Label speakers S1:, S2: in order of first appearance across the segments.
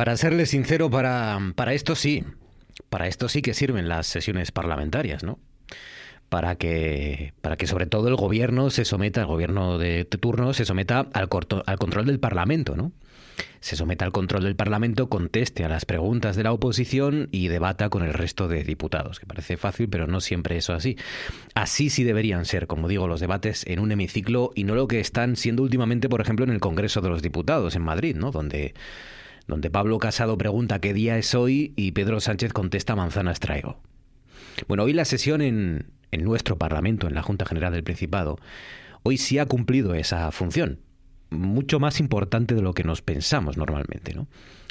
S1: Para serle sincero, para, para esto sí, para esto sí que sirven las sesiones parlamentarias, ¿no? Para que, para que sobre todo el gobierno se someta, el gobierno de turno se someta al, al control del Parlamento, ¿no? se someta al control del Parlamento, conteste a las preguntas de la oposición y debata con el resto de diputados, que parece fácil, pero no siempre eso así. Así sí deberían ser, como digo, los debates en un hemiciclo y no lo que están siendo últimamente, por ejemplo, en el Congreso de los Diputados en Madrid, ¿no? Donde donde Pablo Casado pregunta qué día es hoy y Pedro Sánchez contesta manzanas traigo. Bueno, hoy la sesión en, en nuestro Parlamento, en la Junta General del Principado, hoy sí ha cumplido esa función mucho más importante de lo que nos pensamos normalmente, ¿no?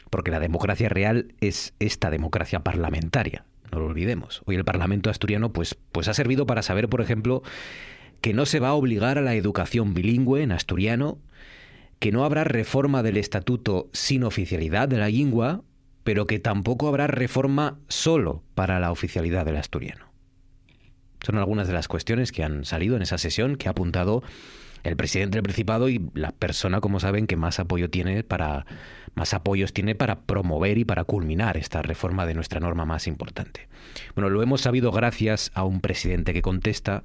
S1: Porque la democracia real es esta democracia parlamentaria, no lo olvidemos. Hoy el Parlamento asturiano pues, pues ha servido para saber, por ejemplo, que no se va a obligar a la educación bilingüe en asturiano, que no habrá reforma del estatuto sin oficialidad de la lengua, pero que tampoco habrá reforma solo para la oficialidad del asturiano. Son algunas de las cuestiones que han salido en esa sesión que ha apuntado el presidente del Principado y la persona, como saben, que más apoyo tiene para más apoyos tiene para promover y para culminar esta reforma de nuestra norma más importante. Bueno, lo hemos sabido gracias a un presidente que contesta,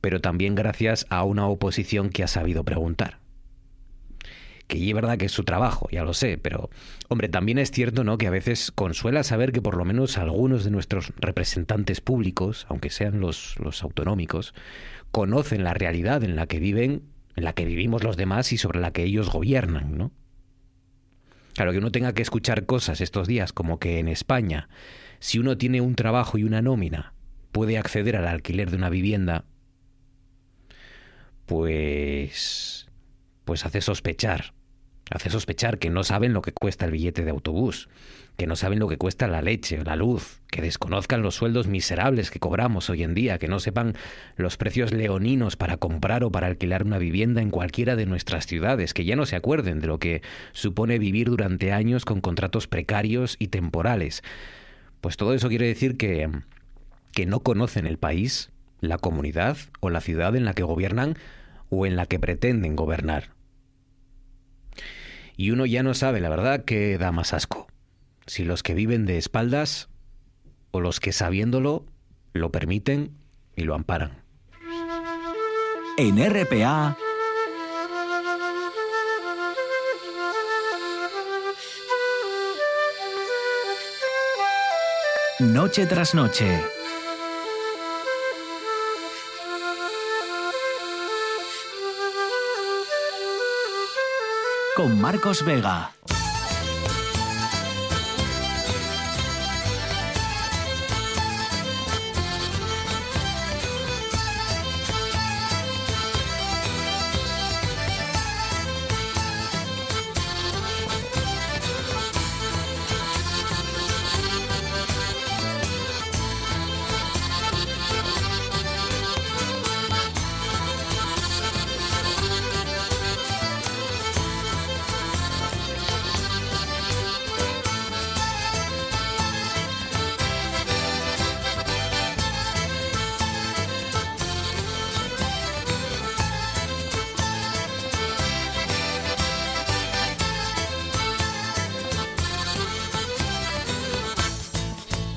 S1: pero también gracias a una oposición que ha sabido preguntar. Que es verdad que es su trabajo, ya lo sé, pero hombre, también es cierto, ¿no? Que a veces consuela saber que por lo menos algunos de nuestros representantes públicos, aunque sean los, los autonómicos, conocen la realidad en la que viven, en la que vivimos los demás y sobre la que ellos gobiernan, ¿no? Claro, que uno tenga que escuchar cosas estos días como que en España, si uno tiene un trabajo y una nómina, puede acceder al alquiler de una vivienda, pues pues hace sospechar, hace sospechar que no saben lo que cuesta el billete de autobús, que no saben lo que cuesta la leche, la luz, que desconozcan los sueldos miserables que cobramos hoy en día, que no sepan los precios leoninos para comprar o para alquilar una vivienda en cualquiera de nuestras ciudades, que ya no se acuerden de lo que supone vivir durante años con contratos precarios y temporales. Pues todo eso quiere decir que, que no conocen el país, la comunidad o la ciudad en la que gobiernan o en la que pretenden gobernar. Y uno ya no sabe, la verdad, que da más asco si los que viven de espaldas o los que sabiéndolo lo permiten y lo amparan.
S2: En RPA Noche tras noche. Con Marcos Vega.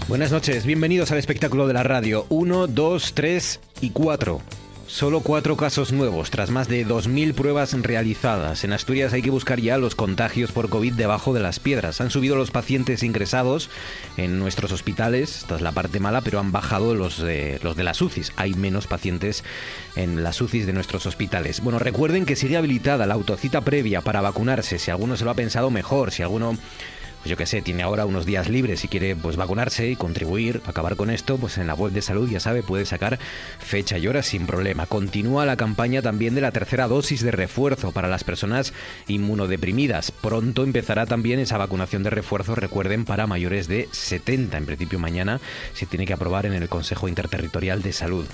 S1: Buenas noches, bienvenidos al espectáculo de la radio. 1, 2, 3 y 4. Solo cuatro casos nuevos, tras más de 2.000 pruebas realizadas. En Asturias hay que buscar ya los contagios por COVID debajo de las piedras. Han subido los pacientes ingresados en nuestros hospitales, esta es la parte mala, pero han bajado los de, los de las UCIs. Hay menos pacientes en las UCIs de nuestros hospitales. Bueno, recuerden que sigue habilitada la autocita previa para vacunarse. Si alguno se lo ha pensado mejor, si alguno pues yo qué sé, tiene ahora unos días libres y quiere pues vacunarse y contribuir, acabar con esto, pues en la web de salud ya sabe, puede sacar fecha y hora sin problema. Continúa la campaña también de la tercera dosis de refuerzo para las personas inmunodeprimidas. Pronto empezará también esa vacunación de refuerzo, recuerden, para mayores de 70. En principio mañana se tiene que aprobar en el Consejo Interterritorial de Salud.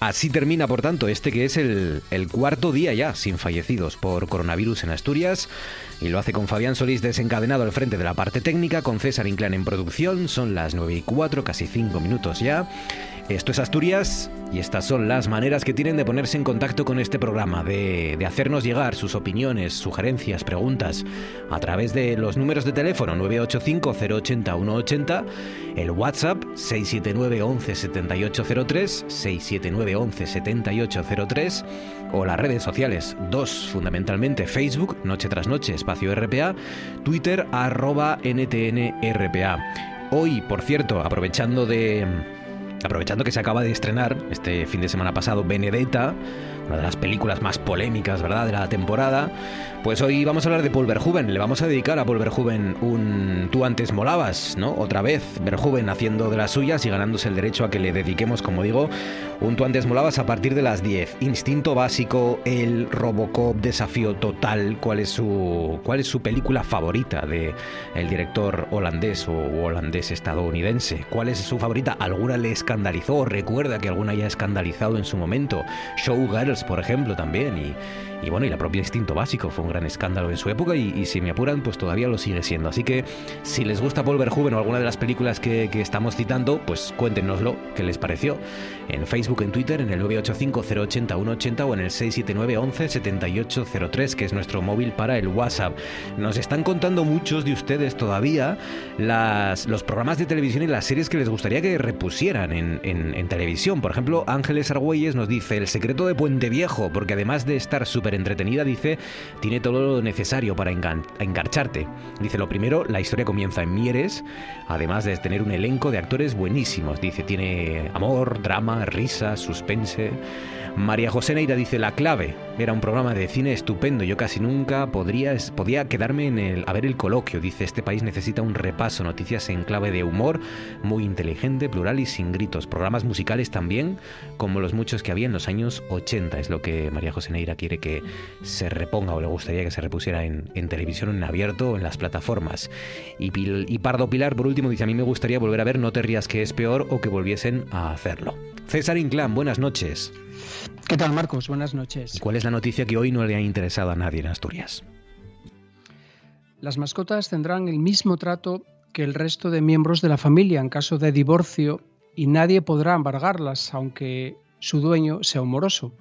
S1: Así termina, por tanto, este que es el, el cuarto día ya sin fallecidos por coronavirus en Asturias y lo hace con Fabián Solís desencadenado al frente de la parte técnica, con César Inclán en producción, son las 9 y 4, casi 5 minutos ya. Esto es Asturias y estas son las maneras que tienen de ponerse en contacto con este programa, de, hacernos llegar sus opiniones, sugerencias, preguntas a través de los números de teléfono 985-080-180, el WhatsApp 679 11 7803, 679 11 7803 o las redes sociales, dos fundamentalmente, Facebook, Noche tras Noche, Espacio RPA, Twitter, arroba NTNRPA. Hoy, por cierto, aprovechando de Aprovechando que se acaba de estrenar este fin de semana pasado Benedetta, una de las películas más polémicas, ¿verdad?, de la temporada, pues hoy vamos a hablar de Paul Verhoeven. Le vamos a dedicar a Paul Verhoeven un Tú antes molabas, ¿no? Otra vez, Verhoeven haciendo de las suyas y ganándose el derecho a que le dediquemos, como digo, un Tú antes molabas a partir de las 10. Instinto básico, el Robocop, desafío total. ¿Cuál es su, cuál es su película favorita de el director holandés o holandés estadounidense? ¿Cuál es su favorita? ¿Alguna le escandalizó? ¿Recuerda que alguna haya escandalizado en su momento? Showgirls, por ejemplo, también. Y y bueno, y la propia Instinto Básico fue un gran escándalo en su época y, si me apuran, pues todavía lo sigue siendo. Así que si les gusta Paul Verhoeven o alguna de las películas que, estamos citando, pues cuéntenoslo, qué les pareció. En Facebook, en Twitter, en el 985-080-180 o en el 679-11-7803, que es nuestro móvil para el WhatsApp. Nos están contando muchos de ustedes todavía los programas de televisión y las series que les gustaría que repusieran en, televisión. Por ejemplo, Ángeles Argüelles nos dice El secreto de Puente Viejo, porque además de estar súper entretenida, dice, tiene todo lo necesario para engancharte. Dice, lo primero, la historia comienza en Mieres, además de tener un elenco de actores buenísimos. Dice, tiene amor, drama, risa, suspense. María José Neira dice La clave. Era un programa de cine estupendo. Yo casi nunca podría, podía quedarme en el, a ver el coloquio. Dice Este país necesita un repaso. Noticias en clave de humor, muy inteligente, plural y sin gritos. Programas musicales también, como los muchos que había en los años 80. Es lo que María José Neira quiere que se reponga o le gustaría que se repusiera en, televisión, en abierto, en las plataformas. Y, y Pardo Pilar, por último, dice: A mí me gustaría volver a ver No te rías que es peor o que volviesen a hacerlo. César Inclán, buenas noches.
S3: ¿Qué tal, Marcos? Buenas noches.
S1: ¿Cuál es la noticia que hoy no le ha interesado a nadie en Asturias?
S3: Las mascotas tendrán el mismo trato que el resto de miembros de la familia en caso de divorcio y nadie podrá embargarlas, aunque su dueño sea un moroso.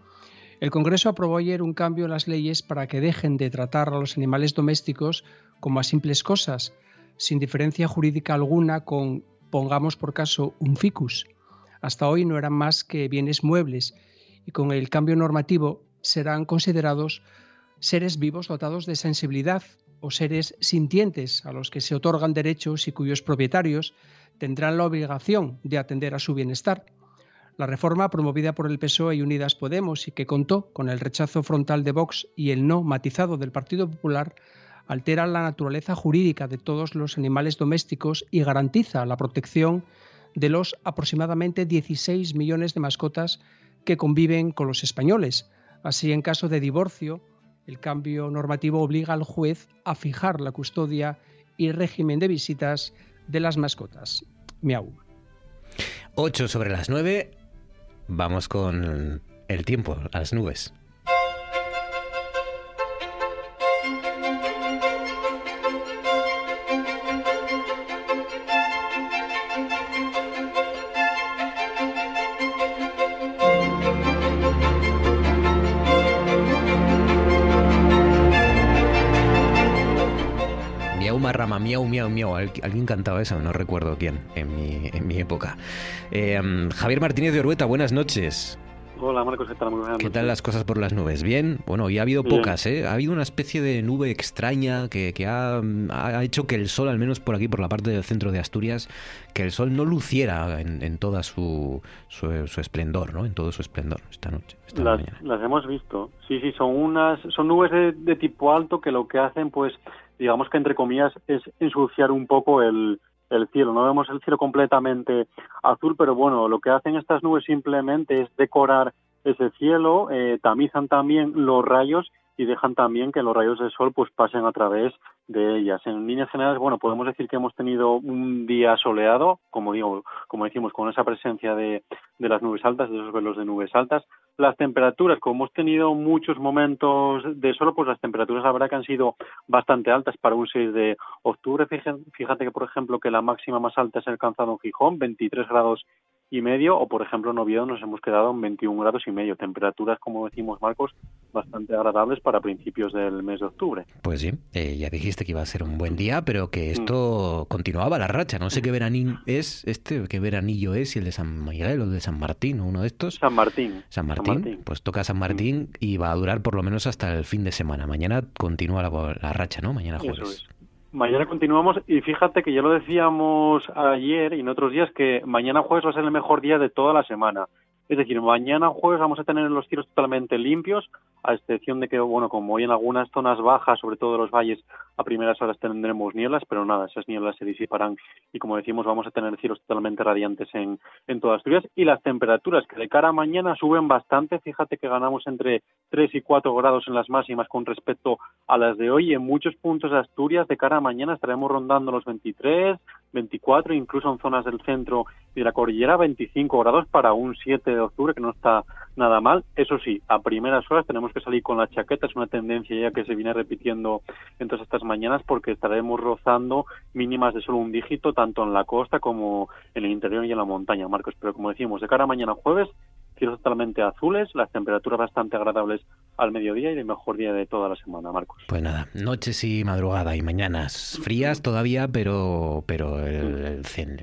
S3: El Congreso aprobó ayer un cambio en las leyes para que dejen de tratar a los animales domésticos como a simples cosas, sin diferencia jurídica alguna con, pongamos por caso, un ficus. Hasta hoy no eran más que bienes muebles y con el cambio normativo serán considerados seres vivos dotados de sensibilidad o seres sintientes a los que se otorgan derechos y cuyos propietarios tendrán la obligación de atender a su bienestar. La reforma promovida por el PSOE y Unidas Podemos y que contó con el rechazo frontal de Vox y el no matizado del Partido Popular altera la naturaleza jurídica de todos los animales domésticos y garantiza la protección de los aproximadamente 16 millones de mascotas que conviven con los españoles. Así, en caso de divorcio, el cambio normativo obliga al juez a fijar la custodia y régimen de visitas de las mascotas. Miau.
S1: 8 sobre las 9. Vamos con el tiempo, a las nubes. Miau, miau, miau. Alguien cantaba eso, no recuerdo quién, en mi, en mi época. Eh, Javier Martínez de Orueta, buenas noches.
S4: Hola Marcos, ¿qué tal? Muy
S1: ¿Qué tal las cosas por las nubes? Bien, bueno, y ha habido pocas, ¿eh? Ha habido una especie de nube extraña que, que ha, ha, hecho que el sol, al menos por aquí, por la parte del centro de Asturias, que el sol no luciera en, en toda su, su, esplendor, ¿no? En todo su esplendor esta noche.
S4: las, las, hemos visto. Sí, sí, son unas, son nubes de, de tipo alto que lo que hacen, pues, digamos que entre comillas, es ensuciar un poco el, el cielo. No vemos el cielo completamente azul, pero bueno, lo que hacen estas nubes simplemente es decorar ese cielo, eh, tamizan también los rayos y dejan también que los rayos del sol pues pasen a través de ellas. En líneas generales, bueno, podemos decir que hemos tenido un día soleado, como digo, como decimos, con esa presencia de, de las nubes altas, de esos velos de nubes altas. Las temperaturas, como hemos tenido muchos momentos de sol, pues las temperaturas la verdad que han sido bastante altas para un 6 de octubre. Fíjate que, por ejemplo, que la máxima más alta se ha alcanzado en Gijón, 23 grados y medio, o por ejemplo en Oviedo nos hemos quedado en 21 grados y medio. Temperaturas, como decimos Marcos, bastante agradables para principios del mes de octubre.
S1: Pues sí, eh, ya dijiste que iba a ser un buen día, pero que esto continuaba la racha. No sé qué veranillo es este, qué veranillo es, si el de San Miguel o el de San Martín, o uno de estos.
S4: San Martín.
S1: San Martín. Pues toca San Martín y va a durar por lo menos hasta el fin de semana. Mañana continúa la, racha, ¿no? Mañana jueves.
S4: Mañana continuamos y fíjate que ya lo decíamos ayer y en otros días que mañana jueves va a ser el mejor día de toda la semana. Es decir, mañana jueves vamos a tener los cielos totalmente limpios, a excepción de que, bueno, como hoy en algunas zonas bajas, sobre todo los valles, a primeras horas tendremos nieblas, pero nada, esas nieblas se disiparán y, como decimos, vamos a tener cielos totalmente radiantes en, en todas Asturias. Y las temperaturas, que de cara a mañana suben bastante, fíjate que ganamos entre 3 y 4 grados en las máximas con respecto a las de hoy. En muchos puntos de Asturias, de cara a mañana, estaremos rondando los 23, 24, incluso en zonas del centro y de la cordillera 25 grados para un 7 de octubre, que no está nada mal. Eso sí, a primeras horas tenemos que salir con la chaqueta, es una tendencia ya que se viene repitiendo en todas estas mañanas porque estaremos rozando mínimas de solo un dígito tanto en la costa como en el interior y en la montaña, Marcos. Pero como decimos, de cara a mañana jueves cielos totalmente azules, las temperaturas bastante agradables al mediodía y el mejor día de toda la semana, Marcos.
S1: Pues nada, noches y madrugada y mañanas frías todavía, pero pero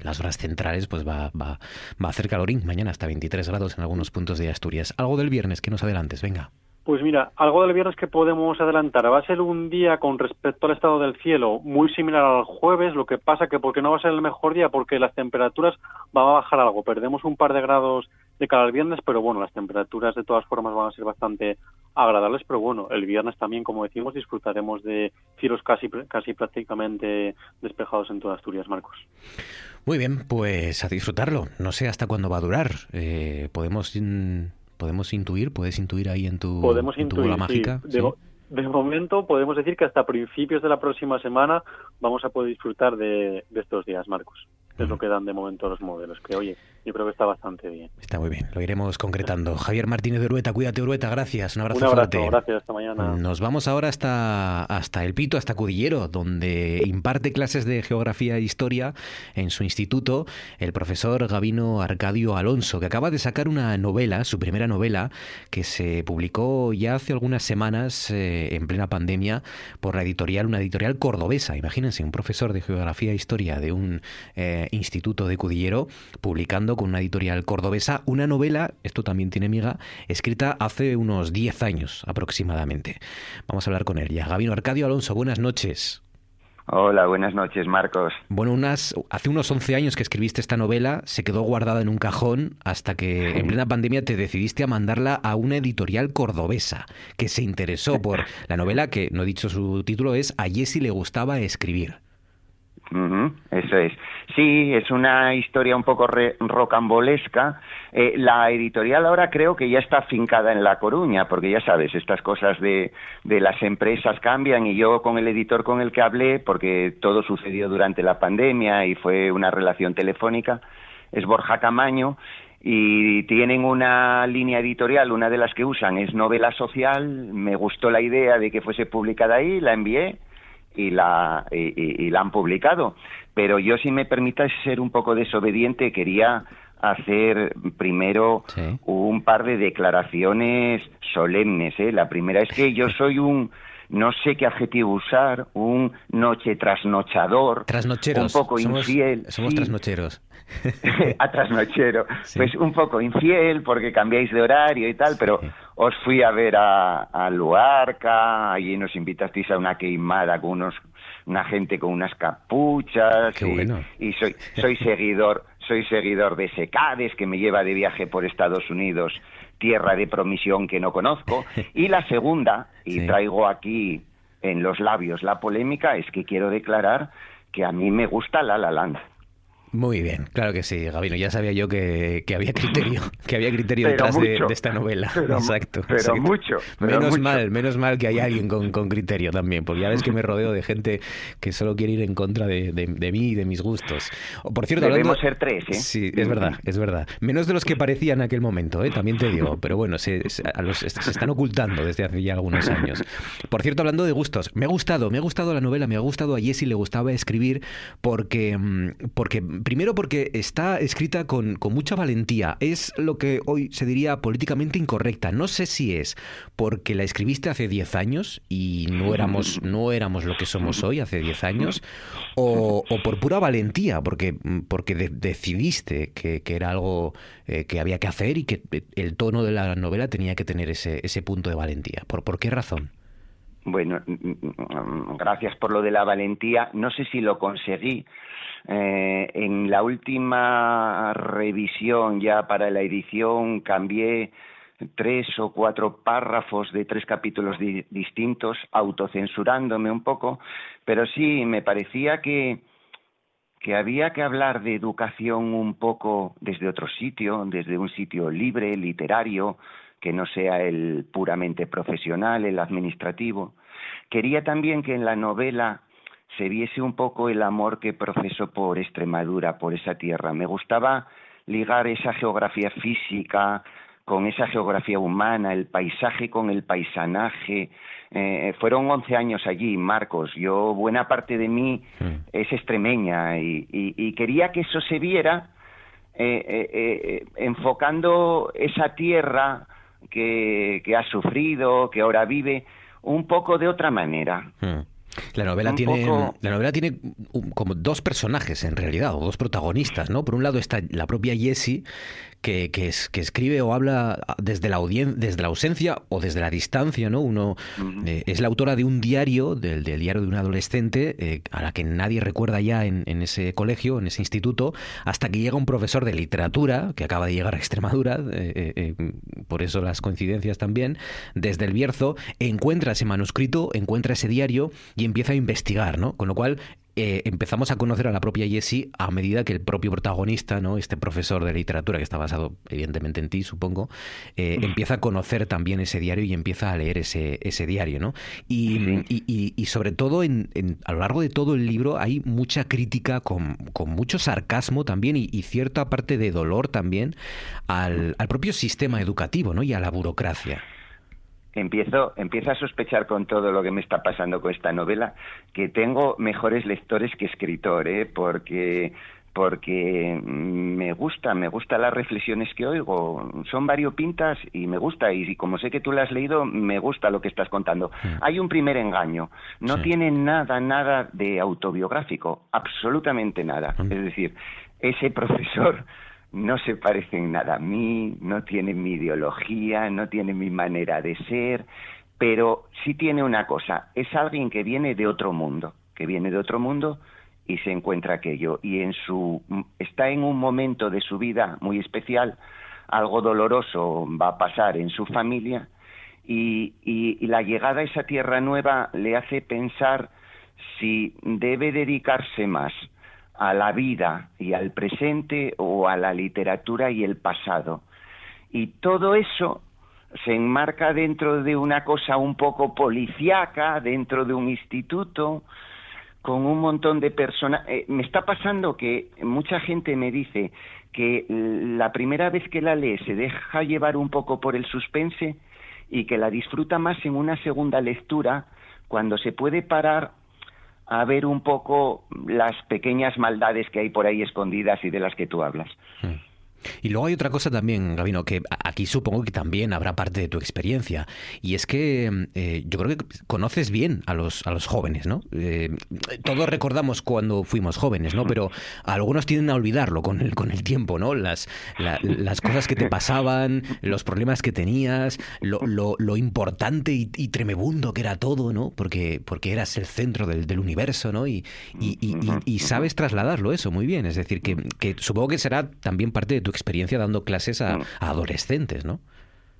S1: las horas centrales pues va, va, va a hacer calorín mañana hasta 23 grados en algunos puntos de Asturias. Algo del viernes que nos adelantes, venga.
S4: Pues mira, algo del viernes que podemos adelantar. Va a ser un día con respecto al estado del cielo muy similar al jueves, lo que pasa que porque no va a ser el mejor día, porque las temperaturas van a bajar algo. Perdemos un par de grados de cara al viernes, pero bueno, las temperaturas de todas formas van a ser bastante agradables, pero bueno, el viernes también, como decimos, disfrutaremos de cielos casi, casi prácticamente despejados en toda Asturias, Marcos.
S1: Muy bien, pues a disfrutarlo. No sé hasta cuándo va a durar. Eh, podemos podemos intuir, puedes intuir ahí en tu,
S4: podemos bola mágica. De, momento podemos decir que hasta principios de la próxima semana vamos a poder disfrutar de, de estos días, Marcos. Es lo que dan de momento los modelos, que oye, yo creo que está bastante bien.
S1: Está muy bien, lo iremos concretando. Javier Martínez de Urueta, cuídate Urueta, gracias, un abrazo,
S4: un
S1: abrazo
S4: fuerte. Gracias, hasta mañana.
S1: Nos vamos ahora hasta, hasta El Pito, hasta Cudillero, donde imparte clases de geografía e historia en su instituto el profesor Gavino Arcadio Alonso, que acaba de sacar una novela, su primera novela, que se publicó ya hace algunas semanas eh, en plena pandemia por la editorial, una editorial cordobesa. Imagínense, un profesor de geografía e historia de un eh, instituto de Cudillero publicando con una editorial cordobesa una novela, esto también tiene miga, escrita hace unos 10 años aproximadamente. Vamos a hablar con él ya. Gabino Arcadio Alonso, buenas noches.
S5: Hola, buenas noches, Marcos.
S1: Bueno, unas, hace unos 11 años que escribiste esta novela, se quedó guardada en un cajón hasta que en plena pandemia te decidiste a mandarla a una editorial cordobesa que se interesó por la novela que, no he dicho su título, es A Jessy le gustaba escribir
S5: eso es. Sí, es una historia un poco rocambolesca. Eh, la editorial ahora creo que ya está fincada en La Coruña, porque ya sabes, estas cosas de, de las empresas cambian y yo con el editor con el que hablé, porque todo sucedió durante la pandemia y fue una relación telefónica, es Borja Camaño, y tienen una línea editorial, una de las que usan es novela social, me gustó la idea de que fuese publicada ahí, la envié y la, y, la han publicado. Pero yo, si me permitas ser un poco desobediente, quería hacer primero un par de declaraciones solemnes. ¿eh? La primera es que yo soy un no sé qué adjetivo usar, un noche trasnochador,
S1: Trasnocheros.
S5: un poco infiel.
S1: Somos trasnocheros.
S5: a trasnochero. Pues un poco infiel porque cambiáis de horario y tal, pero os fui a ver a, a Luarca, allí nos invitasteis a una queimada con unos, una gente con unas capuchas. y, soy, soy seguidor, soy seguidor de Secades, que me lleva de viaje por Estados Unidos, tierra de promisión que no conozco. Y la segunda, y traigo aquí en los labios la polémica, es que quiero declarar que a mí me gusta La La Land.
S1: Muy bien, claro que sí, Gabino. Ya sabía yo que, había criterio, que había criterio detrás de, esta novela. exacto.
S5: Pero mucho.
S1: menos mal, menos mal que hay alguien con, criterio también, porque ya ves que me rodeo de gente que solo quiere ir en contra de, mí y de mis gustos. Por cierto,
S5: debemos ser tres, ¿eh?
S1: Sí, es verdad, es verdad. Menos de los que parecían en aquel momento, ¿eh? También te digo. Pero bueno, se, están ocultando desde hace ya algunos años. Por cierto, hablando de gustos, me ha gustado, me ha gustado la novela, me ha gustado a Jessie le gustaba escribir porque, mm, porque primero porque está escrita con, mucha valentía. Es lo que hoy se diría políticamente incorrecta. No sé si es porque la escribiste hace 10 años y no éramos, no éramos lo que somos hoy hace 10 años, o, por pura valentía, porque, porque decidiste que, era algo eh, que había que hacer y que el tono de la novela tenía que tener ese, ese punto de valentía. ¿Por, ¿Por qué razón?
S5: Bueno, mm, gracias por lo de la valentía. No sé si lo conseguí. Eh, en la última revisión ya para la edición cambié tres o cuatro párrafos de tres capítulos distintos, autocensurándome un poco, pero sí me parecía que, que había que hablar de educación un poco desde otro sitio, desde un sitio libre, literario, que no sea el puramente profesional, el administrativo. Quería también que en la novela se viese un poco el amor que profeso por Extremadura, por esa tierra. Me gustaba ligar esa geografía física con esa geografía humana, el paisaje con el paisanaje. Eh, fueron 11 años allí, Marcos. Yo, buena parte de mí mm. es extremeña y, quería que eso se viera eh, eh, enfocando esa tierra que, ha sufrido, que ahora vive, un poco de otra manera.
S1: Hmm. La novela, tiene, la novela tiene como dos personajes en realidad, o dos protagonistas, ¿no? Por un lado está la propia Jessie, que, que, escribe o habla desde la, desde la ausencia o desde la distancia, ¿no? Uno eh, es la autora de un diario, del, diario de un adolescente, eh, a la que nadie recuerda ya en, ese colegio, en ese instituto, hasta que llega un profesor de literatura, que acaba de llegar a Extremadura, eh, por eso las coincidencias también, desde el Bierzo, encuentra ese manuscrito, encuentra ese diario y empieza a investigar, ¿no? Con lo cual eh, empezamos a conocer a la propia Jessie a medida que el propio protagonista, ¿no? este profesor de literatura, que está basado evidentemente en ti, supongo, eh, empieza a conocer también ese diario y empieza a leer ese, ese diario. ¿no? Y, sobre todo, en, a lo largo de todo el libro hay mucha crítica con, con mucho sarcasmo también y, cierta parte de dolor también al, al propio sistema educativo ¿no? y a la burocracia
S5: empiezo, empiezo a sospechar con todo lo que me está pasando con esta novela que tengo mejores lectores que escritor, ¿eh? porque porque me gusta, me gusta las reflexiones que oigo, son variopintas y me gusta, y como sé que tú las has leído, me gusta lo que estás contando. Hay un primer engaño, no tiene nada, nada de autobiográfico, absolutamente nada. Es decir, ese profesor no se parecen nada a mí, no tienen mi ideología, no tienen mi manera de ser, pero sí tiene una cosa, es alguien que viene de otro mundo, que viene de otro mundo y se encuentra aquello. Y en su está en un momento de su vida muy especial, algo doloroso va a pasar en su familia y, y la llegada a esa tierra nueva le hace pensar si debe dedicarse más a la vida y al presente o a la literatura y el pasado. Y todo eso se enmarca dentro de una cosa un poco policiaca, dentro de un instituto, con un montón de personas. Eh, me está pasando que mucha gente me dice que la primera vez que la lee se deja llevar un poco por el suspense y que la disfruta más en una segunda lectura cuando se puede parar a ver un poco las pequeñas maldades que hay por ahí escondidas y de las que tú hablas.
S1: Y luego hay otra cosa también, Gabino, que aquí supongo que también habrá parte de tu experiencia. Y es que eh, yo creo que conoces bien a los, a los jóvenes, ¿no? Eh, todos recordamos cuando fuimos jóvenes, ¿no? Pero algunos tienden a olvidarlo con el, con el tiempo, ¿no? Las, las cosas que te pasaban, los problemas que tenías, lo, lo, importante y, tremebundo que era todo, ¿no? Porque, porque eras el centro del, del universo, ¿no? Y, y, y, sabes trasladarlo eso muy bien. Es decir, que, que supongo que será también parte de tu experiencia dando clases a, adolescentes, ¿no?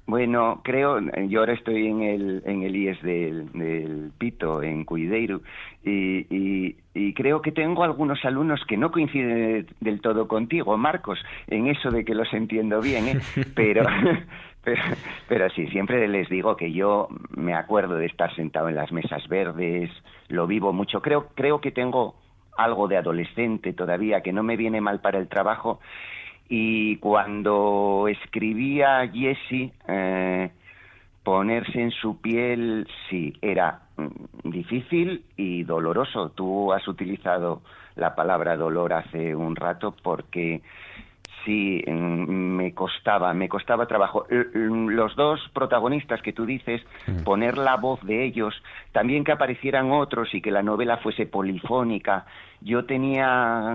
S5: Bueno, creo, yo ahora estoy en el, en el IES del, Pito, en Cuideiro, y, creo que tengo algunos alumnos que no coinciden del todo contigo, Marcos, en eso de que los entiendo bien, ¿eh? pero, pero, pero sí, siempre les digo que yo me acuerdo de estar sentado en las mesas verdes, lo vivo mucho, creo, creo que tengo algo de adolescente todavía, que no me viene mal para el trabajo, y cuando escribía Jesse, eh, ponerse en su piel, sí, era mm, difícil y doloroso. Tú has utilizado la palabra dolor hace un rato porque sí me costaba, me costaba trabajo. Los dos protagonistas que tú dices, mm. poner la voz de ellos, también que aparecieran otros y que la novela fuese polifónica. Yo tenía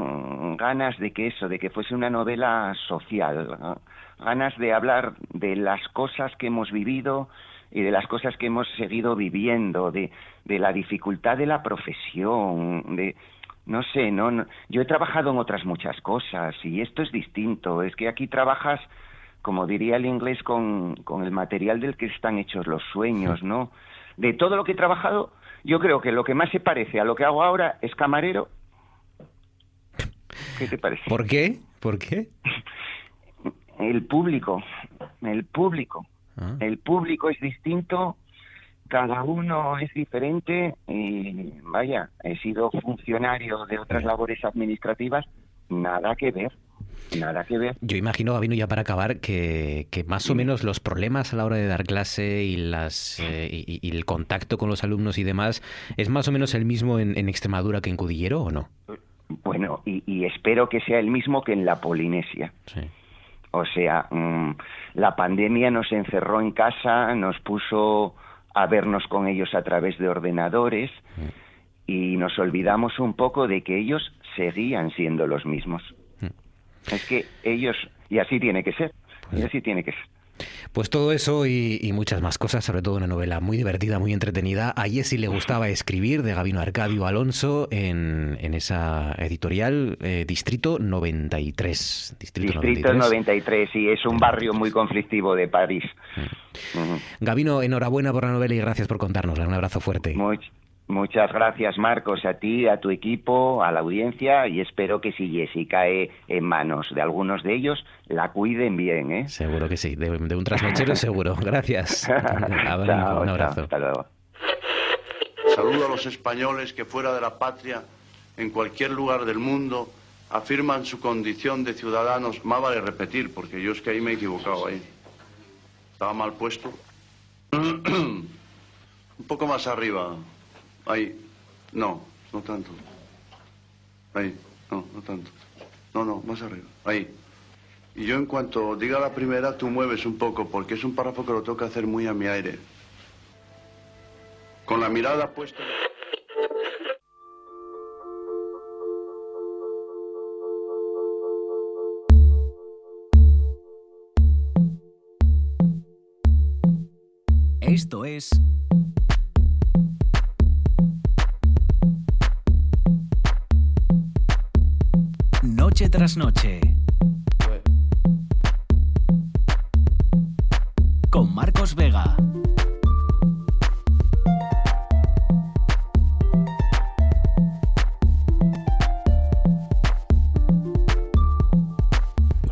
S5: ganas de que eso, de que fuese una novela social, ganas de hablar de las cosas que hemos vivido y de las cosas que hemos seguido viviendo, de, de la dificultad de la profesión, de no sé, no, yo he trabajado en otras muchas cosas y esto es distinto. Es que aquí trabajas, como diría el inglés, con, con el material del que están hechos los sueños, ¿no? De todo lo que he trabajado, yo creo que lo que más se parece a lo que hago ahora es camarero. ¿Qué te parece?
S1: ¿Por qué? ¿Por qué?
S5: El público, el público. Ah. El público es distinto cada uno es diferente y vaya, he sido funcionario de otras labores administrativas, nada que ver. Nada que ver.
S1: Yo imagino, Gabino, ya para acabar, que, que más o menos los problemas a la hora de dar clase y, las, eh, y, el contacto con los alumnos y demás es más o menos el mismo en, Extremadura que en Cudillero, ¿o no?
S5: Bueno, y, espero que sea el mismo que en la Polinesia. Sí. O sea, mm, la pandemia nos encerró en casa, nos puso a vernos con ellos a través de ordenadores y nos olvidamos un poco de que ellos seguían siendo los mismos. Es que ellos, y así tiene que ser, y pues así tiene que ser.
S1: Pues todo eso y, muchas más cosas, sobre todo una novela muy divertida, muy entretenida. A Jessy le gustaba escribir, de Gabino Arcadio Alonso, en, esa editorial eh, Distrito 93.
S5: Distrito, Distrito 93. y es un barrio muy conflictivo de París.
S1: Mm. Gabino, enhorabuena por la novela y gracias por contárnosla. Un abrazo fuerte.
S5: Muchas gracias, Marcos, a ti, a tu equipo, a la audiencia y espero que si Jessy cae en manos de algunos de ellos, la cuiden bien, ¿eh?
S1: Seguro que sí, de, un trasnochero seguro. Gracias. un abrazo. hasta luego.
S6: Saludo a los españoles que fuera de la patria, en cualquier lugar del mundo, afirman su condición de ciudadanos. Más vale repetir, porque yo es que ahí me he equivocado ahí. Estaba mal puesto. un poco más arriba. Ahí. No, no tanto. Ahí. No, no tanto. No, no, más arriba. Ahí. Y yo en cuanto diga la primera, tú mueves un poco, porque es un párrafo que lo tengo que hacer muy a mi aire. Con la mirada puesta...
S2: Esto es tras noche. Con Marcos Vega.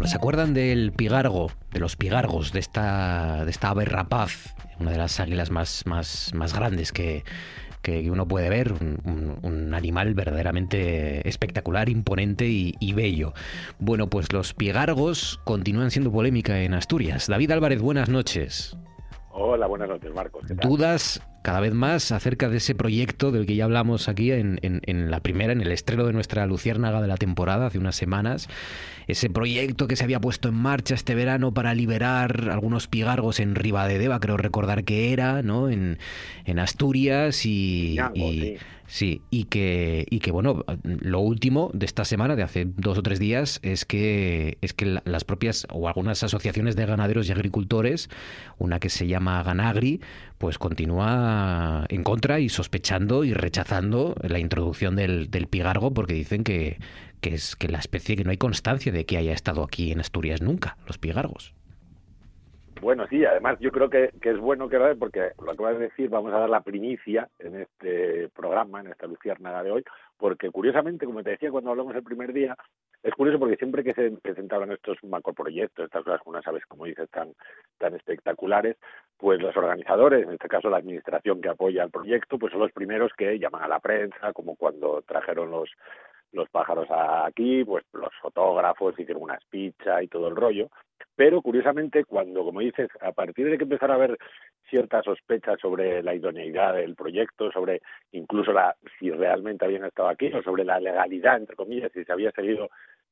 S1: ¿Se acuerdan del pigargo, de los pigargos, de esta, de esta ave rapaz, una de las águilas más, más, más grandes que, que uno puede ver, un, animal verdaderamente espectacular, imponente y, bello. Bueno, pues los piegargos continúan siendo polémica en Asturias. David Álvarez, buenas noches.
S7: Hola, buenas noches, Marcos.
S1: ¿Dudas cada vez más acerca de ese proyecto del que ya hablamos aquí en, en, la primera, en el estreno de nuestra Luciérnaga de la temporada, hace unas semanas? Ese proyecto que se había puesto en marcha este verano para liberar algunos pigargos en Ribadedeva, creo recordar que era, ¿no? En, en Asturias y, Sí, y que, y que bueno, lo último de esta semana, de hace dos o tres días, es que, es que las propias o algunas asociaciones de ganaderos y agricultores, una que se llama Ganagri, pues continúa en contra y sospechando y rechazando la introducción del, del pigargo porque dicen que, que es que la especie que no hay constancia de que haya estado aquí en Asturias nunca, los pigargos.
S7: Bueno, sí, además yo creo que, es bueno que porque lo acabas de decir, vamos a dar la primicia en este programa, en esta luciérnaga de hoy, porque curiosamente, como te decía cuando hablamos el primer día, es curioso porque siempre que se presentaban estos macroproyectos, estas cosas, como sabes, como dices, tan, tan espectaculares, pues los organizadores, en este caso la administración que apoya el proyecto, pues son los primeros que llaman a la prensa, como cuando trajeron los los pájaros aquí, pues los fotógrafos hicieron una pizzas y todo el rollo. Pero curiosamente, cuando, como dices, a partir de que empezaron a haber ciertas sospechas sobre la idoneidad del proyecto, sobre incluso la si realmente habían estado aquí, o sobre la legalidad, entre comillas, si se había seguido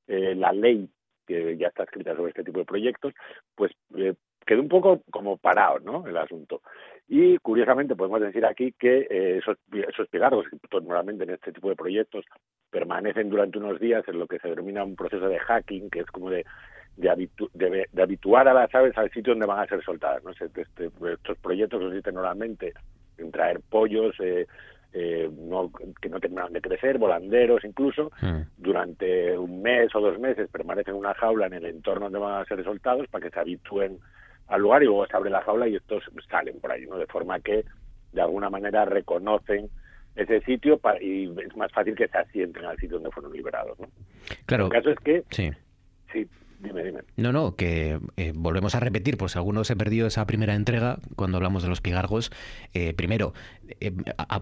S7: eh, la ley que ya está escrita sobre este tipo de proyectos, pues eh, quedó un poco como parado ¿no? el asunto. Y curiosamente podemos decir aquí que eh, esos, esos pigargos, normalmente en este tipo de proyectos, permanecen durante unos días en lo que se denomina un proceso de hacking, que es como de de, de, habituar a las aves al sitio donde van a ser soltadas. ¿no? Este, estos proyectos consisten normalmente en traer pollos eh, eh, no, que no terminan de crecer, volanderos incluso, mm. durante un mes o dos meses permanecen en una jaula en el entorno donde van a ser soltados para que se habitúen al lugar y luego se abre la jaula y estos salen por ahí, ¿no? De forma que de alguna manera reconocen ese sitio y es más fácil que se asienten al sitio donde fueron liberados, ¿no?
S1: Claro.
S7: El caso es que
S1: sí.
S7: sí Dime, dime.
S1: No, no, que eh, volvemos a repetir, pues algunos he perdido esa primera entrega cuando hablamos de los pigargos. Eh, primero, eh,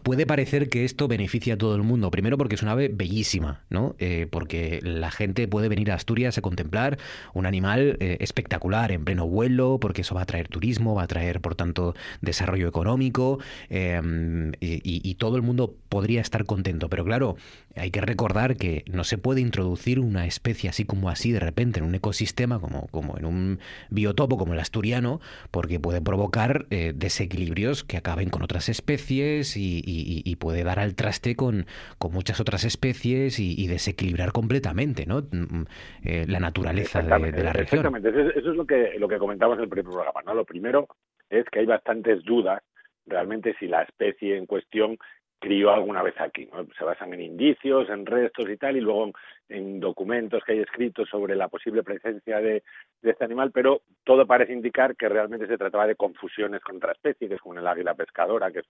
S1: puede parecer que esto beneficia a todo el mundo. Primero porque es una ave bellísima, ¿no? porque la gente puede venir a Asturias a contemplar un animal espectacular en pleno vuelo, porque eso va a traer turismo, va a traer, por tanto, desarrollo económico y, y todo el mundo podría estar contento. Pero claro, hay que recordar que no se puede introducir una especie así como así de repente en un ecosistema como, como en un biotopo como el asturiano, porque puede provocar eh, desequilibrios que acaben con otras especies y, puede dar al traste con, con muchas otras especies y, desequilibrar completamente ¿no? Mm, mm, eh, la naturaleza de, la región.
S7: Exactamente, eso es lo que, lo que comentamos en el primer programa. ¿no? Lo primero es que hay bastantes dudas realmente si la especie en cuestión crió alguna vez aquí. Se basan en indicios, en restos y tal, y luego en, documentos que hay escritos sobre la posible presencia de, este animal, pero todo parece indicar que realmente se trataba de confusiones con otra especie, que es como el águila pescadora, que es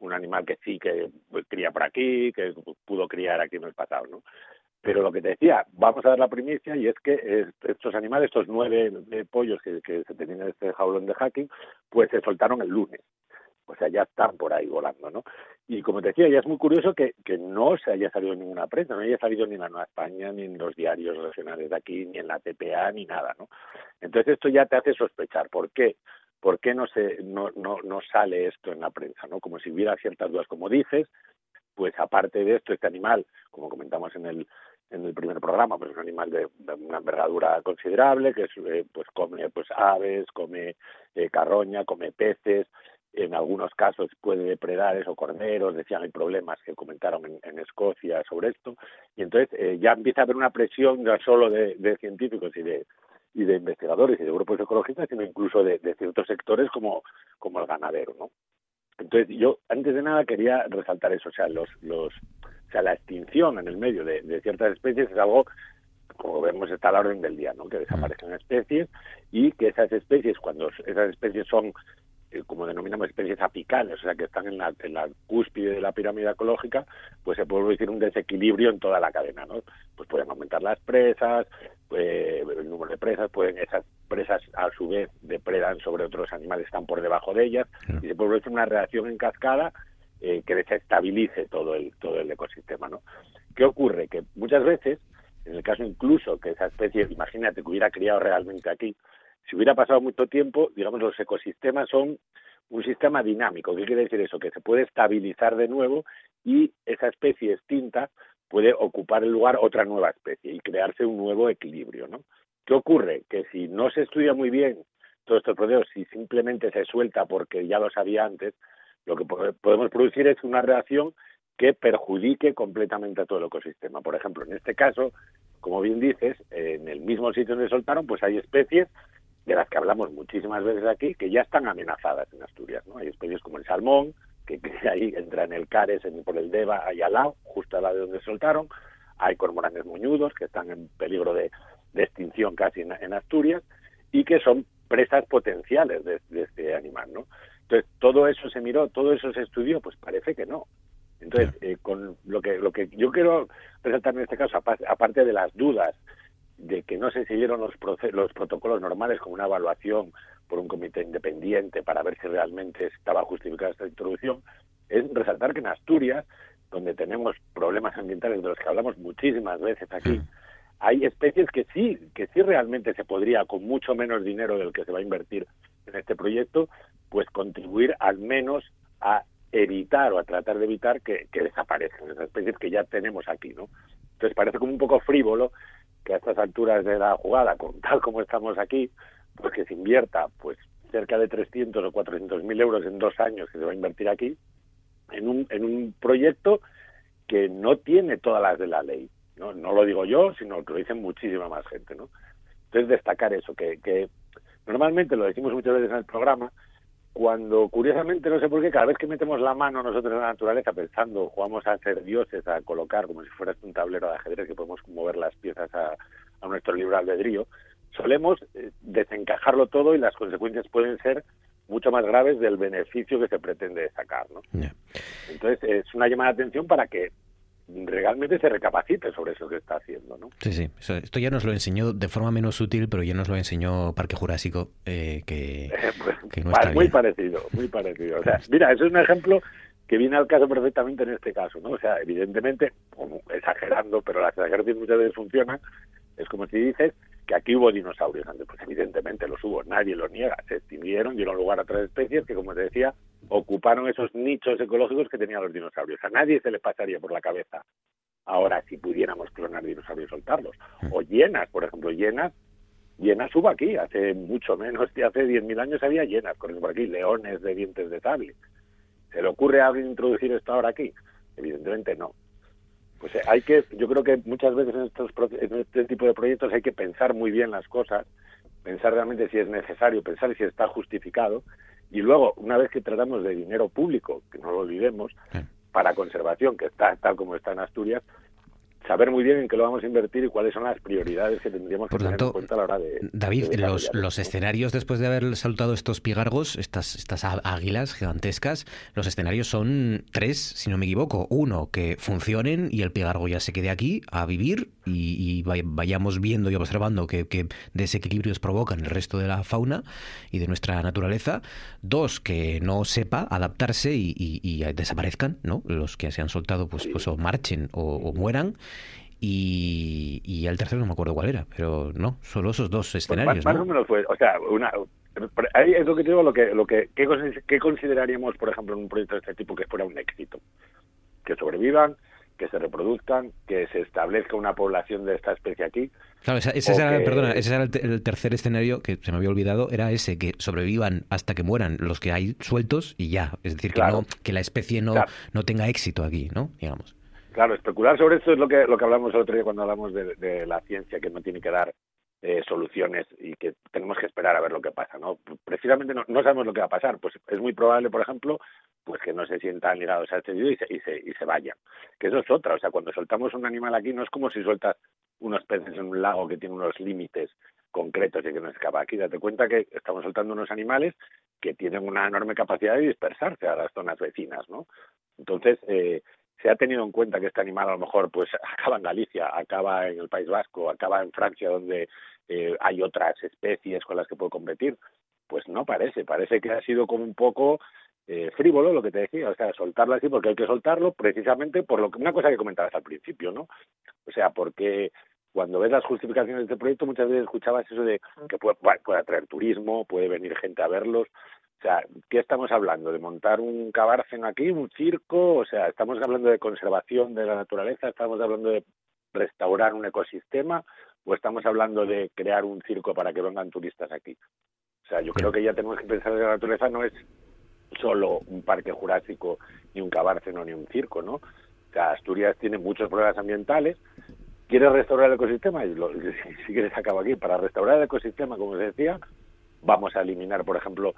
S7: un animal que sí que cría por aquí, que pudo criar aquí en el pasado, ¿no? Pero lo que te decía, vamos a dar la primicia y es que estos animales, estos nueve pollos que, que se tenían en este jaulón de hacking, pues se soltaron el lunes o sea, ya están por ahí volando, ¿no? Y como te decía, ya es muy curioso que, que no se haya salido ninguna prensa, no haya salido ni en la Nueva España, ni en los diarios regionales de aquí, ni en la TPA, ni nada, ¿no? Entonces esto ya te hace sospechar. ¿Por qué? ¿Por qué no, se, no, no, no sale esto en la prensa, no? Como si hubiera ciertas dudas, como dices, pues aparte de esto, este animal, como comentamos en el, en el primer programa, pues es un animal de, una envergadura considerable, que es, eh, pues come pues aves, come eh, carroña, come peces, en algunos casos puede depredar esos corderos, decían hay problemas que comentaron en, Escocia sobre esto, y entonces eh, ya empieza a haber una presión no solo de, científicos y de, y de investigadores y de grupos ecologistas, sino incluso de, ciertos sectores como, como el ganadero, ¿no? Entonces yo antes de nada quería resaltar eso, o sea, los, los, o sea, la extinción en el medio de, ciertas especies es algo como vemos está a la orden del día, ¿no? Que desaparecen especies y que esas especies, cuando esas especies son como denominamos especies apicales, o sea, que están en la, en la cúspide de la pirámide ecológica, pues se puede producir un desequilibrio en toda la cadena, ¿no? Pues pueden aumentar las presas, pues, el número de presas, pueden esas presas a su vez depredan sobre otros animales que están por debajo de ellas, y se puede producir una reacción en cascada eh, que desestabilice todo el, todo el ecosistema, ¿no? ¿Qué ocurre? Que muchas veces, en el caso incluso que esa especie, imagínate que hubiera criado realmente aquí, si hubiera pasado mucho tiempo, digamos, los ecosistemas son un sistema dinámico. ¿Qué quiere decir eso? Que se puede estabilizar de nuevo y esa especie extinta puede ocupar el lugar otra nueva especie y crearse un nuevo equilibrio, ¿no? ¿Qué ocurre? Que si no se estudia muy bien todos estos procesos, si simplemente se suelta porque ya lo sabía antes, lo que podemos producir es una reacción que perjudique completamente a todo el ecosistema. Por ejemplo, en este caso, como bien dices, en el mismo sitio donde soltaron, pues hay especies de las que hablamos muchísimas veces aquí, que ya están amenazadas en Asturias. ¿no? Hay especies como el salmón, que, ahí entra en el Cares, en, por el Deva, ahí al lado, justo al lado de donde soltaron. Hay cormoranes moñudos, que están en peligro de, extinción casi en, Asturias, y que son presas potenciales de, este animal. ¿no? Entonces, todo eso se miró, todo eso se estudió, pues parece que no. Entonces, eh, con lo que, lo que yo quiero resaltar en este caso, aparte de las dudas de que no se siguieron los, los protocolos normales como una evaluación por un comité independiente para ver si realmente estaba justificada esta introducción, es resaltar que en Asturias donde tenemos problemas ambientales de los que hablamos muchísimas veces aquí, hay especies que sí, que sí realmente se podría, con mucho menos dinero del que se va a invertir en este proyecto, pues contribuir al menos a evitar o a tratar de evitar que, desaparezcan esas especies que ya tenemos aquí, ¿no? Entonces parece como un poco frívolo que a estas alturas de la jugada, con tal como estamos aquí, pues que se invierta pues cerca de 300 o 400 mil euros en dos años que se va a invertir aquí en un, en un proyecto que no tiene todas las de la ley. No, no lo digo yo, sino que lo dicen muchísima más gente, ¿no? Entonces destacar eso, que, que normalmente lo decimos muchas veces en el programa, cuando curiosamente no sé por qué cada vez que metemos la mano nosotros en la naturaleza pensando jugamos a ser dioses a colocar como si fuera un tablero de ajedrez que podemos mover las piezas a, a nuestro libre albedrío solemos eh, desencajarlo todo y las consecuencias pueden ser mucho más graves del beneficio que se pretende sacar ¿no? entonces es una llamada de atención para que realmente se recapacite sobre eso que está haciendo, ¿no?
S1: Sí, sí. Esto ya nos lo enseñó de forma menos sutil, pero ya nos lo enseñó Parque Jurásico, eh, que,
S7: pues, no está Muy parecido, muy parecido. O sea, mira, eso es un ejemplo que viene al caso perfectamente en este caso, ¿no? O sea, evidentemente, exagerando, pero las exageraciones muchas veces funcionan, es como si dices que aquí hubo dinosaurios antes, pues evidentemente los hubo, nadie lo niega, se extinguieron, dieron lugar a otras especies que, como te decía, ocuparon esos nichos ecológicos que tenían los dinosaurios. A nadie se le pasaría por la cabeza ahora si pudiéramos clonar dinosaurios y soltarlos. Mm. O llenas, por ejemplo, llenas, llenas hubo aquí, hace mucho menos, hace 10.000 años había llenas corriendo por aquí, leones de dientes de sable. ¿Se le ocurre a alguien introducir esto ahora aquí? Evidentemente no. Pues eh, hay que, yo creo que muchas veces en, estos, en este tipo de proyectos hay que pensar muy bien las cosas, pensar realmente si es necesario, pensar si está justificado y luego, una vez que tratamos de dinero público, que no lo olvidemos, para conservación, que está tal como está en Asturias, saber muy bien en qué lo vamos a invertir y cuáles son las prioridades que tendríamos que tener en cuenta a la hora de.
S1: David, los, los escenarios después de haber saltado estos pigargos, estas, estas águilas gigantescas, los escenarios son tres, si no me equivoco. Uno, que funcionen y el pigargo ya se quede aquí a vivir y, vayamos viendo y observando qué, desequilibrios provocan el resto de la fauna y de nuestra naturaleza. Dos, que no sepa adaptarse y, desaparezcan, ¿no? Los que se han soltado, pues, pues o marchen o mueran. Y, el tercero no me acuerdo cuál era, pero no, solo esos dos pues escenarios.
S7: más, o menos fue, o sea, una, ahí es lo que digo, lo que, lo que, ¿qué, consideraríamos, por ejemplo, en un proyecto de este tipo que fuera un éxito? Que sobrevivan, que se reproduzcan, que se establezca una población de esta especie aquí.
S1: Claro, ese, era, perdona, ese era el, tercer escenario que se me había olvidado, era ese, que sobrevivan hasta que mueran los que hay sueltos y ya. Es decir, que, no, que la especie no, no tenga éxito aquí, ¿no? Digamos.
S7: Claro, especular sobre esto es lo que, lo que hablamos el otro día cuando hablamos de, la ciencia, que no tiene que dar eh, soluciones y que tenemos que esperar a ver lo que pasa, ¿no? Precisamente no, sabemos lo que va a pasar, pues es muy probable, por ejemplo, pues que no se sientan ligados a este y se, y se, y se vayan. Que eso es otra, o sea, cuando soltamos un animal aquí no es como si sueltas unos peces en un lago que tiene unos límites concretos y que no escapa. Aquí date cuenta que estamos soltando unos animales que tienen una enorme capacidad de dispersarse a las zonas vecinas, ¿no? Entonces, eh, se ha tenido en cuenta que este animal a lo mejor pues acaba en Galicia, acaba en el País Vasco, acaba en Francia donde eh, hay otras especies con las que puede competir, pues no parece, parece que ha sido como un poco eh, frívolo lo que te decía, o sea, soltarlo así porque hay que soltarlo precisamente por lo que una cosa que comentabas al principio, ¿no? O sea, porque cuando ves las justificaciones de este proyecto muchas veces escuchabas eso de que puede, puede atraer turismo, puede venir gente a verlos, o sea, ¿qué estamos hablando? ¿De montar un cabárceno aquí, un circo? O sea, ¿estamos hablando de conservación de la naturaleza? ¿Estamos hablando de restaurar un ecosistema? ¿O estamos hablando de crear un circo para que vengan turistas aquí? O sea, yo creo que ya tenemos que pensar que la naturaleza no es solo un parque jurásico, ni un cabárceno, ni un circo, ¿no? O sea, Asturias tiene muchos problemas ambientales. ¿Quieres restaurar el ecosistema? Y si quieres acabo aquí. Para restaurar el ecosistema, como se decía, vamos a eliminar, por ejemplo,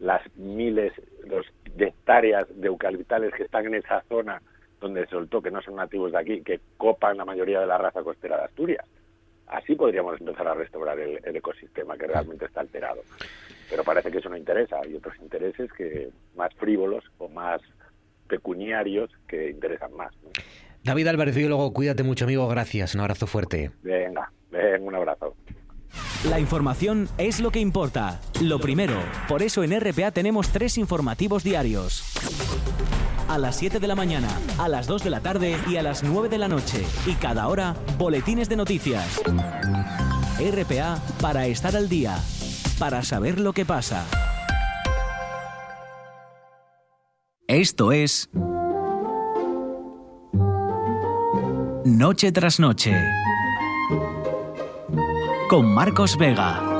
S7: las miles los, de hectáreas de eucaliptales que están en esa zona donde se soltó, que no son nativos de aquí, que copan la mayoría de la raza costera de Asturias. Así podríamos empezar a restaurar el, ecosistema que realmente está alterado. Pero parece que eso no interesa. Hay otros intereses que más frívolos o más pecuniarios que interesan más.
S1: David Álvarez, biólogo, cuídate mucho, amigo. Gracias. Un abrazo fuerte.
S7: Venga, venga un abrazo.
S2: La información es lo que importa. Lo primero, por eso en RPA tenemos tres informativos diarios. A las 7 de la mañana, a las 2 de la tarde y a las 9 de la noche. Y cada hora, boletines de noticias. RPA para estar al día, para saber lo que pasa. Esto es... Noche tras noche. Con Marcos Vega.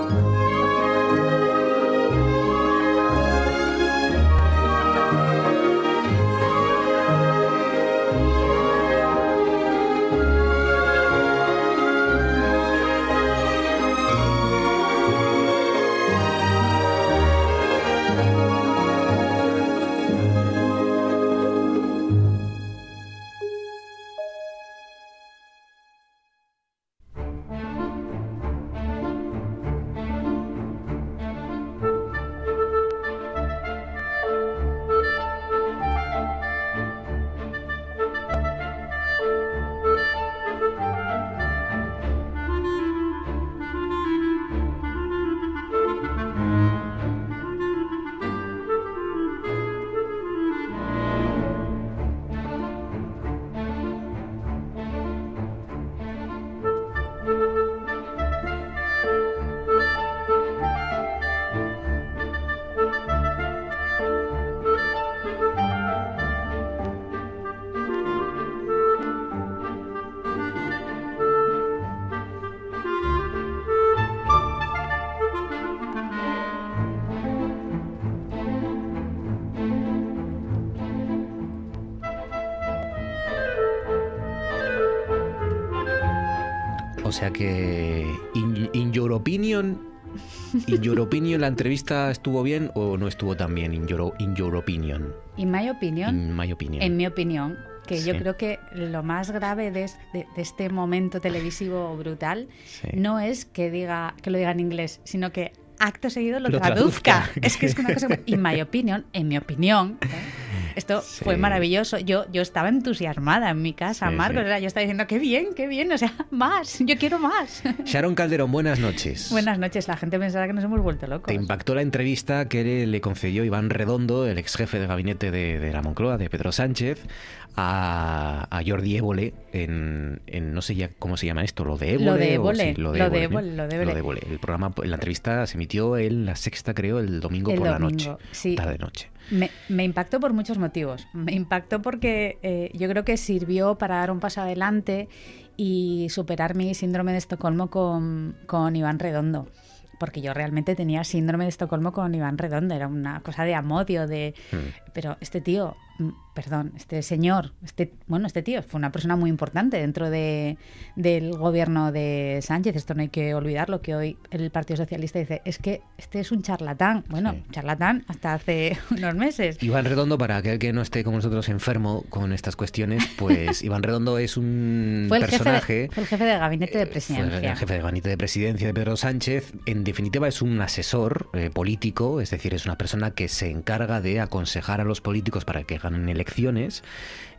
S1: In your opinion, la entrevista estuvo bien o no estuvo tan bien, in your, in your opinion.
S8: In my opinion.
S1: In my opinion.
S8: En mi opinión, que yo
S1: Sí.
S8: creo que lo más grave de, de- de este momento televisivo brutal
S1: Sí.
S8: no es que diga que lo diga en inglés, sino que acto seguido lo,
S1: Lo
S8: traduzca.
S1: traduzca.
S8: Es que es una cosa in my opinion, en mi opinión. ¿eh? Esto
S1: Sí.
S8: fue maravilloso. Yo, yo estaba entusiasmada en mi casa,
S1: Sí,
S8: Marcos.
S1: sí.
S8: era- Yo estaba diciendo, qué bien, qué bien, o sea, más, yo quiero más.
S1: Sharon Calderón, buenas noches.
S8: Buenas noches, la gente pensará que nos hemos vuelto locos.
S1: ¿Te impactó la entrevista que le concedió Iván Redondo, el ex jefe de gabinete de, de la Moncloa, de Pedro Sánchez, a, a Jordi Évole en, en- no sé ya cómo se llama esto, lo de Évole.
S8: Lo de
S1: o
S8: Évole,
S1: sí,
S8: lo de
S1: Évole, ¿eh?
S8: Évole, lo de Évole.
S1: El programa, la entrevista se emitió en la sexta, creo, el domingo
S8: El
S1: por la noche,
S8: sí.
S1: tarde-noche.
S8: Me, me impactó por muchos motivos. Me impactó porque eh, yo creo que sirvió para dar un paso adelante y superar mi síndrome de Estocolmo con, con Iván Redondo. Porque yo realmente tenía síndrome de Estocolmo con Iván Redondo. Era una cosa de amodio, de...
S1: Hmm.
S8: Pero este tío, perdón, este señor, este, bueno, este tío fue una persona muy importante dentro de, del gobierno de Sánchez. Esto no hay que olvidarlo, que hoy el Partido Socialista dice, es que este es un charlatán. Bueno,
S1: Sí.
S8: charlatán hasta hace unos meses.
S1: Iván Redondo, para aquel que no esté como nosotros enfermo con estas cuestiones, pues Iván Redondo es un
S8: Fue el, jefe
S1: personaje...
S8: de, fue el jefe de gabinete de
S1: Eh, Fue
S8: presidencia.
S1: el jefe de gabinete de presidencia de Pedro Sánchez. En definitiva, es un asesor eh, político, es decir, es una persona que se encarga de aconsejar a los políticos para que ganen elecciones.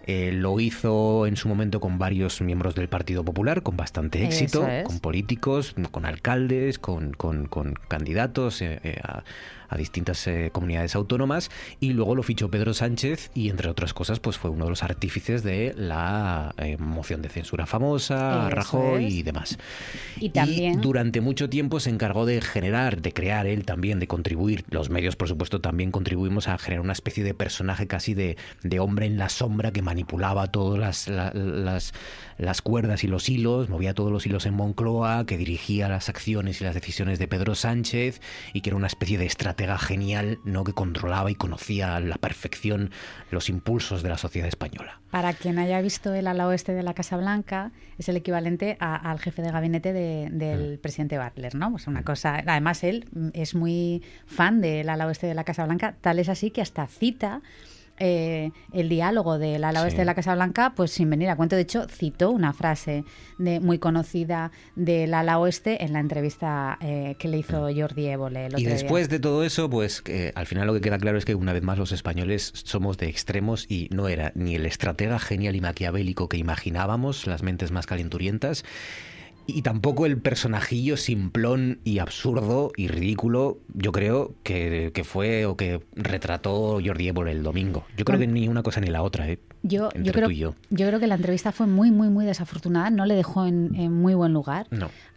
S1: Eh, lo hizo en su momento con varios miembros del Partido Popular, con bastante éxito,
S8: es.
S1: con políticos, con alcaldes, con, con- con candidatos eh, eh, a, a distintas eh, comunidades autónomas. Y luego lo fichó Pedro Sánchez y, entre otras cosas, pues fue uno de los artífices de la eh, moción de censura famosa,
S8: Eso
S1: Rajoy
S8: es.
S1: y demás.
S8: Y también-
S1: durante mucho tiempo se encargó de generar, de crear él también, de contribuir. Los medios, por supuesto, también contribuimos a generar una especie de personaje casi de, de hombre en la sombra que manipulaba todas las, la- las, las cuerdas y los hilos, movía todos los hilos en Moncloa, que dirigía las acciones y las decisiones de Pedro Sánchez y que era una especie de estratega genial, ¿no? que controlaba y conocía a la perfección los impulsos de la sociedad española.
S8: Para quien haya visto el ala oeste de la Casa Blanca, es el equivalente a- al jefe de gabinete de-
S1: Mm.
S8: del presidente Butler, ¿no? Pues una cosa. Además, él mm, es muy fan del ala oeste de la Casa Blanca, tal es así que hasta cita. Eh, el diálogo del ala
S1: Sí.
S8: oeste de la Casa Blanca, pues sin venir a cuento, de hecho, citó una frase de, muy conocida del ala oeste en la entrevista eh, que le hizo Jordi Évole el otro
S1: Mm. Y
S8: día.
S1: después de todo eso, pues que al final lo que queda claro es que una vez más los españoles somos de extremos y no era ni el estratega genial y maquiavélico que imaginábamos, las mentes más calenturientas, y tampoco el personajillo simplón y absurdo y ridículo, yo creo que, fue o que retrató Jordi Évole el domingo. Yo creo que ni una cosa ni la otra, ¿eh?
S8: Yo, yo, creo, yo. creo que la entrevista fue muy, muy, muy desafortunada. No le dejó en, muy buen lugar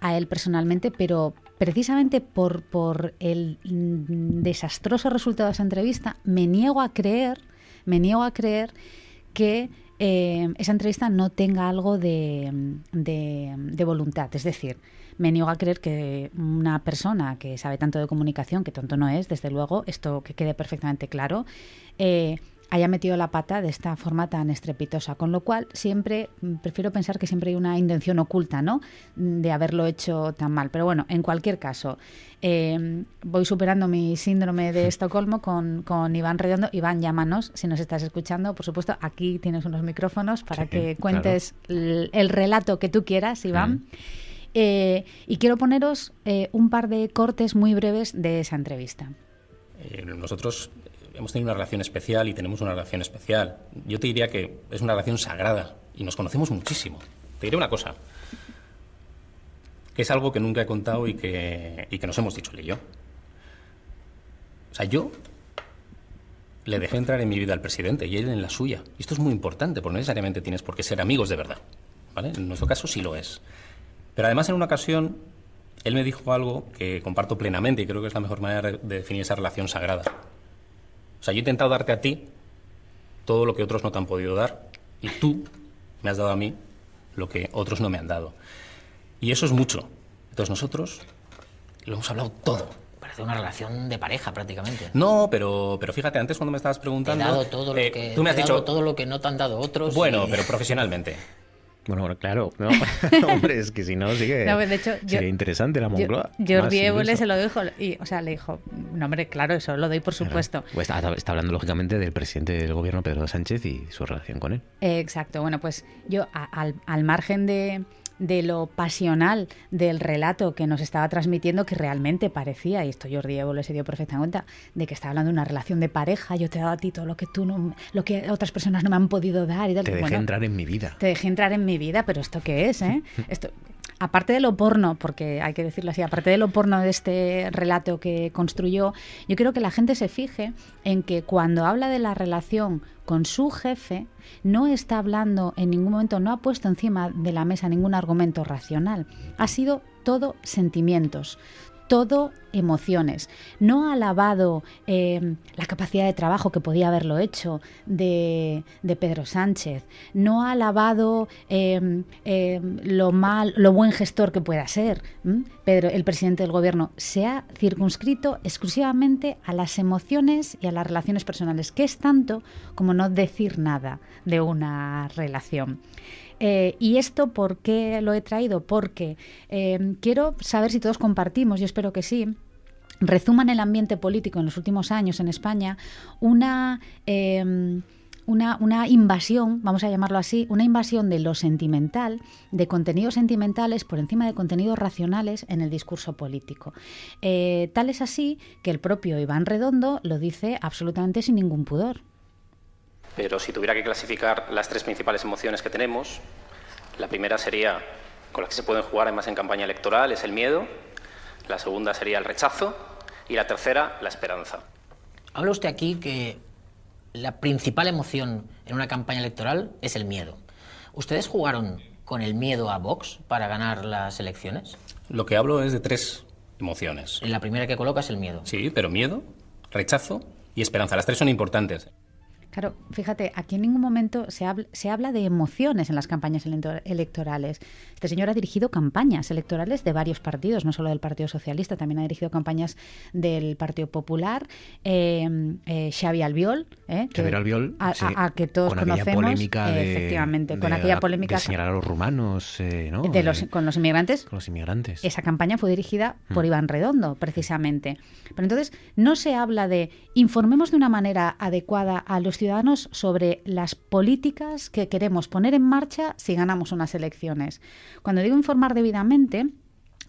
S8: a él personalmente, pero precisamente por, por el desastroso resultado de esa entrevista, me niego a creer, me niego a creer que eh, esa entrevista no tenga algo de, de, voluntad. Es decir, me niego a creer que una persona que sabe tanto de comunicación, que tonto no es, desde luego, esto que quede perfectamente claro, eh, haya metido la pata de esta forma tan estrepitosa. Con lo cual, siempre mm, prefiero pensar que siempre hay una intención oculta, ¿no? De haberlo hecho tan mal. Pero bueno, en cualquier caso, em, voy superando mi síndrome de Estocolmo con, con, Iván Redondo. Iván, llámanos si nos estás escuchando. Por supuesto, aquí tienes unos micrófonos para que cuentes el, relato que tú quieras, Iván. Eh, y quiero poneros eh, un par de cortes muy breves de esa entrevista.
S9: Eh, nosotros hemos tenido una relación especial y tenemos una relación especial. Yo te diría que es una relación sagrada y nos conocemos muchísimo. Te diré una cosa, que es algo que nunca he contado y que, y que nos hemos dicho él y yo. O sea, yo le dejé entrar en mi vida al presidente y él en la suya. Y esto es muy importante, porque no necesariamente tienes por qué ser amigos de verdad. ¿vale? En nuestro caso sí lo es. Pero además en una ocasión él me dijo algo que comparto plenamente y creo que es la mejor manera de definir esa relación sagrada. O sea, yo he intentado darte a ti todo lo que otros no te han podido dar y tú me has dado a mí lo que otros no me han dado. Y eso es mucho. Entonces nosotros lo hemos hablado todo.
S10: Parece una relación de pareja prácticamente.
S9: No, pero, pero fíjate, antes cuando me estabas preguntando...
S10: Te he dado todo lo eh, que,
S9: tú me has dicho
S10: todo lo que no te han dado otros.
S9: Bueno, pero profesionalmente.
S1: Bueno, bueno, claro, no, hombre, es que si no, sigue, no, de hecho, sería interesante la Moncloa.
S8: Jordi Évole se lo dijo, y, o sea, le dijo, no, hombre, claro, eso lo doy por supuesto.
S1: Pues está, hablando, lógicamente, del presidente del gobierno, Pedro Sánchez, y su relación con él.
S8: exacto, bueno, pues yo, al, al margen de, de lo pasional del relato que nos estaba transmitiendo, que realmente parecía, y esto Jordi Evo se dio perfectamente cuenta, de que estaba hablando de una relación de pareja, yo te he dado a ti todo lo que tú no, lo que otras personas no me han podido dar y tal.
S1: Te dejé entrar en mi vida.
S8: Te dejé entrar en mi vida, pero ¿esto qué es? Eh? esto, aparte de lo porno, porque hay que decirlo así, aparte de lo porno de este relato que construyó, yo quiero que la gente se fije en que cuando habla de la relación con su jefe, no está hablando en ningún momento, no ha puesto encima de la mesa ningún argumento racional. Ha sido todo sentimientos, todo emociones. No ha alabado eh, la capacidad de trabajo que podía haberlo hecho de, Pedro Sánchez. No ha alabado eh, eh, lo mal, lo buen gestor que pueda ser Pedro, el presidente del gobierno. Se ha circunscrito exclusivamente a las emociones y a las relaciones personales, que es tanto como no decir nada de una relación. Eh, ¿Y esto por qué lo he traído? Porque eh, quiero saber si todos compartimos, yo espero que sí, rezuma en el ambiente político en los últimos años en España una... Em, una, una, invasión, vamos a llamarlo así, una invasión de lo sentimental, de contenidos sentimentales por encima de contenidos racionales en el discurso político. Eh, tal es así que el propio Iván Redondo lo dice absolutamente sin ningún pudor.
S9: Pero si tuviera que clasificar las tres principales emociones que tenemos, la primera sería, con las que se pueden jugar además en campaña electoral, es el miedo, la segunda sería el rechazo y la tercera, la esperanza.
S10: Habla usted aquí que la principal emoción en una campaña electoral es el miedo. ¿Ustedes jugaron con el miedo a Vox para ganar las elecciones?
S9: Lo que hablo es de tres emociones.
S10: La primera que coloca es el miedo.
S9: Sí, pero miedo, rechazo y esperanza. Las tres son importantes.
S8: Claro, fíjate, aquí en ningún momento se habla, se habla de emociones en las campañas electorales. Este señor ha dirigido campañas electorales de varios partidos, no solo del Partido Socialista, también ha dirigido campañas del Partido Popular. Eh, eh, Xavi Albiol,
S1: eh, que, Albiol,
S8: a, que todos
S1: con
S8: conocemos,
S1: polémica de,
S8: efectivamente, con aquella polémica
S1: de señalar a los rumanos, eh, ¿no?
S8: De los, con los inmigrantes.
S1: Con los inmigrantes.
S8: Esa campaña fue dirigida por hmm. Iván Redondo, precisamente. Pero entonces no se habla de informemos de una manera adecuada a los ciudadanos ciudadanos sobre las políticas que queremos poner en marcha si ganamos unas elecciones. Cuando digo informar debidamente,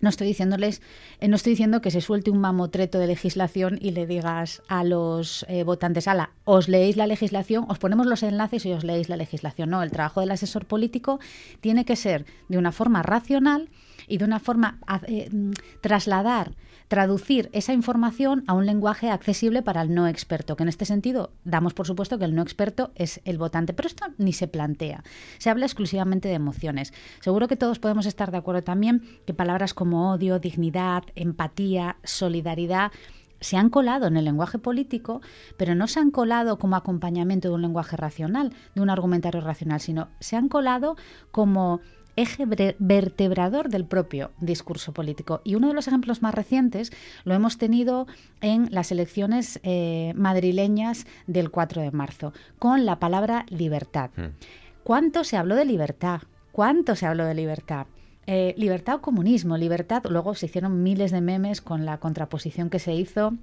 S8: no estoy diciéndoles, eh, no estoy diciendo que se suelte un mamotreto de legislación y le digas a los eh, votantes, ala, os leéis la legislación, os ponemos los enlaces y os leéis la legislación. No, el trabajo del asesor político tiene que ser de una forma racional y de una forma eh, mm, trasladar traducir esa información a un lenguaje accesible para el no experto, que en este sentido damos por supuesto que el no experto es el votante, pero esto ni se plantea. Se habla exclusivamente de emociones. Seguro que todos podemos estar de acuerdo también que palabras como odio, dignidad, empatía, solidaridad se han colado en el lenguaje político, pero no se han colado como acompañamiento de un lenguaje racional, de un argumentario racional, sino se han colado como eje vertebrador del propio discurso político. Y uno de los ejemplos más recientes lo hemos tenido en las elecciones eh, madrileñas del 4 de marzo, con la palabra libertad. Hmm. ¿Cuánto se habló de libertad? ¿Cuánto se habló de libertad? Eh, libertad o comunismo, libertad. Luego se hicieron miles de memes con la contraposición que se hizo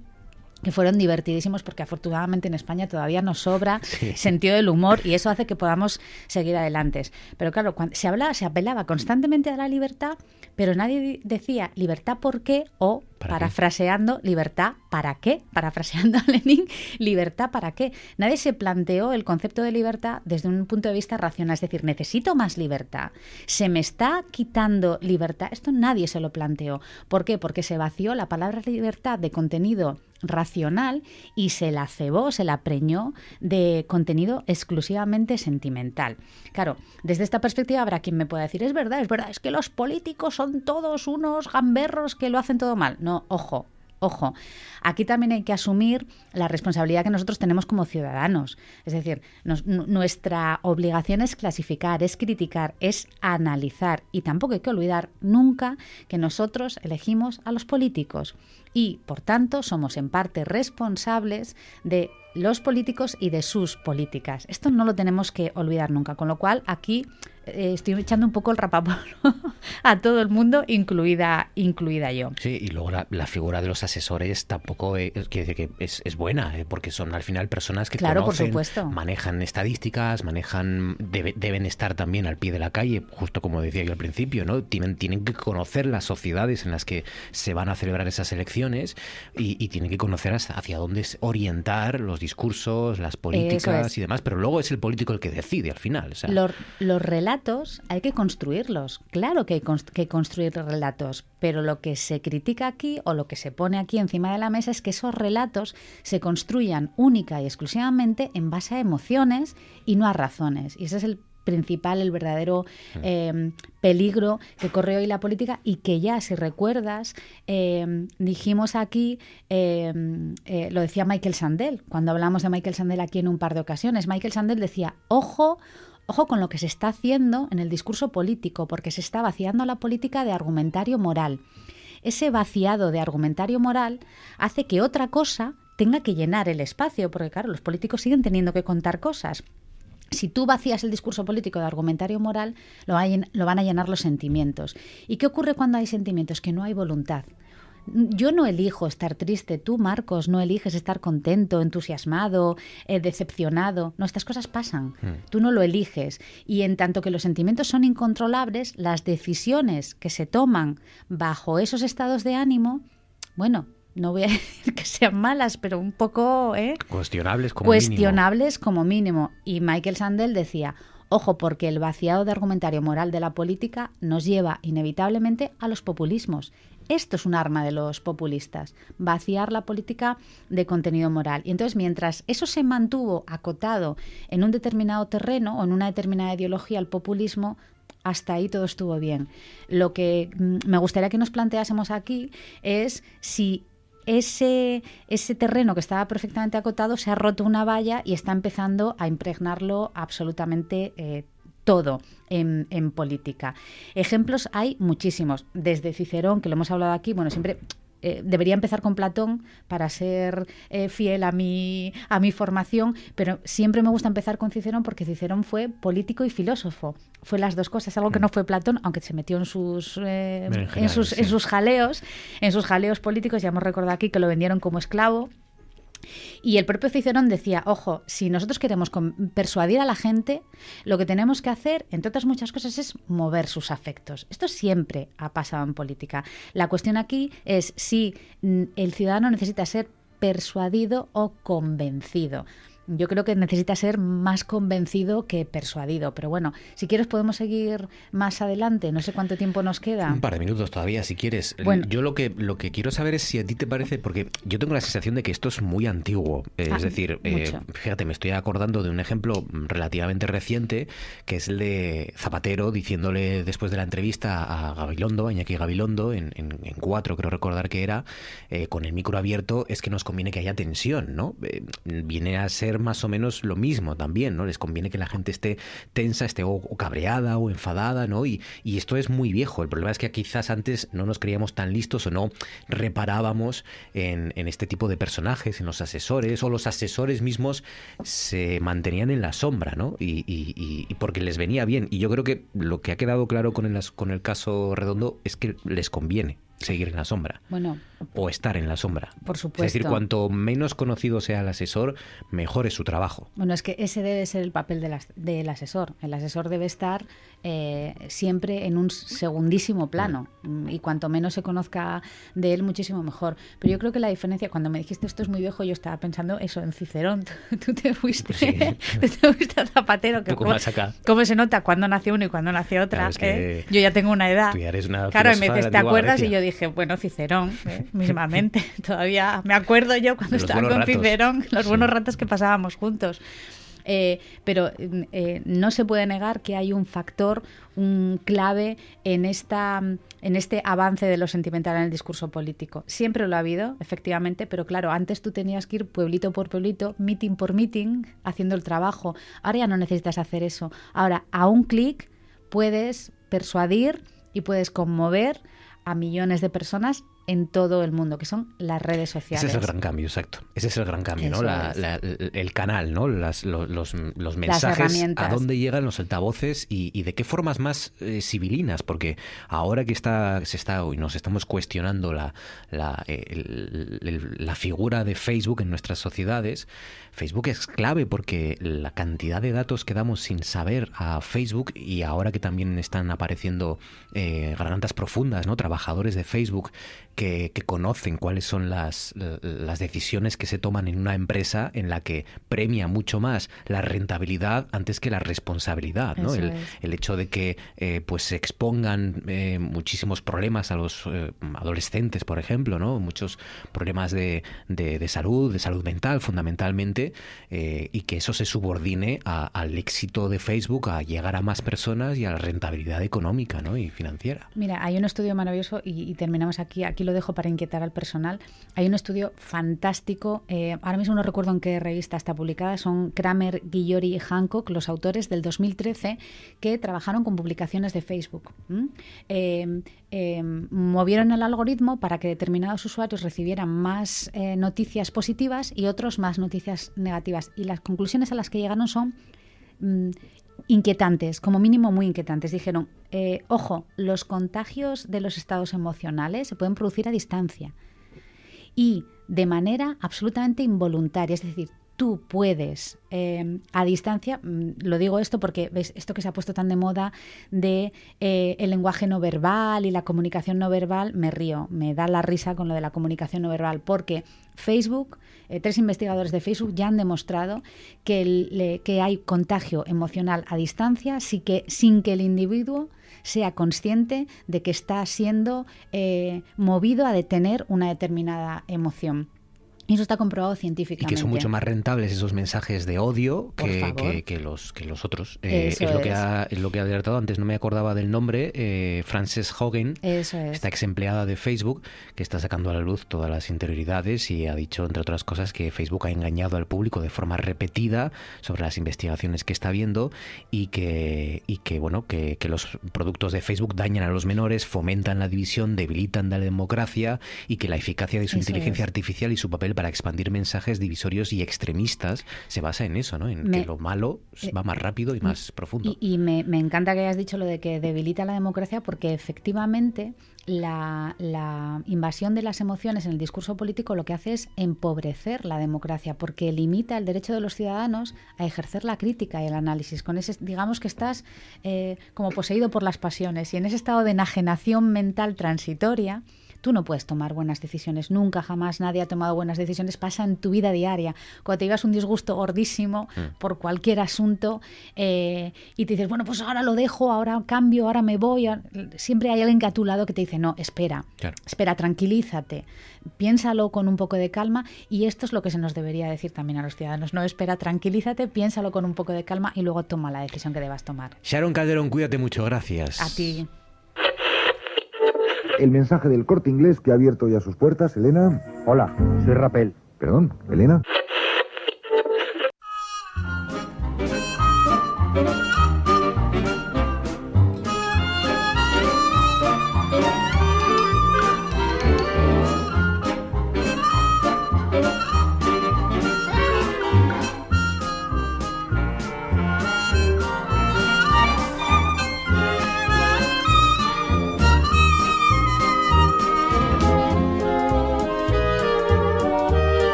S8: que fueron divertidísimos porque afortunadamente en España todavía nos sobra sentido del humor y eso hace que podamos seguir adelante. Pero claro, cuando se hablaba, se apelaba constantemente a la libertad, pero nadie decía libertad por qué o parafraseando libertad para qué, parafraseando a Lenin, libertad para qué. Nadie se planteó el concepto de libertad desde un punto de vista racional, es decir, necesito más libertad. Se me está quitando libertad. Esto nadie se lo planteó. ¿Por qué? Porque se vació la palabra libertad de contenido racional y se la cebó, se la preñó de contenido exclusivamente sentimental. Claro, desde esta perspectiva habrá quien me pueda decir, es verdad, es verdad, es que los políticos son todos unos gamberros que lo hacen todo mal. No, ojo, Ojo, aquí también hay que asumir la responsabilidad que nosotros tenemos como ciudadanos. Es decir, nuestra obligación es clasificar, es criticar, es analizar. Y tampoco hay que olvidar nunca que nosotros elegimos a los políticos y, por tanto, somos en parte responsables de los políticos y de sus políticas. Esto no lo tenemos que olvidar nunca, con lo cual aquí eh, estoy echando un poco el rapapolvo a todo el mundo, incluida, incluida yo.
S1: Sí, y luego la, figura de los asesores tampoco es, que es, buena, eh, porque son al final personas que
S8: claro, por supuesto.
S1: manejan estadísticas, manejan deben estar también al pie de la calle, justo como decía yo al principio, ¿no? Tienen, tienen que conocer las sociedades en las que se van a celebrar esas elecciones y, tienen que conocer hacia dónde orientar los discursos, las políticas y demás, pero luego es el político el que decide al final.
S8: los, los relatos hay que construirlos. Claro que hay que construir relatos, pero lo que se critica aquí o lo que se pone aquí encima de la mesa es que esos relatos se construyan única y exclusivamente en base a emociones y no a razones. Y ese es el principal, el verdadero em, peligro que corre hoy la política y que ya, si recuerdas, em, dijimos aquí, em, eh, lo decía Michael Sandel, cuando hablamos de Michael Sandel aquí en un par de ocasiones, Michael Sandel decía, ojo, Ojo con lo que se está haciendo en el discurso político, porque se está vaciando la política de argumentario moral. Ese vaciado de argumentario moral hace que otra cosa tenga que llenar el espacio, porque claro, los políticos siguen teniendo que contar cosas. Si tú vacías el discurso político de argumentario moral, lo, van a llenar los sentimientos. ¿Y qué ocurre cuando hay sentimientos? Que no hay voluntad. Yo no elijo estar triste, tú, Marcos, no eliges estar contento, entusiasmado, eh, decepcionado. No, estas cosas pasan. Hmm. Tú no lo eliges. Y en tanto que los sentimientos son incontrolables, las decisiones que se toman bajo esos estados de ánimo, bueno, no voy a decir que sean malas, pero un poco ¿eh?
S1: cuestionables como
S8: cuestionables como mínimo. Y Michael Sandel decía, ojo, porque el vaciado de argumentario moral de la política nos lleva inevitablemente a los populismos. Esto es un arma de los populistas, vaciar la política de contenido moral. Y entonces, mientras eso se mantuvo acotado en un determinado terreno o en una determinada ideología, el populismo hasta ahí todo estuvo bien. Lo que mm, me gustaría que nos planteásemos aquí es si ese, ese terreno que estaba perfectamente acotado se ha roto una valla y está empezando a impregnarlo absolutamente eh, todo en, política. Ejemplos hay muchísimos, desde Cicerón, que lo hemos hablado aquí, bueno, siempre eh, debería empezar con Platón para ser eh, fiel a mi, a mi formación, pero siempre me gusta empezar con Cicerón porque Cicerón fue político y filósofo. Fue las dos cosas, algo que no fue Platón, aunque se metió en sus, eh, en sus, en sus jaleos, en sus jaleos políticos, ya hemos recordado aquí que lo vendieron como esclavo y el propio Cicerón decía, ojo, si nosotros queremos persuadir a la gente, lo que tenemos que hacer, entre otras muchas cosas, es mover sus afectos. Esto siempre ha pasado en política. La cuestión aquí es si mm, el ciudadano necesita ser persuadido o convencido. Yo creo que necesita ser más convencido que persuadido. Pero bueno, si quieres podemos seguir más adelante. No sé cuánto tiempo nos queda.
S1: Un par de minutos todavía, si quieres.
S8: Bueno.
S1: Yo lo que, lo que quiero saber es si a ti te parece, porque yo tengo la sensación de que esto es muy antiguo. Eh,
S8: Ah,
S1: es decir, eh, fíjate, me estoy acordando de un ejemplo relativamente reciente, que es el de Zapatero diciéndole después de la entrevista a Gabilondo, a Iñaki Gabilondo, en, en, en cuatro creo recordar que era, eh, con el micro abierto, es que nos conviene que haya tensión, ¿no? Eh, viene a ser más o menos lo mismo también, ¿no? Les conviene que la gente esté tensa, esté o, cabreada o enfadada, ¿no? Y, y esto es muy viejo. El problema es que quizás antes no nos creíamos tan listos o no reparábamos en, en este tipo de personajes, en los asesores, o los asesores mismos se mantenían en la sombra, ¿no? Y, y- y- porque les venía bien. Y yo creo que lo que ha quedado claro con el, con el caso Redondo es que les conviene seguir en la sombra
S8: Bueno,
S1: o estar en la sombra.
S8: Por
S1: Es decir,
S8: supuesto.
S1: cuanto menos conocido sea el asesor, mejor es su trabajo.
S8: Bueno, es que ese debe ser el papel del, as- del asesor. El asesor debe estar eh, siempre en un segundísimo plano Mm, y cuanto menos se conozca de él, muchísimo mejor. Pero yo creo que la diferencia, cuando me dijiste esto es muy viejo, yo estaba pensando eso en Cicerón. Tú te fuiste, te fuiste a Zapatero. Que. ¿Cómo se nota cuándo nació uno y cuándo nació otra?
S1: Claro, es que
S8: eh? Yo ya tengo una edad.
S1: tú ya eres una
S8: claro, y me dices, ¿te acuerdas?
S1: Grecia.
S8: Y yo dije, bueno, Cicerón, eh, mismamente. Todavía me acuerdo yo cuando estaba con
S1: ratos.
S8: Cicerón, los
S1: Sí.
S8: buenos ratos que pasábamos juntos. Eh, pero eh, no se puede negar que hay un factor un clave en esta en este avance de lo sentimental en el discurso político. Siempre lo ha habido, efectivamente, pero claro, antes tú tenías que ir pueblito por pueblito, meeting por meeting, haciendo el trabajo. Ahora ya no necesitas hacer eso. Ahora, a un clic puedes persuadir y puedes conmover a millones de personas en todo el mundo, que son las redes sociales.
S1: Ese es el gran cambio, exacto. Ese es el gran cambio, ¿no? La- el canal, ¿no? Las- lo- los, los mensajes, a dónde llegan los altavoces y, y de qué formas más eh, civilinas, porque ahora que está, se está y nos estamos cuestionando la, la, el- el- la figura de Facebook en nuestras sociedades, Facebook es clave porque la cantidad de datos que damos sin saber a Facebook y ahora que también están apareciendo eh, gargantas profundas, ¿no? Trabajadores de Facebook que, que conocen cuáles son las, las decisiones que se toman en una empresa en la que premia mucho más la rentabilidad antes que la responsabilidad, ¿no? El, el hecho de que eh, pues se expongan eh, muchísimos problemas a los eh, adolescentes, por ejemplo, ¿no? Muchos problemas de, de- de salud, de salud mental, fundamentalmente, eh, y que eso se subordine al éxito de Facebook, a llegar a más personas y a la rentabilidad económica. Y financiera.
S8: Mira, hay un estudio maravilloso y, terminamos aquí. Aquí lo dejo para inquietar al personal. Hay un estudio fantástico. eh, ahora mismo no recuerdo en qué revista está publicada. Son Kramer, Guillori y Hancock, los autores del 2013, que trabajaron con publicaciones de Facebook. Eh, movieron el algoritmo para que determinados usuarios recibieran más eh, noticias positivas y otros más noticias negativas. Y las conclusiones a las que llegaron son mm, inquietantes, como mínimo muy inquietantes. Dijeron, eh, ojo, los contagios de los estados emocionales se pueden producir a distancia y de manera absolutamente involuntaria. Es decir, tú puedes eh, a distancia, mm, lo digo esto porque ves esto que se ha puesto tan de moda de eh, el lenguaje no verbal y la comunicación no verbal, me río, me da la risa con lo de la comunicación no verbal, porque Facebook, eh, tres investigadores de Facebook ya han demostrado que, que hay contagio emocional a distancia sí que, sin que el individuo sea consciente de que está siendo eh, movido a detener una determinada emoción. Y eso está comprobado
S1: Y
S8: científicamente.
S1: que son mucho más rentables esos mensajes de odio que, que- que los, que los otros. Eh, es, lo que
S8: es.
S1: ha, es lo que ha alertado antes, no me acordaba del nombre, eh, Frances Hogan,
S8: Eso es.
S1: esta ex empleada de Facebook, que está sacando a la luz todas las interioridades y ha dicho, entre otras cosas, que Facebook ha engañado al público de forma repetida sobre las investigaciones que está viendo y que, y que bueno, que, que los productos de Facebook dañan a los menores, fomentan la división, debilitan la democracia y que la eficacia de su
S8: Eso
S1: inteligencia artificial y su papel para expandir mensajes divisorios y extremistas se basa en eso, ¿no? En
S8: Me-
S1: que lo malo
S8: eh,
S1: va más rápido y más profundo.
S8: Y, y me, me encanta que hayas dicho lo de que debilita la democracia porque efectivamente la, la invasión de las emociones en el discurso político lo que hace es empobrecer la democracia porque limita el derecho de los ciudadanos a ejercer la crítica y el análisis. Con ese, digamos que estás eh, como poseído por las pasiones y en ese estado de enajenación mental transitoria Tú no puedes tomar buenas decisiones. Nunca, jamás nadie ha tomado buenas decisiones. Pasa en tu vida diaria. Cuando te llevas un disgusto gordísimo
S1: Mm.
S8: por cualquier asunto eh, y te dices, bueno, pues ahora lo dejo, ahora cambio, ahora me voy. Siempre hay alguien que a tu lado que te dice, no, espera,
S1: Claro.
S8: espera, tranquilízate, piénsalo con un poco de calma y esto es lo que se nos debería decir también a los ciudadanos. No, espera, tranquilízate, piénsalo con un poco de calma y luego toma la decisión que debas tomar.
S1: Sharon Calderón, cuídate mucho, gracias.
S8: A ti.
S11: El mensaje del corte inglés que ha abierto ya sus puertas, Elena. Hola, soy Rapel. Perdón, Elena.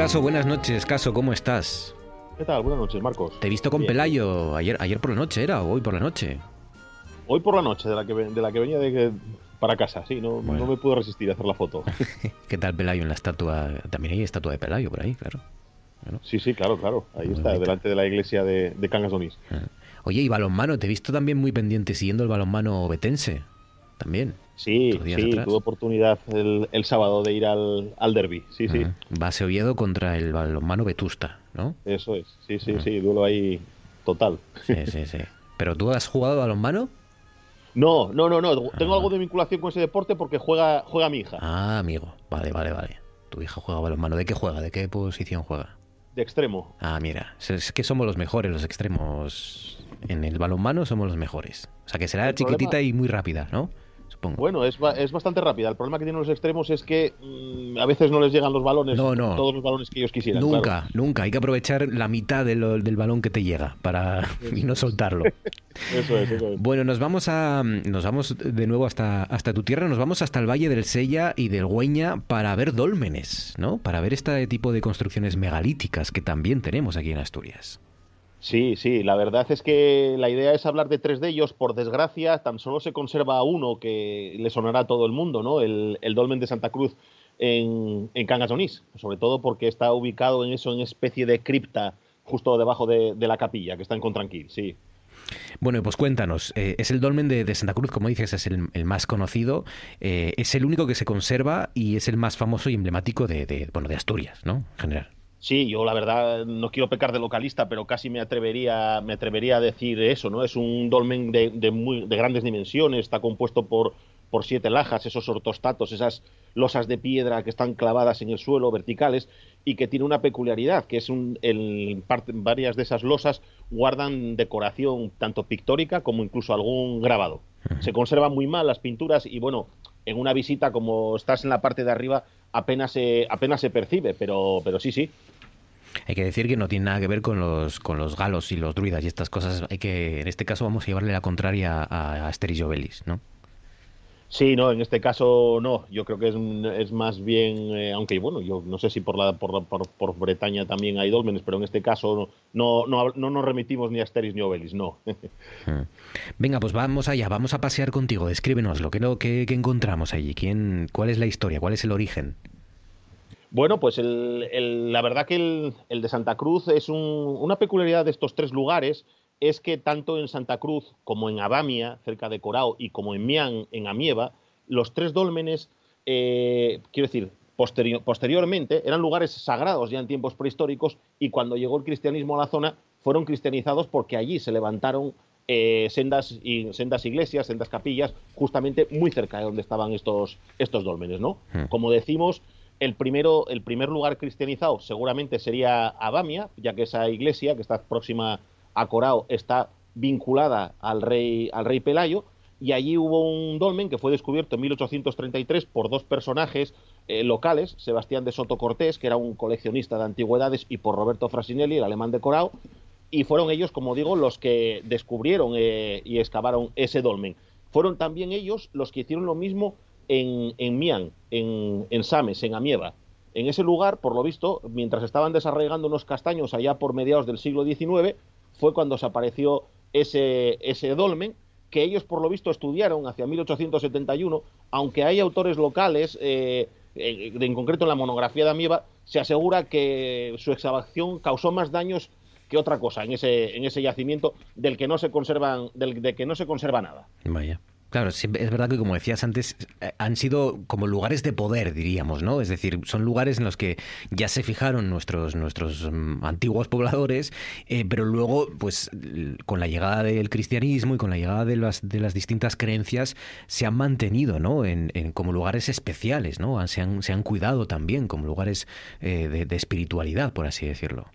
S1: Caso, buenas noches. Caso, ¿cómo estás?
S12: ¿Qué tal? Buenas noches, Marcos.
S1: Te he visto con
S12: Bien.
S1: Pelayo ayer, ayer por la noche, ¿era? ¿O hoy por la noche?
S12: Hoy por la noche, de la que, de la que venía de, para casa, sí, no,
S1: Bueno.
S12: no me pude resistir a hacer la foto.
S1: ¿Qué tal Pelayo en la estatua? También hay estatua de Pelayo por ahí, claro.
S12: Sí, sí, claro, claro. Ahí
S1: Muy
S12: está,
S1: bonita.
S12: delante de la iglesia de, de Cangas Donís.
S1: Ah. Oye, y balonmano, te he visto también muy pendiente siguiendo el balonmano betense. También.
S12: Sí, sí,
S1: atrás.
S12: tuve oportunidad el, el sábado de ir al, al derby. Sí, sí,
S1: Ah, Base Oviedo contra el balonmano Vetusta, ¿no?
S12: eso es. Sí, sí, sí, duelo ahí total.
S1: Sí, sí, sí. ¿Pero tú has jugado balonmano?
S12: No, no, no, no. Tengo
S1: Ah.
S12: algo de vinculación con ese deporte porque juega, juega mi hija.
S1: Ah, amigo. Vale, vale, vale. Tu hija juega balonmano. ¿De qué juega? ¿De qué posición juega?
S12: De extremo.
S1: Ah, mira. Es- que somos los mejores, los extremos. En el balonmano somos los mejores. O sea que será
S12: El problema-
S1: chiquitita y muy rápida, ¿no? Supongo.
S12: Bueno, es, es bastante rápida. El problema que tienen los extremos es que mm, a veces no les llegan los balones,
S1: No, no.
S12: todos los balones que ellos quisieran.
S1: Nunca,
S12: claro.
S1: nunca. Hay que aprovechar la mitad de lo- del balón que te llega para y no soltarlo.
S12: Eso es, eso es.
S1: Bueno, nos vamos a nos vamos de nuevo hasta hasta tu tierra, nos vamos hasta el Valle del Sella y del Güeña para ver dólmenes, ¿no? Para ver este tipo de construcciones megalíticas que también tenemos aquí en Asturias.
S12: Sí, sí, la verdad es que la idea es hablar de tres de ellos. Por desgracia, tan solo se conserva uno que le sonará a todo el mundo, ¿no? El, dolmen de Santa Cruz en, en Cangas Onís, sobre todo porque está ubicado en eso, en especie de cripta justo debajo de, la capilla, que está en Contranquil, sí.
S1: Bueno, pues cuéntanos, eh, es el dolmen de, de Santa Cruz, como dices, es el, el más conocido, eh, es el único que se conserva y es el más famoso y emblemático de, de, bueno, de Asturias, ¿no? En general.
S12: Sí, yo la verdad no quiero pecar de localista, pero casi me atrevería, me atrevería a decir eso, ¿no? Es un dolmen de, de muy, de grandes dimensiones, está compuesto por, por siete lajas, esos ortostatos, esas losas de piedra que están clavadas en el suelo, verticales, y que tiene una peculiaridad, que es un, el, parte, varias de esas losas guardan decoración tanto pictórica como incluso algún grabado. Se conservan muy mal las pinturas y bueno, en una visita como estás en la parte de arriba apenas se, apenas se percibe, pero, pero sí, sí.
S1: Hay que decir que no tiene nada que ver con los, con los galos y los druidas y estas cosas. Hay que, en este caso, vamos a llevarle la contraria a Asterix y Obelix, ¿no?
S12: Sí, no, en este caso no. Yo creo que es, es más bien, eh, aunque bueno, yo no sé si por, la, por, por, por, Bretaña también hay dólmenes, pero en este caso no, no, no nos remitimos ni a Asterix ni a Obelix, no.
S1: Venga, pues vamos allá, vamos a pasear contigo. Descríbenos lo que, que encontramos allí. ¿Quién, ¿Cuál es la historia? ¿Cuál es el origen?
S12: Bueno, pues el, el, la verdad que el, el, de Santa Cruz es un, una peculiaridad de estos tres lugares es que tanto en Santa Cruz como en Abamia, cerca de Corao, y como en Mian, en Amieva, los tres dólmenes, eh, quiero decir, posterior, posteriormente eran lugares sagrados ya en tiempos prehistóricos y cuando llegó el cristianismo a la zona fueron cristianizados porque allí se levantaron eh, sendas, y, sendas iglesias, sendas capillas, justamente muy cerca de donde estaban estos, estos dólmenes, ¿no?
S1: Hmm.
S12: Como decimos, el, primero, el primer lugar cristianizado seguramente sería Abamia, ya que esa iglesia, que está próxima a Corao, está vinculada al rey, al rey Pelayo, y allí hubo un dolmen que fue descubierto en 1833 por dos personajes eh, locales, Sebastián de Soto Cortés, que era un coleccionista de antigüedades, y por Roberto Frasinelli, el alemán de Corao, y fueron ellos, como digo, los que descubrieron eh, y excavaron ese dolmen. Fueron también ellos los que hicieron lo mismo en, Mian, en, en, Sames, en Amieva. En ese lugar, por lo visto, mientras estaban desarraigando unos castaños allá por mediados del siglo XIX, fue cuando se apareció ese, ese dolmen que ellos por lo visto estudiaron hacia 1871, aunque hay autores locales, eh, en concreto en la monografía de Amieva, se asegura que su excavación causó más daños que otra cosa en ese, en ese yacimiento del que no se conservan, del, de que no se conserva nada.
S1: Vaya. Claro, es verdad que como decías antes, eh, han sido como lugares de poder, diríamos, ¿no? Es decir, son lugares en los que ya se fijaron nuestros, nuestros mm, antiguos pobladores, eh, pero luego, pues con la llegada del cristianismo y con la llegada de las, de las distintas creencias, se han mantenido, ¿no? En, como lugares especiales, ¿no? Se han, se han cuidado también como lugares eh, de espiritualidad, por así decirlo.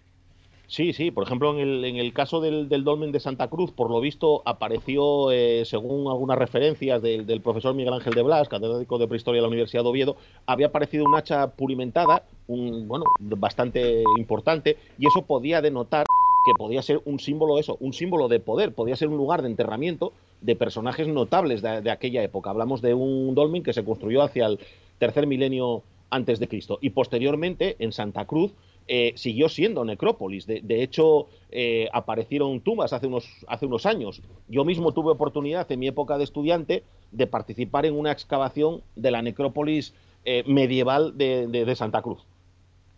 S12: Sí, sí, por ejemplo, en el, caso del, dolmen de Santa Cruz, por lo visto apareció, eh, según algunas referencias del, profesor Miguel Ángel de Blas, catedrático de prehistoria de la Universidad de Oviedo, había aparecido un hacha pulimentada, un, bueno, bastante importante, y eso podía denotar que podía ser un símbolo eso, un símbolo de poder, podía ser un lugar de enterramiento de personajes notables de, de aquella época. Hablamos de un dolmen que se construyó hacia el tercer milenio antes de Cristo y posteriormente en Santa Cruz eh, siguió siendo necrópolis. De, hecho, eh, aparecieron tumbas hace unos, hace unos años. Yo mismo tuve oportunidad en mi época de estudiante de participar en una excavación de la necrópolis eh, medieval de, Santa Cruz.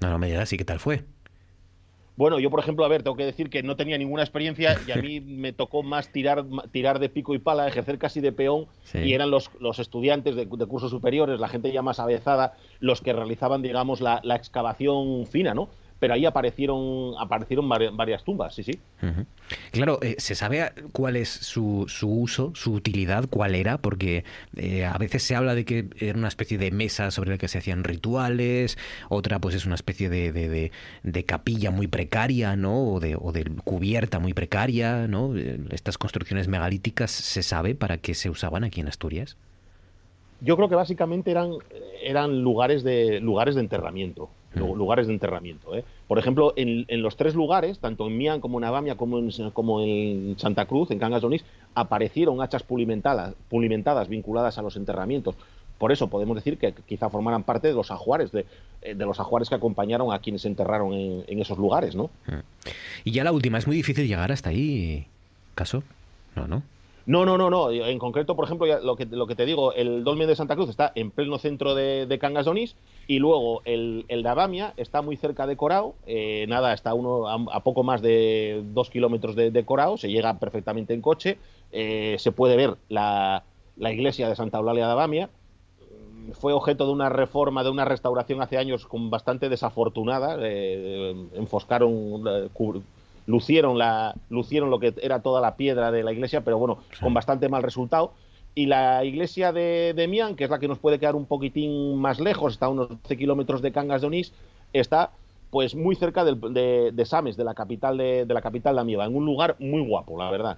S1: No, no me digas, ¿y qué tal fue?
S12: Bueno, yo por ejemplo, a ver, tengo que decir que no tenía ninguna experiencia y a mí me tocó más tirar, tirar de pico y pala, ejercer casi de peón y eran los, los estudiantes de, cursos superiores, la gente ya más avezada, los que realizaban, digamos, la, la excavación fina, ¿no? Pero ahí aparecieron aparecieron varias tumbas, sí, sí.
S1: Claro, eh, ¿se sabe cuál es su, su, uso, su utilidad, cuál era? Porque eh, a veces se habla de que era una especie de mesa sobre la que se hacían rituales, otra pues es una especie de, de, de, capilla muy precaria, ¿no? O de, o de cubierta muy precaria, ¿no? Eh, estas construcciones megalíticas, ¿se sabe para qué se usaban aquí en Asturias?
S12: Yo creo que básicamente eran, eran lugares, de, lugares de enterramiento lugares de enterramiento. ¿eh? Por ejemplo, en, los tres lugares, tanto en Mian como en Abamia como en, como en Santa Cruz, en Cangas de aparecieron hachas pulimentadas, pulimentadas vinculadas a los enterramientos. Por eso podemos decir que quizá formaran parte de los ajuares, de, eh, los ajuares que acompañaron a quienes se enterraron en, esos lugares, ¿no?
S1: Y ya la última, es muy difícil llegar hasta ahí, ¿caso? No, ¿no?
S12: No, no, no, no. En concreto, por ejemplo, lo, que, lo que te digo, el Dolmen de Santa Cruz está en pleno centro de, de Cangas y luego el, de Abamia está muy cerca de Corao, eh, nada, está uno, a, poco más de dos kilómetros de, Corao, se llega perfectamente en coche, eh, se puede ver la, la, iglesia de Santa Eulalia de Abamia, fue objeto de una reforma, de una restauración hace años con bastante desafortunada, eh, enfoscaron, lucieron, la, lucieron lo que era toda la piedra de la iglesia, pero bueno, con bastante mal resultado. Y la iglesia de, de Mian, que es la que nos puede quedar un poquitín más lejos, está a unos 12 kilómetros de Cangas de Onís, está pues muy cerca de, de, Sames, de la capital de, de la capital de Amieva, en un lugar muy guapo, la verdad.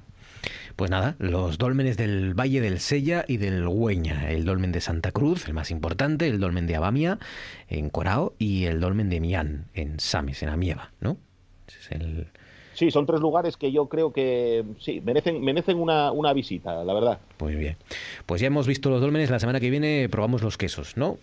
S1: Pues nada, los dólmenes del Valle del Sella y del Güeña, el dolmen de Santa Cruz, el más importante, el dolmen de Abamia, en Corao, y el dolmen de Mian, en Sames, en Amieva, ¿no?
S12: Ese es el, Sí, son tres lugares que yo creo que sí, merecen, merecen una, una visita, la verdad.
S1: Muy bien. Pues ya hemos visto los dólmenes, la semana que viene probamos los quesos, ¿no?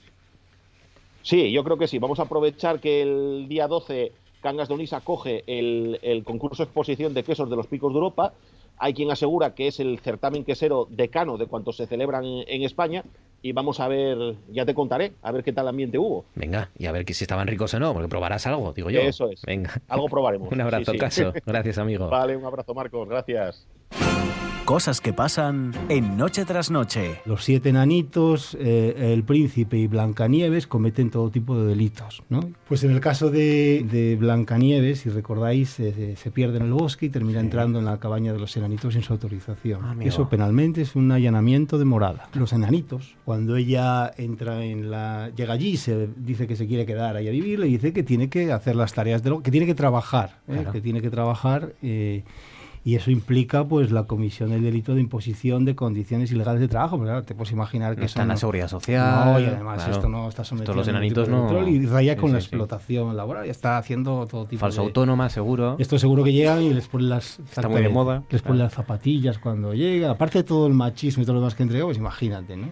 S12: Sí, yo creo que sí. Vamos a aprovechar que el día 12 Cangas de Onís acoge el, el concurso exposición de quesos de los picos de Europa hay quien asegura que es el certamen quesero decano de cuantos se celebran en, España y vamos a ver, ya te contaré, a ver qué tal ambiente hubo.
S1: Venga, y a ver si estaban ricos o no, porque probarás algo, digo yo.
S12: Eso es. Venga. Algo probaremos.
S1: un abrazo, Caso. Gracias, amigo.
S12: Vale, un abrazo, Marcos. Gracias.
S2: Cosas que pasan en Noche tras Noche.
S13: Los siete enanitos, eh, el príncipe y Blancanieves cometen todo tipo de delitos. ¿no? Pues en el caso de, Blancanieves, si recordáis, se pierde en el bosque y termina entrando en la cabaña de los enanitos sin su autorización. Ah, Eso penalmente es un allanamiento de morada. Los enanitos, cuando ella entra en la... llega allí, se dice que se quiere quedar ahí a vivir, le dice que tiene que hacer las tareas de lo... que tiene que trabajar, ¿eh? que tiene que trabajar... Y eso implica pues la comisión del delito de imposición de condiciones ilegales de trabajo. Pero claro, te puedes imaginar que
S1: no está en la seguridad social.
S13: No, y además esto no está sometido
S1: a los enanitos no.
S13: y raya con la explotación laboral. Y está haciendo todo tipo
S1: Falso autónoma, seguro.
S13: Esto seguro que llegan y les ponen las.
S1: Está muy de moda.
S13: Les ponen las zapatillas cuando llega. Aparte de todo el machismo y todo lo demás que entregó, pues imagínate, ¿no?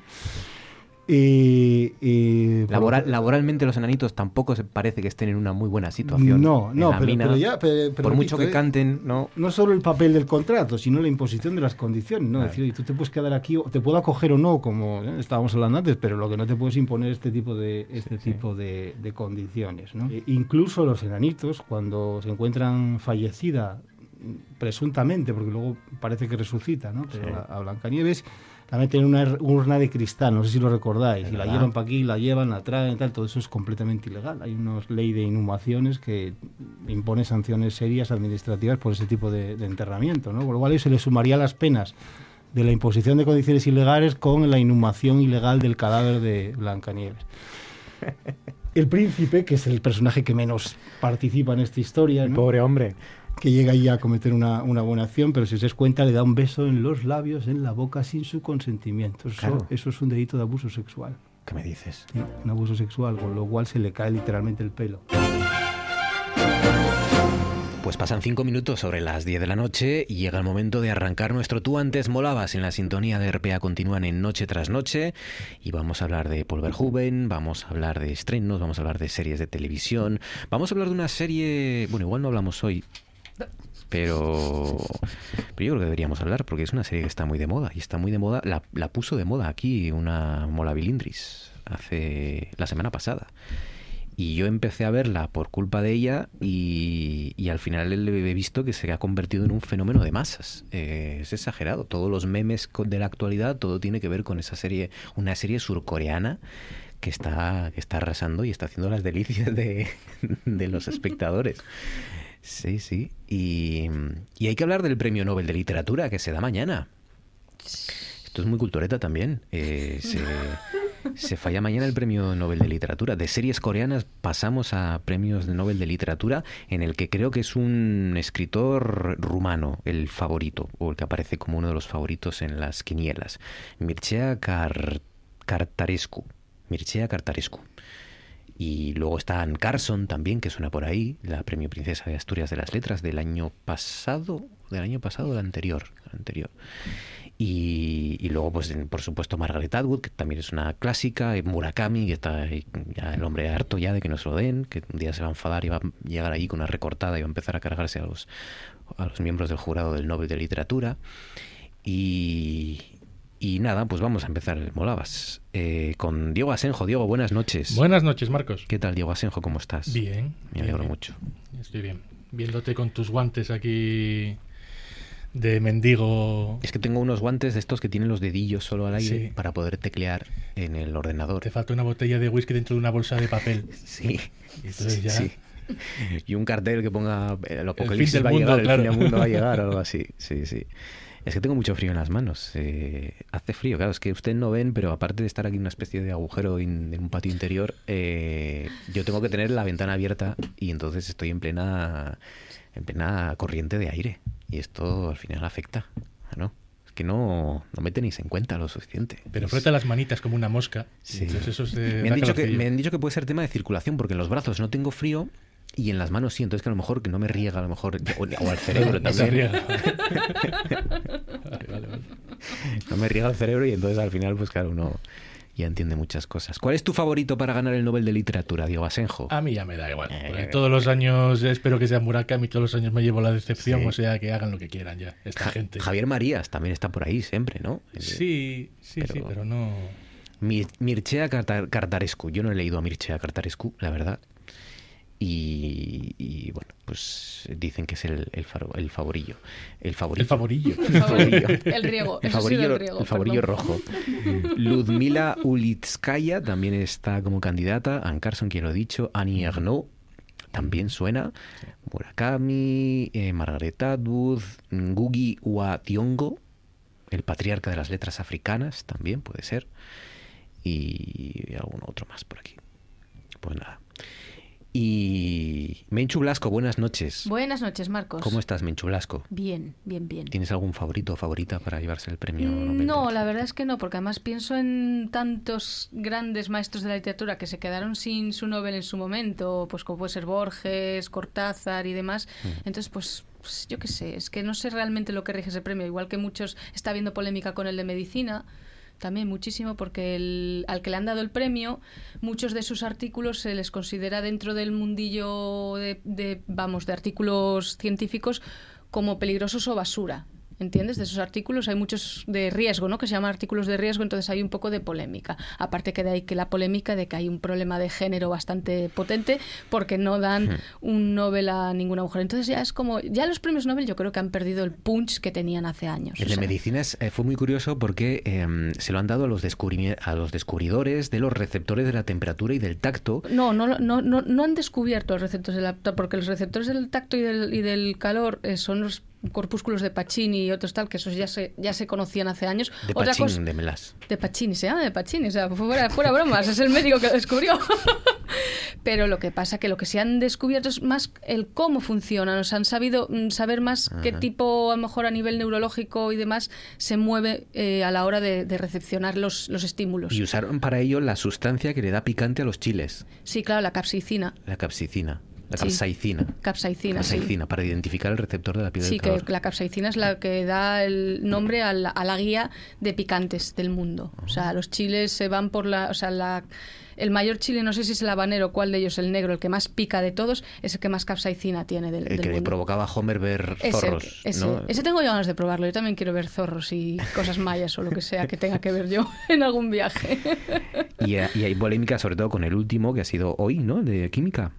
S13: Eh,
S1: Laboral- laboralmente los enanitos tampoco se parece que estén en una muy buena situación.
S13: No, no, pero,
S1: mina.
S13: pero ya, pero- pero
S1: por mucho que
S13: eh,
S1: canten, no.
S13: No solo el papel del contrato, sino la imposición de las condiciones, ¿no?
S1: Claro.
S13: Decir, tú te puedes quedar aquí, o te puedo acoger o no, como ¿eh? estábamos hablando antes, pero lo que no te puedes imponer es este tipo de, este tipo de, de condiciones, ¿no? E incluso los enanitos, cuando se encuentran fallecida, presuntamente, porque luego parece que resucita, ¿no? Pero
S1: Sí.
S13: a, a Blancanieves la meten en una urna de cristal, no sé si lo recordáis, y la llevan para aquí, la llevan, la traen, tal, todo eso es completamente ilegal. Hay una ley de inhumaciones que impone sanciones serias administrativas por ese tipo de, de enterramiento, ¿no? Con lo cual se le sumaría las penas de la imposición de condiciones ilegales con la inhumación ilegal del cadáver de Blancanieves. El príncipe, que es el personaje que menos participa en esta historia, ¿no?
S1: Pobre hombre.
S13: Que llega ahí a cometer una, una buena acción, pero si os das cuenta le da un beso en los labios, en la boca, sin su consentimiento. Eso,
S1: Claro.
S13: eso es un delito de abuso sexual.
S1: ¿Qué me dices?
S13: Sí, un abuso sexual, con lo cual se le cae literalmente el pelo.
S1: Pues pasan cinco minutos sobre las 10 de la noche y llega el momento de arrancar nuestro Tú antes molabas en la sintonía de RPA continúan en Noche tras Noche y vamos a hablar de Paul Verhoeven, vamos a hablar de estrenos, vamos a hablar de series de televisión, vamos a hablar de una serie, bueno, igual no hablamos hoy, pero, pero yo creo que deberíamos hablar porque es una serie que está muy de moda y está muy de moda, la, puso de moda aquí una Mola Bilindris hace la semana pasada. Y yo empecé a verla por culpa de ella y, y al final he visto que se ha convertido en un fenómeno de masas. Eh, es exagerado. Todos los memes de la actualidad, todo tiene que ver con esa serie, una serie surcoreana que está, que está arrasando y está haciendo las delicias de, de los espectadores. Sí, sí. Y, y hay que hablar del Premio Nobel de Literatura que se da mañana. Esto es muy cultureta también. Eh, se, se falla mañana el premio Nobel de Literatura. De series coreanas pasamos a premios de Nobel de Literatura, en el que creo que es un escritor rumano el favorito, o el que aparece como uno de los favoritos en las quinielas. Mircea Kar- Kartarescu. Mircea Kartarescu. Y luego está Anne Carson también, que suena por ahí, la premio Princesa de Asturias de las Letras del año pasado, del año pasado o del anterior, anterior. Y, y luego, pues, por supuesto, Margaret Atwood, que también es una clásica, Murakami, que está ya el hombre harto ya de que nos lo den, que un día se va a enfadar y va a llegar ahí con una recortada y va a empezar a cargarse a los, a los miembros del jurado del Nobel de Literatura. Y, y nada, pues vamos a empezar el Molabas eh, con Diego Asenjo. Diego, buenas noches.
S14: Buenas noches, Marcos.
S1: ¿Qué tal, Diego Asenjo? ¿Cómo estás?
S14: Bien.
S1: Me alegro
S14: bien,
S1: mucho.
S14: Estoy bien. Viéndote con tus guantes aquí de mendigo.
S1: Es que tengo unos guantes de estos que tienen los dedillos solo al aire
S14: Sí.
S1: para poder teclear en el ordenador.
S14: Te falta una botella de whisky dentro de una bolsa de papel.
S1: Sí.
S14: Y entonces
S1: Sí,
S14: ya.
S1: sí. Y un cartel que ponga eh, el
S14: fin
S1: apocalipsis
S14: del
S1: va a
S14: mundo,
S1: llegar,
S14: claro.
S1: el fin del mundo va a llegar o algo así. Sí, sí. Es que tengo mucho frío en las manos. eh, hace frío, claro, es que ustedes no ven, pero aparte de estar aquí en una especie de agujero in- en un patio interior, eh, yo tengo que tener la ventana abierta y entonces estoy en plena, en plena corriente de aire. Y esto al final afecta, ¿no? Es que no, no me tenéis en cuenta lo suficiente.
S14: Pero frota las manitas como una mosca.
S1: Sí. me, han dicho que, me han dicho que puede ser tema de circulación, porque en los brazos no tengo frío y en las manos sí, entonces que a lo mejor que no me riega, a lo mejor, o, o al cerebro también.
S14: Vale, vale, vale.
S1: no me riega el cerebro y entonces al final, pues claro, uno ya entiende muchas cosas. ¿Cuál es tu favorito para ganar el Nobel de Literatura, Diego Asenjo?
S14: A mí ya me da igual.
S1: Eh,
S14: todos los años espero que sea Murakami, todos los años me llevo la decepción,
S1: Sí.
S14: o sea que hagan lo que quieran ya, esta
S1: Ja-
S14: gente.
S1: Javier Marías también está por ahí siempre, ¿no?
S14: Sí, sí, sí,
S1: Pero-
S14: pero no.
S1: Mir- Mircea Carta- Cartarescu. Yo no he leído a Mircea Cartarescu, la verdad. Y, y, bueno, pues dicen que es el, el, faro- el favorillo. El favorito.
S14: El favorillo.
S1: El favorillo.
S15: El riego,
S1: El favorillo,
S15: el riego,
S1: el favorillo rojo. Ludmila Ulitskaya también está como candidata. Anne Carson, ya lo he dicho. Annie Ernaux también suena. Murakami, eh, Margaret Atwood, Ngugi wa Thiong'o, el patriarca de las letras africanas, también puede ser. Y algún otro más por aquí. Pues nada. Y Menchu Blasco, buenas noches.
S15: Buenas noches, Marcos.
S1: ¿Cómo estás, Menchu Blasco?
S15: Bien, bien, bien.
S1: ¿Tienes algún favorito o favorita para llevarse el premio? Nobel de
S15: No, la verdad es que no, porque además pienso en tantos grandes maestros de la literatura que se quedaron sin su Nobel en su momento, pues como puede ser Borges, Cortázar y demás.
S1: Mm.
S15: Entonces, pues, pues, yo qué sé, es que no sé realmente lo que rige ese premio. Igual que muchos está habiendo polémica con el de medicina, también muchísimo, porque el, al que le han dado el premio, muchos de sus artículos se les considera dentro del mundillo de, de vamos, de artículos científicos como peligrosos o basura. ¿Entiendes? De esos artículos hay muchos de riesgo, ¿no? Que se llaman artículos de riesgo, entonces hay un poco de polémica. Aparte que de ahí que la polémica de que hay un problema de género bastante potente porque no dan
S1: Hmm.
S15: un Nobel a ninguna mujer. Entonces ya es como, ya los premios Nobel yo creo que han perdido el punch que tenían hace años.
S1: El
S15: O
S1: de medicinas eh, fue muy curioso porque em, se lo han dado a los, a los descubridores de los receptores de la temperatura y del tacto.
S15: No, no, no, no, no han descubierto los receptores del tacto, porque los receptores del tacto y del, y del calor eh, son los corpúsculos de Pacini y otros tal, que esos ya se, ya se conocían hace años.
S1: De
S15: Otra cosa-
S1: de Melas.
S15: De Pacini, se llama de Pacini, o sea, fuera, fuera bromas, es el médico que lo descubrió. Pero lo que pasa que lo que se han descubierto es más el cómo funcionan, o sea, han sabido mm, saber más qué tipo, a lo mejor a nivel neurológico y demás, se mueve eh, a la hora de, de recepcionar los, los estímulos.
S1: Y usaron para ello la sustancia que le da picante a los chiles,
S15: Sí, claro, la capsaicina.
S1: la capsicina, la
S15: Sí.
S1: capsaicina.
S15: Capsaicina, sí.
S1: Capsaicina, para identificar el receptor de la piel
S15: Sí,
S1: del
S15: que
S1: calor.
S15: la capsaicina es la que da el nombre a la, a la guía de picantes del mundo. O sea, los chiles se van por la... O sea, la, el mayor chile, no sé si es el habanero, cuál de ellos, el negro, el que más pica de todos, es el que más capsaicina tiene del,
S1: El
S15: del
S1: que le provocaba a Homer ver zorros,
S15: ese,
S1: ¿no?
S15: ese tengo yo ganas de probarlo. Yo también quiero ver zorros y cosas mayas o lo que sea que tenga que ver yo en algún viaje.
S1: Y, y hay polémica sobre todo con el último que ha sido hoy, ¿no? De química.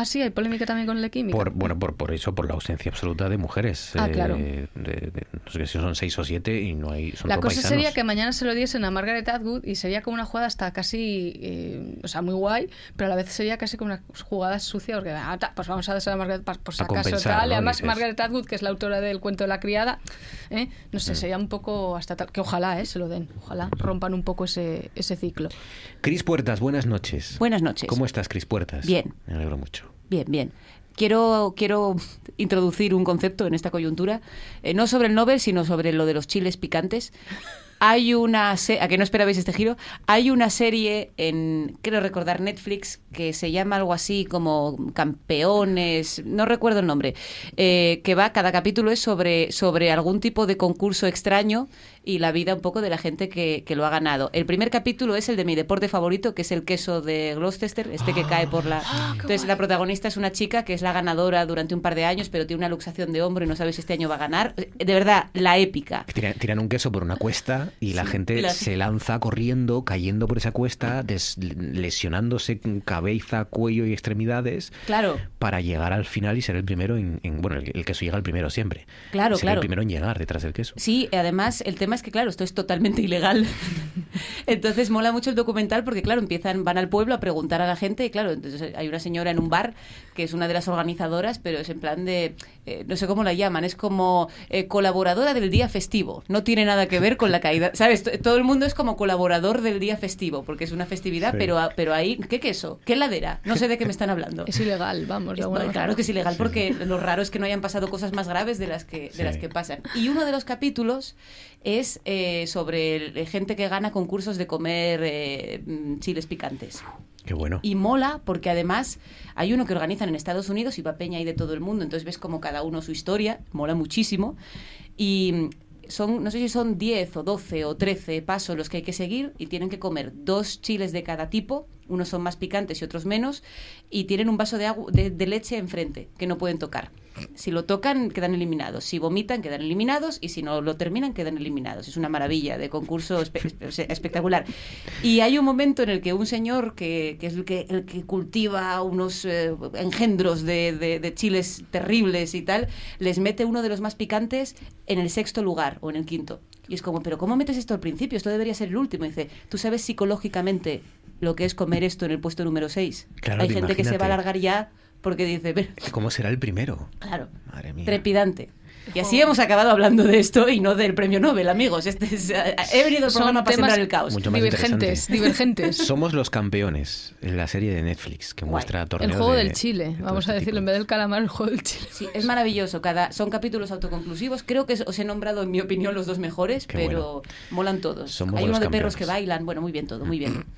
S15: Ah, sí, hay polémica también con la química.
S1: Por, bueno, por, por eso, por la ausencia absoluta de mujeres.
S15: Ah, claro.
S1: de- de- no sé si son seis o siete y no hay. Son
S15: La cosa
S1: paisanos.
S15: sería que mañana se lo diesen a Margaret Atwood y sería como una jugada hasta casi, eh, o sea, muy guay, pero a la vez sería casi como una jugada sucia, porque ah, ta, pues vamos a dársela a Margaret pa- por si acaso tal. Y
S1: ¿no?
S15: además. Margaret Atwood, que es la autora del cuento de la criada, ¿eh? no sé,
S1: Mm.
S15: sería un poco hasta tal, que ojalá, ¿eh? se lo den, ojalá rompan un poco ese, ese ciclo.
S1: Cris Puertas, buenas noches.
S16: Buenas noches.
S1: ¿Cómo estás, Cris Puertas?
S16: Bien.
S1: Me alegro mucho.
S16: Bien, bien. Quiero, quiero introducir un concepto en esta coyuntura, eh, no sobre el Nobel, sino sobre lo de los chiles picantes. Hay una, se- a que no esperabais este giro, hay una serie en, quiero recordar, Netflix, que se llama algo así como Campeones, no recuerdo el nombre, eh, que va, cada capítulo es sobre, sobre algún tipo de concurso extraño y la vida un poco de la gente que, que lo ha ganado. El primer capítulo es el de mi deporte favorito, que es el queso de Gloucester, este que cae por la... Entonces la protagonista es una chica que es la ganadora durante un par de años, pero tiene una luxación de hombro y no sabe si este año va a ganar. De verdad, la épica.
S1: Tiran, tiran un queso por una cuesta y la gente
S16: la-
S1: se lanza corriendo, cayendo por esa cuesta, des- lesionándose cabeza, cuello y extremidades
S16: Claro,
S1: para llegar al final y ser el primero en... en- bueno, el, el queso llega al primero siempre.
S16: Claro,
S1: Ser
S16: claro.
S1: el primero en llegar detrás del queso.
S16: Sí, además el tema es que, claro, esto es totalmente ilegal. entonces mola mucho el documental porque, claro, empiezan, van al pueblo a preguntar a la gente y, claro, entonces hay una señora en un bar que es una de las organizadoras, pero es en plan de, eh, no sé cómo la llaman, es como eh, colaboradora del día festivo. No tiene nada que ver con la caída, ¿sabes? T- Todo el mundo es como colaborador del día festivo porque es una festividad,
S15: Sí.
S16: pero, a- pero ahí, ¿qué queso? ¿Qué heladera? No sé de qué me están hablando.
S15: Es ilegal, vamos. de
S16: Es-
S15: manera.
S16: claro que es ilegal porque lo raro es que no hayan pasado cosas más graves de las que, de las que pasan. Y uno de los capítulos es eh, sobre el- gente que gana concursos de comer eh, mm, chiles picantes. Y mola porque además hay uno que organizan en Estados Unidos y va peña ahí de todo el mundo, entonces ves como cada uno su historia, mola muchísimo. Y son, no sé si son 10 o 12 o 13 pasos los que hay que seguir y tienen que comer dos chiles de cada tipo, unos son más picantes y otros menos, y tienen un vaso de, agua, de, leche enfrente que no pueden tocar. Si lo tocan, quedan eliminados. Si vomitan, quedan eliminados. Y si no lo terminan, quedan eliminados. Es una maravilla de concurso espe- espe- espectacular. Y hay un momento en el que un señor, que, que es el que, el que cultiva unos eh, engendros de, de- de chiles terribles y tal, les mete uno de los más picantes en el sexto lugar o en el quinto. Y es como, pero ¿cómo metes esto al principio? Esto debería ser el último. Y dice, ¿tú sabes psicológicamente lo que es comer esto en el puesto número 6?
S1: Claro,
S16: Hay
S1: te
S16: gente que se va a
S1: imagínate.
S16: alargar ya porque dice, "Pero,
S1: ¿Cómo será el primero?
S16: claro,
S1: Madre mía.
S16: trepidante. Y así hemos acabado hablando de esto y no del premio Nobel, amigos. Este es- he venido al programa para sembrar el caos.
S1: Mucho más
S15: Divergentes, divergentes.
S1: Somos los campeones en la serie de Netflix que muestra
S15: El
S1: torneos
S15: juego
S1: de-
S15: del chile,
S1: de
S15: vamos a
S1: este
S15: decirlo, en vez del calamar, el juego del chile.
S16: Sí, es maravilloso. Cada, son capítulos autoconclusivos. Creo que os he nombrado, en mi opinión, los dos mejores,
S1: Qué
S16: pero molan todos.
S1: Somos
S16: Hay uno de perros
S1: campeones.
S16: que bailan. Bueno, muy bien todo, muy bien.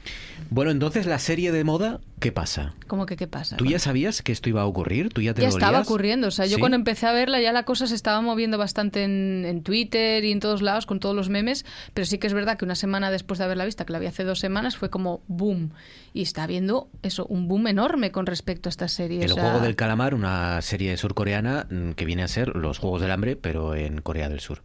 S1: Bueno, entonces la serie de moda, ¿qué pasa?
S15: ¿Cómo que qué pasa?
S1: ¿Tú ya sabías que esto iba a ocurrir? ¿Tú ya te
S15: ya
S1: lo
S15: estaba ocurriendo. O sea, yo
S1: ¿Sí?
S15: cuando empecé a verla ya la cosa se estaba estaba moviendo bastante en, en Twitter y en todos lados con todos los memes, pero sí que es verdad que una semana después de haberla vista, que la vi hace dos semanas, fue como boom. Y está habiendo eso, un boom enorme con respecto a esta serie.
S1: El
S15: o sea,
S1: juego del calamar, una serie surcoreana mm, que viene a ser los Juegos del Hambre, pero en Corea del Sur.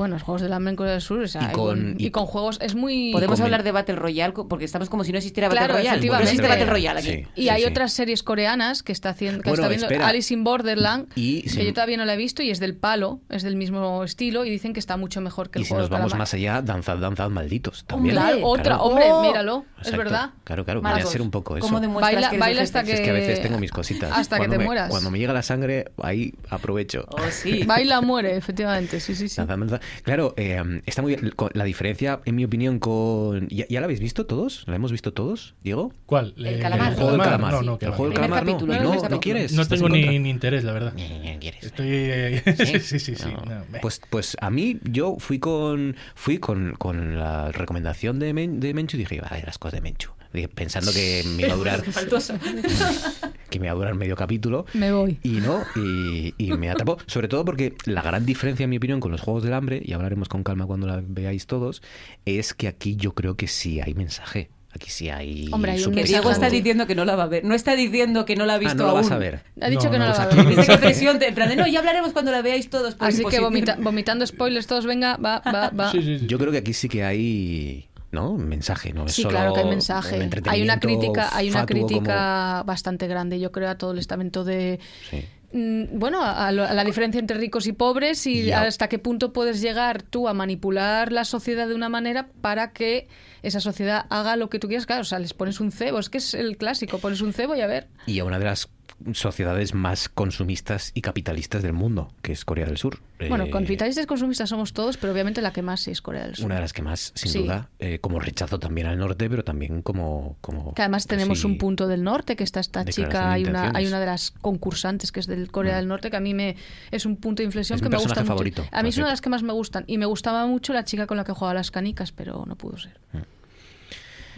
S15: Bueno, los juegos del hambre en Corea del Sur, o sea,
S1: Y con- y-
S15: y con juegos es muy...
S16: Podemos hablar de Battle Royale porque estamos como si no existiera Battle
S15: Claro,
S16: Royale. No existe Battle Royale aquí.
S1: Sí.
S15: Y hay otras series coreanas que está haciendo, que
S1: Bueno,
S15: está viendo
S1: espera.
S15: Alice in Borderland,
S1: Y
S15: que yo todavía no la he visto y es del palo, es del mismo estilo y dicen que está mucho mejor que el
S1: Y si
S15: juego
S1: nos vamos más allá, danzad, danzad, malditos. También.
S15: Claro. otra, hombre, míralo, es verdad.
S1: Claro, claro, viene a ser un poco eso.
S16: ¿cómo demuestras
S15: Baila,
S16: que
S15: baila hasta que...
S1: Es que a veces tengo mis cositas.
S15: Hasta
S1: cuando
S15: que te
S1: me,
S15: mueras.
S1: Cuando me llega la sangre, ahí aprovecho.
S16: Oh, sí.
S15: Baila, muere, efectivamente, sí, sí, sí.
S1: Claro, eh, está muy bien. Con- La diferencia, en mi opinión, con. ¿Ya, ya la habéis visto todos? ¿La hemos visto todos, Diego?
S14: ¿Cuál?
S16: El
S14: Eh,
S16: calamar.
S1: El juego del calamar.
S14: No, no,
S1: el juego del
S16: Primer
S1: calamar no. No, quieres.
S14: No
S1: ¿Estás
S14: tengo
S1: en
S14: ni, ni interés, la verdad.
S1: ¿Quieres?
S14: Estoy... eh, sí, sí, sí. sí.
S1: No.
S14: No, me-
S1: Pues, pues a mí, yo fui con fui con, con la recomendación de, Men- de Menchu y dije, a ver, las cosas de Menchu. Pensando que me iba a durar
S16: Faltoso.
S1: que me iba a durar medio capítulo.
S15: Me voy.
S1: Y no, y, y me atrapó. Sobre todo porque la gran diferencia, en mi opinión, con los Juegos del Hambre, y hablaremos con calma cuando la veáis todos, es que aquí yo creo que sí hay mensaje. Aquí sí hay...
S15: Hombre, hay un
S16: Que. Diego está diciendo que no la va a ver. No está diciendo que no la ha visto
S1: Ah, no la
S16: aún.
S1: vas a ver.
S15: Ha dicho
S14: No,
S15: que no,
S14: no,
S15: la va a ver.
S16: Dice que presión, de- en plan de, no, ya hablaremos cuando la veáis todos.
S15: Así que vomita- vomitando spoilers todos, venga, va, va, va.
S14: Sí, sí, sí.
S1: Yo creo que aquí sí que hay... ¿No? Mensaje, ¿no? Es
S15: Sí,
S1: solo
S15: claro que hay mensaje. Hay una crítica, hay una crítica bastante grande, yo creo, a todo el estamento de
S1: sí.
S15: mm, bueno, a, lo- a la diferencia entre ricos y pobres y hasta qué punto puedes llegar tú a manipular la sociedad de una manera para que esa sociedad haga lo que tú quieras. Claro, o sea, les pones un cebo, es que es el clásico, pones un cebo y a ver.
S1: y a una de las sociedades más consumistas y capitalistas del mundo, que es Corea del Sur.
S15: Bueno,
S1: Eh,
S15: capitalistas consumistas somos todos, pero obviamente la que más sí es Corea del Sur.
S1: Una de las que más, sin
S15: Sí.
S1: duda, eh, como rechazo también al norte, pero también como... como
S15: Que además tenemos un punto del norte, que está esta chica, hay una, hay una de las concursantes que es del Corea
S1: Mm.
S15: del Norte, que a mí me es un punto de inflexión
S1: Es
S15: que
S1: mi
S15: me gusta
S1: personaje
S15: mucho.
S1: favorito,
S15: a mí es una de las que más me gustan. Y me gustaba mucho la chica con la que jugaba las canicas, pero no pudo ser.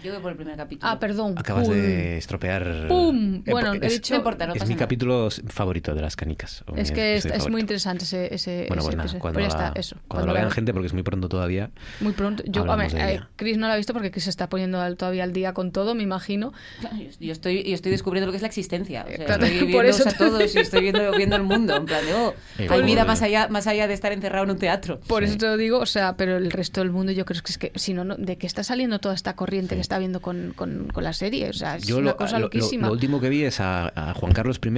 S16: Yo voy por el primer capítulo.
S15: Ah, perdón.
S1: Acabas
S15: Pum.
S1: de estropear...
S15: ¡Pum! Bueno,
S1: es,
S15: he dicho-
S16: No importa, no
S1: es
S16: pasa
S1: mi
S16: nada.
S1: capítulo favorito de las canicas.
S15: Es que es, muy interesante ese, ese,
S1: Bueno,
S15: ese
S1: pues nada, cuando,
S15: Pero ya
S1: la,
S15: está, eso.
S1: cuando lo vean
S15: la-
S1: gente, porque es muy pronto todavía,
S15: Muy pronto. Yo, eh. Chris no la ha visto porque Chris se está poniendo todavía al día con todo, me imagino.
S16: Claro, Yo, estoy, yo estoy descubriendo lo que es la existencia. O sea,
S15: Claro,
S16: estoy
S15: por eso
S16: a todos y estoy viendo, viendo el mundo. En plan de, oh,
S1: Eh,
S16: hay vida más allá, más allá de estar encerrado en un teatro.
S15: Por
S1: Sí.
S15: eso te lo digo, o sea, pero el resto del mundo yo creo que es que, si no, de que está saliendo toda esta corriente que está viendo con, con, con la serie, o sea, es
S1: yo
S15: una
S1: lo,
S15: cosa
S1: lo- lo-
S15: loquísima.
S1: lo último que vi es a, a Juan Carlos I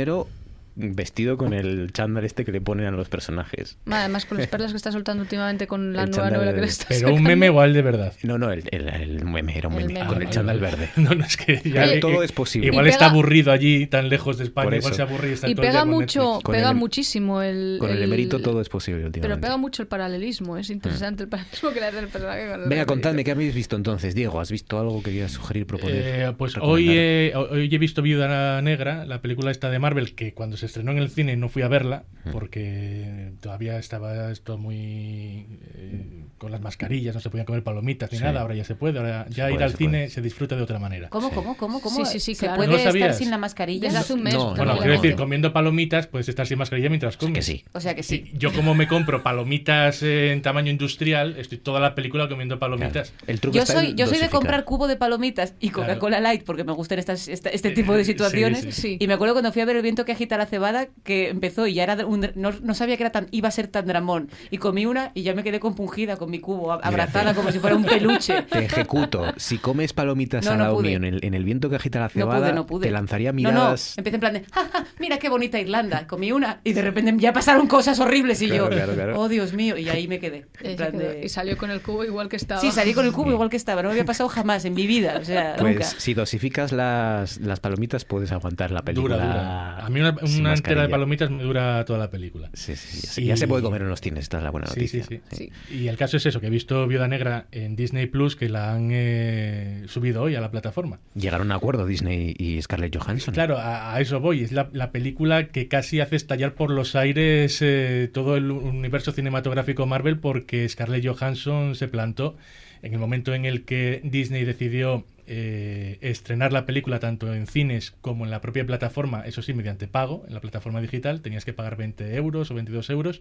S1: vestido con el chándal este que le ponen a los personajes.
S15: Además, con las perlas que está soltando últimamente con la
S1: El
S15: nueva
S1: chándal
S15: novela que le está
S14: Pero un meme igual de verdad.
S1: No, no, el, el, el meme era un
S15: El
S1: meme,
S15: meme.
S1: con el chándal verde.
S14: No, no, es que ya,
S15: Oye,
S1: todo es posible.
S14: Igual está aburrido allí, tan lejos de España, igual se aburre y está
S15: Y
S14: todo
S15: pega mucho.
S1: Con
S15: pega
S1: el-
S15: muchísimo el...
S1: Con el
S15: el-
S1: emerito todo es posible
S15: Pero pega mucho el paralelismo, es interesante el paralelismo que le hace el personaje con el
S1: Venga, contadme, ¿qué habéis visto entonces? Diego, ¿has visto algo que quieras sugerir, proponer?
S14: Eh, pues hoy he, hoy he visto Viuda Negra, la película esta de Marvel, que cuando se estrenó en el cine no fui a verla, porque todavía estaba esto muy... eh, con las mascarillas, no se podían comer palomitas ni
S1: Sí.
S14: nada, ahora ya se puede, ahora ya
S1: Se
S14: ir
S1: puede,
S14: al
S1: se
S14: cine
S1: puede.
S14: se disfruta de otra manera.
S16: ¿Cómo,
S1: Sí.
S16: cómo, cómo, cómo?
S15: Sí, sí, sí,
S16: ¿Se
S15: claro.
S16: puede
S14: ¿No
S16: estar
S14: sabías?
S16: sin la mascarilla?
S15: Desde hace un mes.
S1: No, no,
S14: Bueno,
S1: no,
S14: quiero
S1: no.
S14: decir, comiendo palomitas puedes estar sin mascarilla mientras comes.
S1: que sí.
S16: O sea que sí.
S14: Sí, yo como me compro palomitas en tamaño industrial, estoy toda la película comiendo palomitas.
S1: Claro. El truco
S16: Yo
S1: está
S16: soy, yo soy de comprar cubo de palomitas y
S14: Claro.
S16: Coca-Cola Light porque me gustan estas, esta- este
S14: Eh,
S16: tipo de
S14: sí,
S16: situaciones.
S14: sí.
S15: Sí.
S16: Y me acuerdo cuando fui a ver el viento que agita la cebada, que empezó y ya era un, no, no sabía que era tan, iba a ser tan dramón. Y comí una y ya me quedé compungida con mi cubo, a- abrazada como si fuera un peluche.
S1: Te ejecuto. Si comes palomitas
S16: No, no
S1: lado
S16: pude.
S1: mío en el, en el viento que agita la
S16: No
S1: cebada,
S16: pude, no pude.
S1: te lanzaría
S16: No, no,
S1: miradas...
S16: empecé en plan de, "Ja, ja, mira qué bonita Irlanda. Comí una y de repente ya pasaron cosas horribles y
S1: Claro,
S16: yo,
S1: claro, claro.
S16: oh Dios mío, y ahí me quedé. en
S15: se
S16: plan
S15: quedó-
S16: de-
S15: Y salió con el cubo igual que estaba.
S16: Sí, salí con el cubo igual que estaba, no me había pasado jamás en mi vida, o sea,
S1: Pues
S16: nunca.
S1: si dosificas las, las palomitas puedes aguantar la película.
S14: Dura, dura. A mí una, una entera de palomitas me dura toda la película.
S1: Sí, sí, ya, se-
S14: Y-
S1: ya se puede comer en los cines, esta es la buena
S14: Sí,
S1: noticia.
S14: sí, sí, Y el caso es eso, que he visto Viuda Negra en Disney Plus, que la han eh, subido hoy a la plataforma.
S1: Llegaron a un acuerdo Disney y Scarlett Johansson.
S14: Claro, a, a eso voy. Es la, la película que casi hace estallar por los aires eh, todo el universo cinematográfico Marvel porque Scarlett Johansson se plantó en el momento en el que Disney decidió eh, estrenar la película tanto en cines como en la propia plataforma, eso sí, mediante pago, en la plataforma digital, tenías que pagar 20 euros o 22 euros.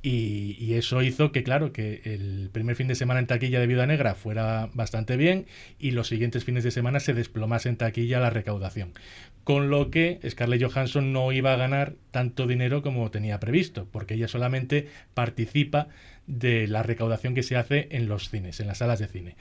S14: Y, y, eso hizo que, claro, que el primer fin de semana en taquilla de Viuda Negra fuera bastante bien y los siguientes fines de semana se desplomase en taquilla la recaudación. Con lo que Scarlett Johansson no iba a ganar tanto dinero como tenía previsto, porque ella solamente participa de la recaudación que se hace en los cines, en las salas de cine.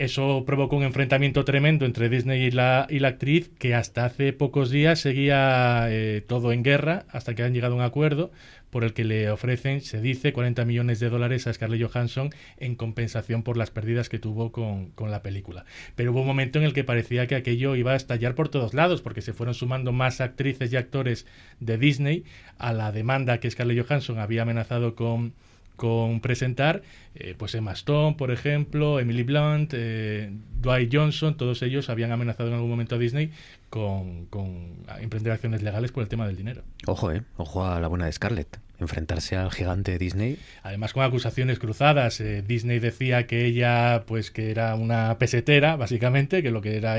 S14: Eso provocó un enfrentamiento tremendo entre Disney y la, y la actriz que hasta hace pocos días seguía eh, todo en guerra hasta que han llegado a un acuerdo por el que le ofrecen, se dice, 40 millones de dólares a Scarlett Johansson en compensación por las pérdidas que tuvo con, con, la película. Pero hubo un momento en el que parecía que aquello iba a estallar por todos lados, porque se fueron sumando más actrices y actores de Disney a la demanda que Scarlett Johansson había amenazado con, con presentar, eh, pues Emma Stone, por ejemplo, Emily Blunt, eh, Dwight Johnson, todos ellos habían amenazado en algún momento a Disney con, con emprender acciones legales por el tema del dinero.
S1: Ojo, eh, ojo a la buena de Scarlett enfrentarse al gigante Disney.
S14: Además con acusaciones cruzadas. Eh, Disney decía que ella pues que era una pesetera, básicamente, que lo que era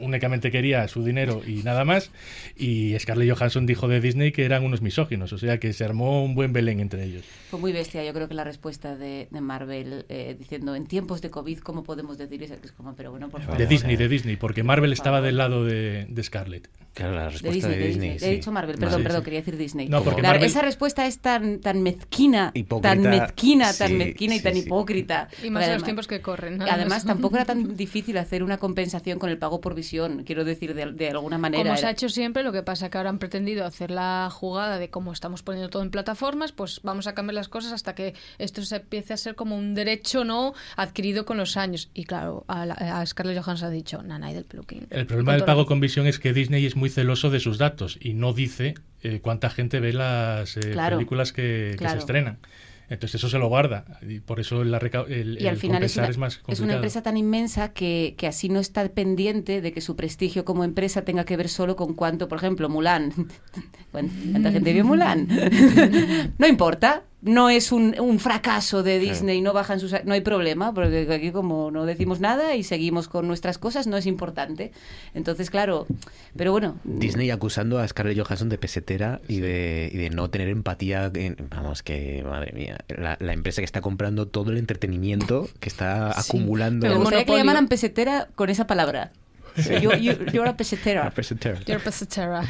S14: únicamente quería su dinero y nada más. Y Scarlett Johansson dijo de Disney que eran unos misóginos, o sea que se armó un buen Belén entre ellos.
S16: Fue muy bestia, yo creo que la respuesta de, de Marvel eh, diciendo en tiempos de COVID, ¿cómo podemos decir eso? Es como, pero bueno, por favor.
S14: De Disney, de Disney, porque Marvel estaba del lado de, de Scarlett.
S1: Claro, la respuesta
S16: de Disney.
S1: de Disney,
S16: de
S1: sí.
S16: He dicho Marvel, perdón,
S1: Sí,
S16: perdón,
S1: sí.
S16: quería decir Disney.
S14: No, porque
S16: La-
S14: Marvel-
S16: Esa respuesta es tan, tan mezquina,
S1: Hipócrita,
S16: tan mezquina, tan mezquina y
S1: sí,
S16: tan
S1: sí.
S16: hipócrita.
S15: Y más en los tiempos que corren.
S16: y Además, tampoco era tan difícil hacer una compensación con el pago por visión, quiero decir, de, de alguna manera.
S15: Como se ha hecho siempre, lo que pasa que ahora han pretendido hacer la jugada de cómo estamos poniendo todo en plataformas, pues vamos a cambiar las cosas hasta que esto se empiece a ser como un derecho no adquirido con los años. Y claro, a, la- a Scarlett Johansson ha dicho, nanay del peluquín.
S14: El problema del pago con visión es que Disney es muy celoso de sus datos y no dice eh, cuánta gente ve las eh,
S16: Claro,
S14: películas que, que se estrenan. Entonces eso se lo guarda y por eso la el,
S16: y al
S14: el
S16: final es una,
S14: es más
S16: es
S14: complicado.
S16: una empresa tan inmensa que, que así no está pendiente de que su prestigio como empresa tenga que ver solo con cuánto, por ejemplo, Mulan. ¿Cuánta gente vio Mulan? no importa. No es un, un fracaso de Disney, no bajan sus... No hay problema, porque aquí como no decimos nada y seguimos con nuestras cosas, no es importante. Entonces, claro, pero bueno...
S1: Disney acusando a Scarlett Johansson de pesetera y de, y de no tener empatía. en- vamos, que madre mía, la, la empresa que está comprando todo el entretenimiento que está
S16: Sí.
S1: acumulando.
S16: Me gustaría que le llamaran pesetera con esa palabra.
S1: Sí.
S16: Yo, yo, yo era pesetera.
S1: La pesetera.
S15: You're pesetera.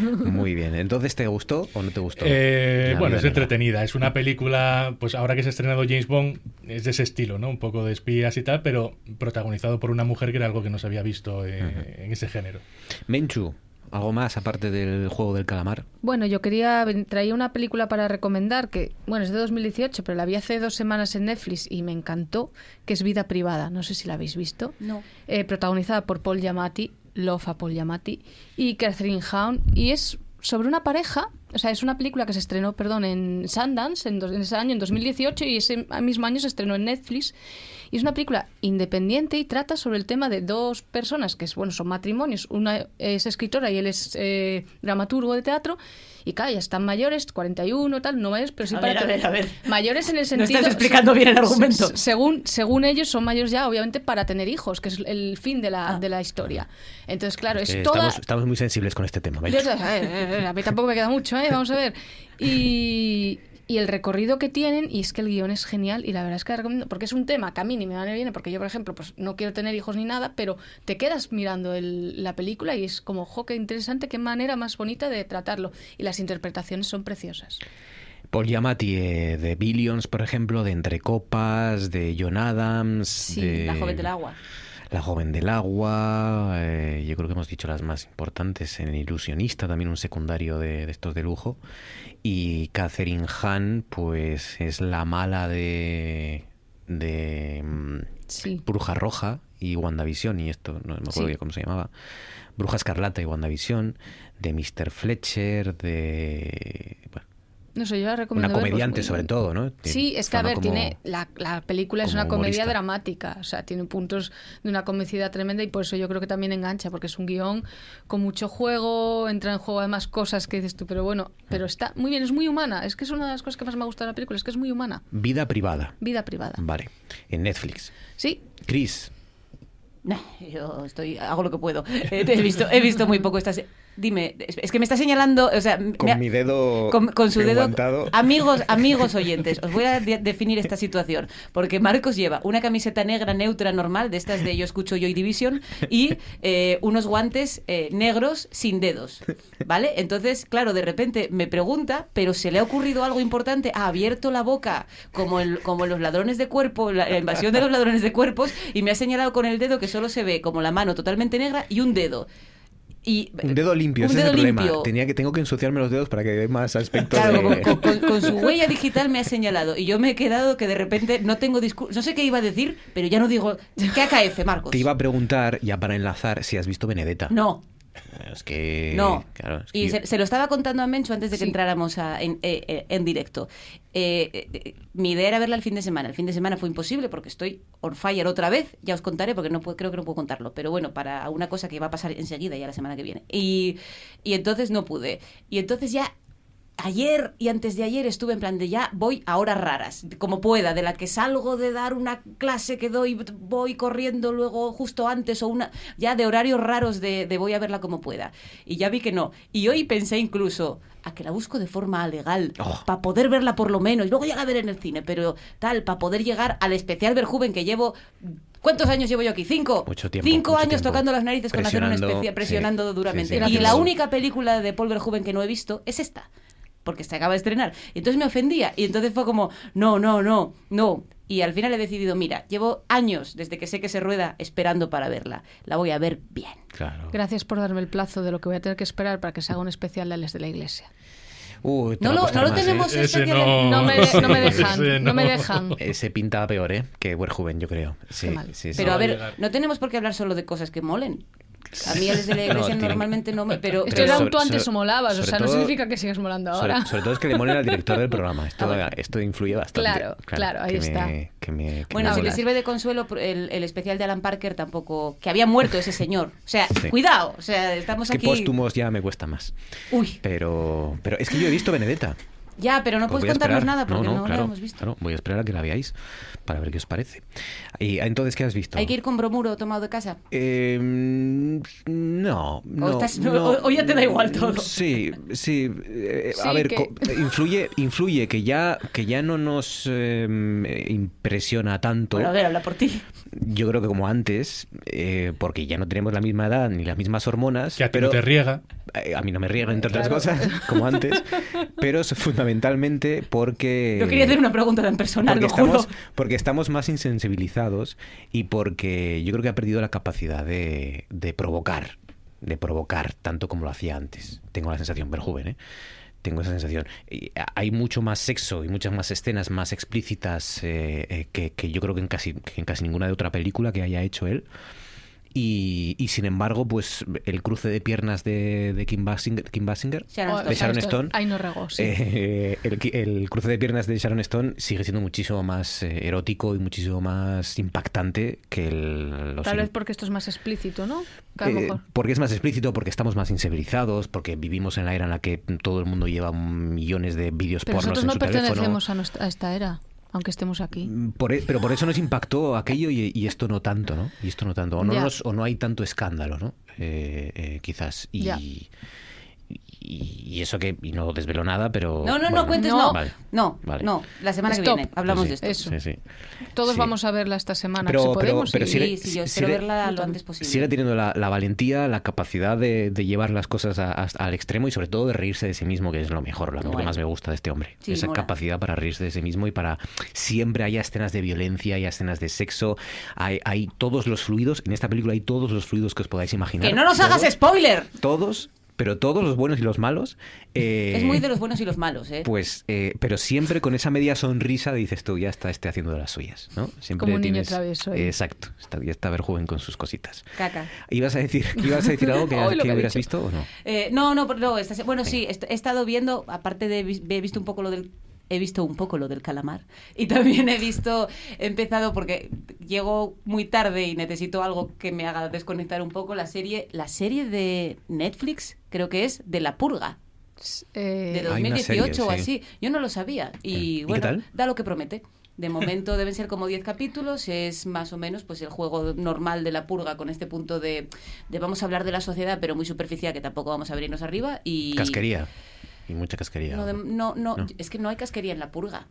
S1: Muy bien. Entonces, ¿te gustó o no te gustó?
S14: Eh, bueno, es
S1: negra.
S14: entretenida. Es una película, pues ahora que se ha estrenado James Bond, es de ese estilo, ¿no? Un poco de espías y tal, pero protagonizado por una mujer que era algo que no se había visto eh, en ese género.
S1: Menchu, ¿algo más aparte del juego del calamar?
S15: Bueno, yo quería traía una película para recomendar que, bueno, es de 2018, pero la vi hace dos semanas en Netflix y me encantó, que es Vida Privada. No sé si la habéis visto.
S16: No.
S15: Eh, protagonizada por Paul Giamatti, Love a Paul Giamatti y Catherine Hahn y es sobre una pareja, o sea, es una película que se estrenó, perdón, en Sundance en, dos- en ese año, en 2018, y ese mismo año se estrenó en Netflix. Y es una película independiente y trata sobre el tema de dos personas que es, bueno, son matrimonios. Una es escritora y él es eh, dramaturgo de teatro. Y claro, ya están mayores, 41 tal, no mayores, pero sí
S16: A
S15: para
S16: ver, a ver, a ver.
S15: mayores en el
S16: No
S15: sentido...
S16: estás explicando bien el argumento.
S15: se- Según, según ellos, son mayores ya, obviamente, para tener hijos, que es el fin de la, de la historia. Entonces, claro, es
S1: Eh,
S15: toda...
S1: estamos, estamos muy sensibles con este tema.
S15: Yo- eh, eh, A mí tampoco me queda mucho, ¿eh? Vamos a ver. Y, y el recorrido que tienen, y es que el guion es genial, y la verdad es que la recomiendo, porque es un tema que a mí ni me va ni viene, porque yo, por ejemplo, pues no quiero tener hijos ni nada, pero te quedas mirando el- la película y es como, jo, qué interesante, qué manera más bonita de tratarlo. Y las interpretaciones son preciosas.
S1: Paul Giamatti eh, de Billions, por ejemplo, de Entre Copas, de John Adams,
S16: Sí,
S1: de
S16: La joven del agua.
S1: La joven del agua, eh, yo creo que hemos dicho las más importantes, en Ilusionista, también un secundario de, de estos de lujo, y Catherine Hahn, pues es la mala de, de mm,
S15: Sí.
S1: Bruja Roja y WandaVision, y esto no me acuerdo
S15: Sí.
S1: cómo se llamaba, Bruja Escarlata y WandaVision, de Mr. Fletcher, de... bueno,
S15: No sé, yo la recomiendo.
S1: una
S15: ver, pues,
S1: comediante sobre todo, ¿no?
S15: Sí, es que a ver,
S1: como-
S15: tiene la, la película es una comedia
S1: humorista.
S15: dramática, o sea, tiene puntos de una comicidad tremenda y por eso yo creo que también engancha, porque es un guion con mucho juego, entra en juego además cosas que dices tú, pero bueno, pero está muy bien, es muy humana, es que es una de las cosas que más me gusta de la película, es que es muy humana,
S1: Vida privada.
S15: vida privada.
S1: Vale, en Netflix.
S15: Sí,
S1: Chris,
S16: yo estoy, hago lo que puedo. Eh, he, visto, he visto muy poco estas. Dime, es que me está señalando, o sea,
S1: Con
S16: ha-
S1: mi dedo
S16: con, con su dedo. Amigos, amigos oyentes, os voy a de- definir esta situación. Porque Marcos lleva una camiseta negra neutra normal, de estas de Yo Escucho Joy Division, y eh, unos guantes eh, negros sin dedos. ¿Vale? Entonces, claro, de repente me pregunta, pero se le ha ocurrido algo importante, ha abierto la boca como, el, como los ladrones de cuerpo, la, la invasión de los ladrones de cuerpos, y me ha señalado con el dedo que solo se ve como la mano totalmente negra y un dedo. Y,
S1: Un dedo limpio,
S16: un
S1: ese
S16: dedo
S1: es el problema. Tenía que, tengo que ensuciarme los dedos para que dé más aspecto
S16: Claro,
S1: de...
S16: con, con- con su huella digital me ha señalado y yo me he quedado que de repente no tengo discurso, no sé qué iba a decir, pero ya no digo, ¿qué acaece, Marcos?
S1: Te iba a preguntar, ya para enlazar, si has visto Benedetta.
S16: No,
S1: Es que...
S16: no.
S1: Claro, es que
S16: Y
S1: yo-
S16: se, se lo estaba contando a Mencho antes de que entráramos a- en, eh, eh, en directo. Eh, mi idea era verla el fin de semana. El fin de semana fue imposible porque estoy on fire otra vez. Ya os contaré porque no puedo- creo que no puedo contarlo. Pero bueno, para una cosa que va a pasar enseguida, ya la semana que viene. Y, y entonces no pude. Y entonces ya ayer y antes de ayer estuve en plan de ya voy a horas raras, como pueda, de la que salgo de dar una clase que doy, voy corriendo luego justo antes o una, ya de horarios raros de, de voy a verla como pueda. Y ya vi que no. Y hoy pensé incluso a que la busco de forma legal, para poder verla por lo menos, y luego ya la veré en el cine, pero tal, para poder llegar al especial Verjuven que llevo... ¿Cuántos años llevo yo aquí? Cinco.
S1: Mucho tiempo,
S16: Cinco
S1: mucho
S16: años
S1: tiempo.
S16: tocando las narices con hacer un
S1: Presionando,
S16: especial,
S1: sí,
S16: presionando
S1: sí,
S16: duramente.
S1: sí,
S16: y la única película de Paul Verhoeven que no he visto es esta porque se acaba de estrenar. Y entonces me ofendía. Y entonces fue como, no, no, no, no. Y al final he decidido, mira, llevo años desde que sé que se rueda esperando para verla. La voy a ver bien.
S1: Claro.
S15: Gracias por darme el plazo de lo que voy a tener que esperar para que se haga un especial de Les de la Iglesia.
S16: No lo- no lo
S1: más, ¿eh?
S16: tenemos Ese especial en-
S15: no. No me- no me dejan,
S1: Ese
S15: no me dejan.
S1: Ese pinta peor, ¿eh? Que Verjuven, yo creo. Sí.
S16: Pero a ver, no tenemos por qué hablar solo de cosas que molen. A mí desde la iglesia normalmente no me... Pero,
S15: Esto
S1: Pero
S15: era un
S1: sobre-
S15: tú antes
S1: sobre-
S15: o molabas, o sea, no significa que sigas molando ahora.
S1: sobre todo es que le molen al director del programa. Esto, esto influye bastante.
S15: Claro, claro, ahí
S1: que
S15: está.
S1: Me, que me- que
S16: Bueno,
S1: me
S16: si le sirve de consuelo, el, el especial de Alan Parker tampoco... Que había muerto ese señor. O sea,
S1: Sí.
S16: cuidado. O sea, estamos
S1: Es que
S16: aquí...
S1: póstumos ya me cuesta más.
S16: Uy.
S1: Pero, pero es que yo he visto Benedetta.
S16: Ya, pero no
S1: Pues
S16: puedes
S1: a
S16: contarnos nada porque no,
S1: no,
S16: la
S1: claro,
S16: hemos visto.
S1: claro, voy a esperar a que la veáis para ver qué os parece. Y entonces, ¿qué has visto?
S16: Hay que ir con bromuro tomado de casa.
S1: Eh, no, no,
S16: estás-
S1: no.
S16: o- o ya te da igual todo.
S1: Sí, sí. eh, a
S16: Sí,
S1: ver,
S16: que-
S1: co- influye, influye que ya, que ya no nos eh, impresiona tanto.
S16: Bueno, a ver, habla por ti.
S1: Yo creo que como antes, eh, porque ya no tenemos la misma edad ni las mismas hormonas.
S14: Que a ti
S1: pero
S14: no te riega.
S1: eh, A mí no me riegan, entre
S16: Claro.
S1: otras cosas, como antes. Pero es fundamentalmente porque.
S16: Yo quería hacer una pregunta tan personal,
S1: porque
S16: lo juro.
S1: estamos, porque estamos más insensibilizados y porque yo creo que ha perdido la capacidad de, de provocar, de provocar tanto como lo hacía antes. Tengo la sensación, Verjuven, ¿eh? Tengo esa sensación. Hay mucho más sexo y muchas más escenas más explícitas eh, eh, que, que yo creo que en, casi, que en casi ninguna de otra película que haya hecho él. Y, y sin embargo, pues el cruce de piernas de, de Kim Basinger, Kim Basinger
S15: Sharon
S1: de Sharon Stone,
S15: Ahí no regó, sí.
S1: eh, el, el cruce de piernas de Sharon Stone sigue siendo muchísimo más eh, erótico y muchísimo más impactante que el, los
S15: Tal vez porque esto es más explícito, ¿no?
S1: Eh, porque es más explícito, porque estamos más insensibilizados, porque vivimos en la era en la que todo el mundo lleva millones de vídeos
S15: Pero
S1: pornos
S15: nosotros
S1: en
S15: no
S1: su teléfono.
S15: pertenecemos a, nuestra- a esta era, aunque estemos aquí.
S1: Por e- pero por eso nos impactó aquello y, y esto no tanto, ¿no? Y esto no tanto. O no, nos- o no hay tanto escándalo, ¿no? Eh, eh, quizás. Y,
S15: Ya.
S1: Y, y eso que y no desvelo nada, pero...
S16: No, no, no cuentes, no.
S1: Vale.
S16: No,
S1: Vale.
S16: no. La semana
S15: Stop.
S16: que viene hablamos
S1: Sí,
S16: de esto.
S15: Eso.
S1: Sí, sí.
S15: Todos
S1: Sí.
S15: vamos a verla esta semana,
S1: Pero-
S15: si
S1: pero-
S15: podemos.
S1: pero
S15: y-
S1: si le-
S16: Sí, sí, yo
S1: si
S16: espero
S1: le-
S16: verla lo antes posible.
S1: Sigue teniendo la, la valentía, la capacidad de, de llevar las cosas a- al extremo y sobre todo de reírse de sí mismo, que es lo mejor, lo que más me gusta de este hombre.
S16: Sí,
S1: Esa
S16: mola.
S1: capacidad para reírse de sí mismo y para siempre haya escenas de violencia, haya escenas de sexo, hay, hay todos los fluidos, en esta película hay todos los fluidos que os podáis imaginar.
S16: ¡Que no nos hagas
S1: Todos,
S16: spoiler!
S1: Todos, pero todos los buenos y los malos. eh,
S16: Es muy de los buenos y los malos, ¿eh?
S1: Pues, eh, pero siempre con esa media sonrisa dices tú, ya está este haciendo de las suyas, ¿no? Siempre
S15: Como un niño
S1: tienes,
S15: travieso ahí.
S1: Exacto, está, ya está Verjoven con sus cositas.
S16: Caca.
S1: ¿Ibas a decir, ibas a decir algo que, que hubieras
S16: dicho.
S1: visto o no?
S16: Eh, no, no, no, esta bueno, sí, he estado viendo, aparte de he visto un poco lo del he visto un poco lo del calamar y también he visto he empezado porque llego muy tarde y necesito algo que me haga desconectar un poco la serie la serie de Netflix creo que es de la purga
S15: Eh,
S16: de
S1: Hay una
S16: 2018 o
S1: serie, sí.
S16: así yo no lo sabía y
S1: ¿Y qué
S16: bueno
S1: tal?
S16: da lo que promete De momento deben ser como 10 capítulos, es más o menos pues el juego normal de la purga con este punto de, de vamos a hablar de la sociedad, pero muy superficial, que tampoco vamos a abrirnos arriba. y
S1: Casquería. Y mucha casquería.
S16: No, de- no, no,
S1: No.
S16: es que no hay casquería en la purga.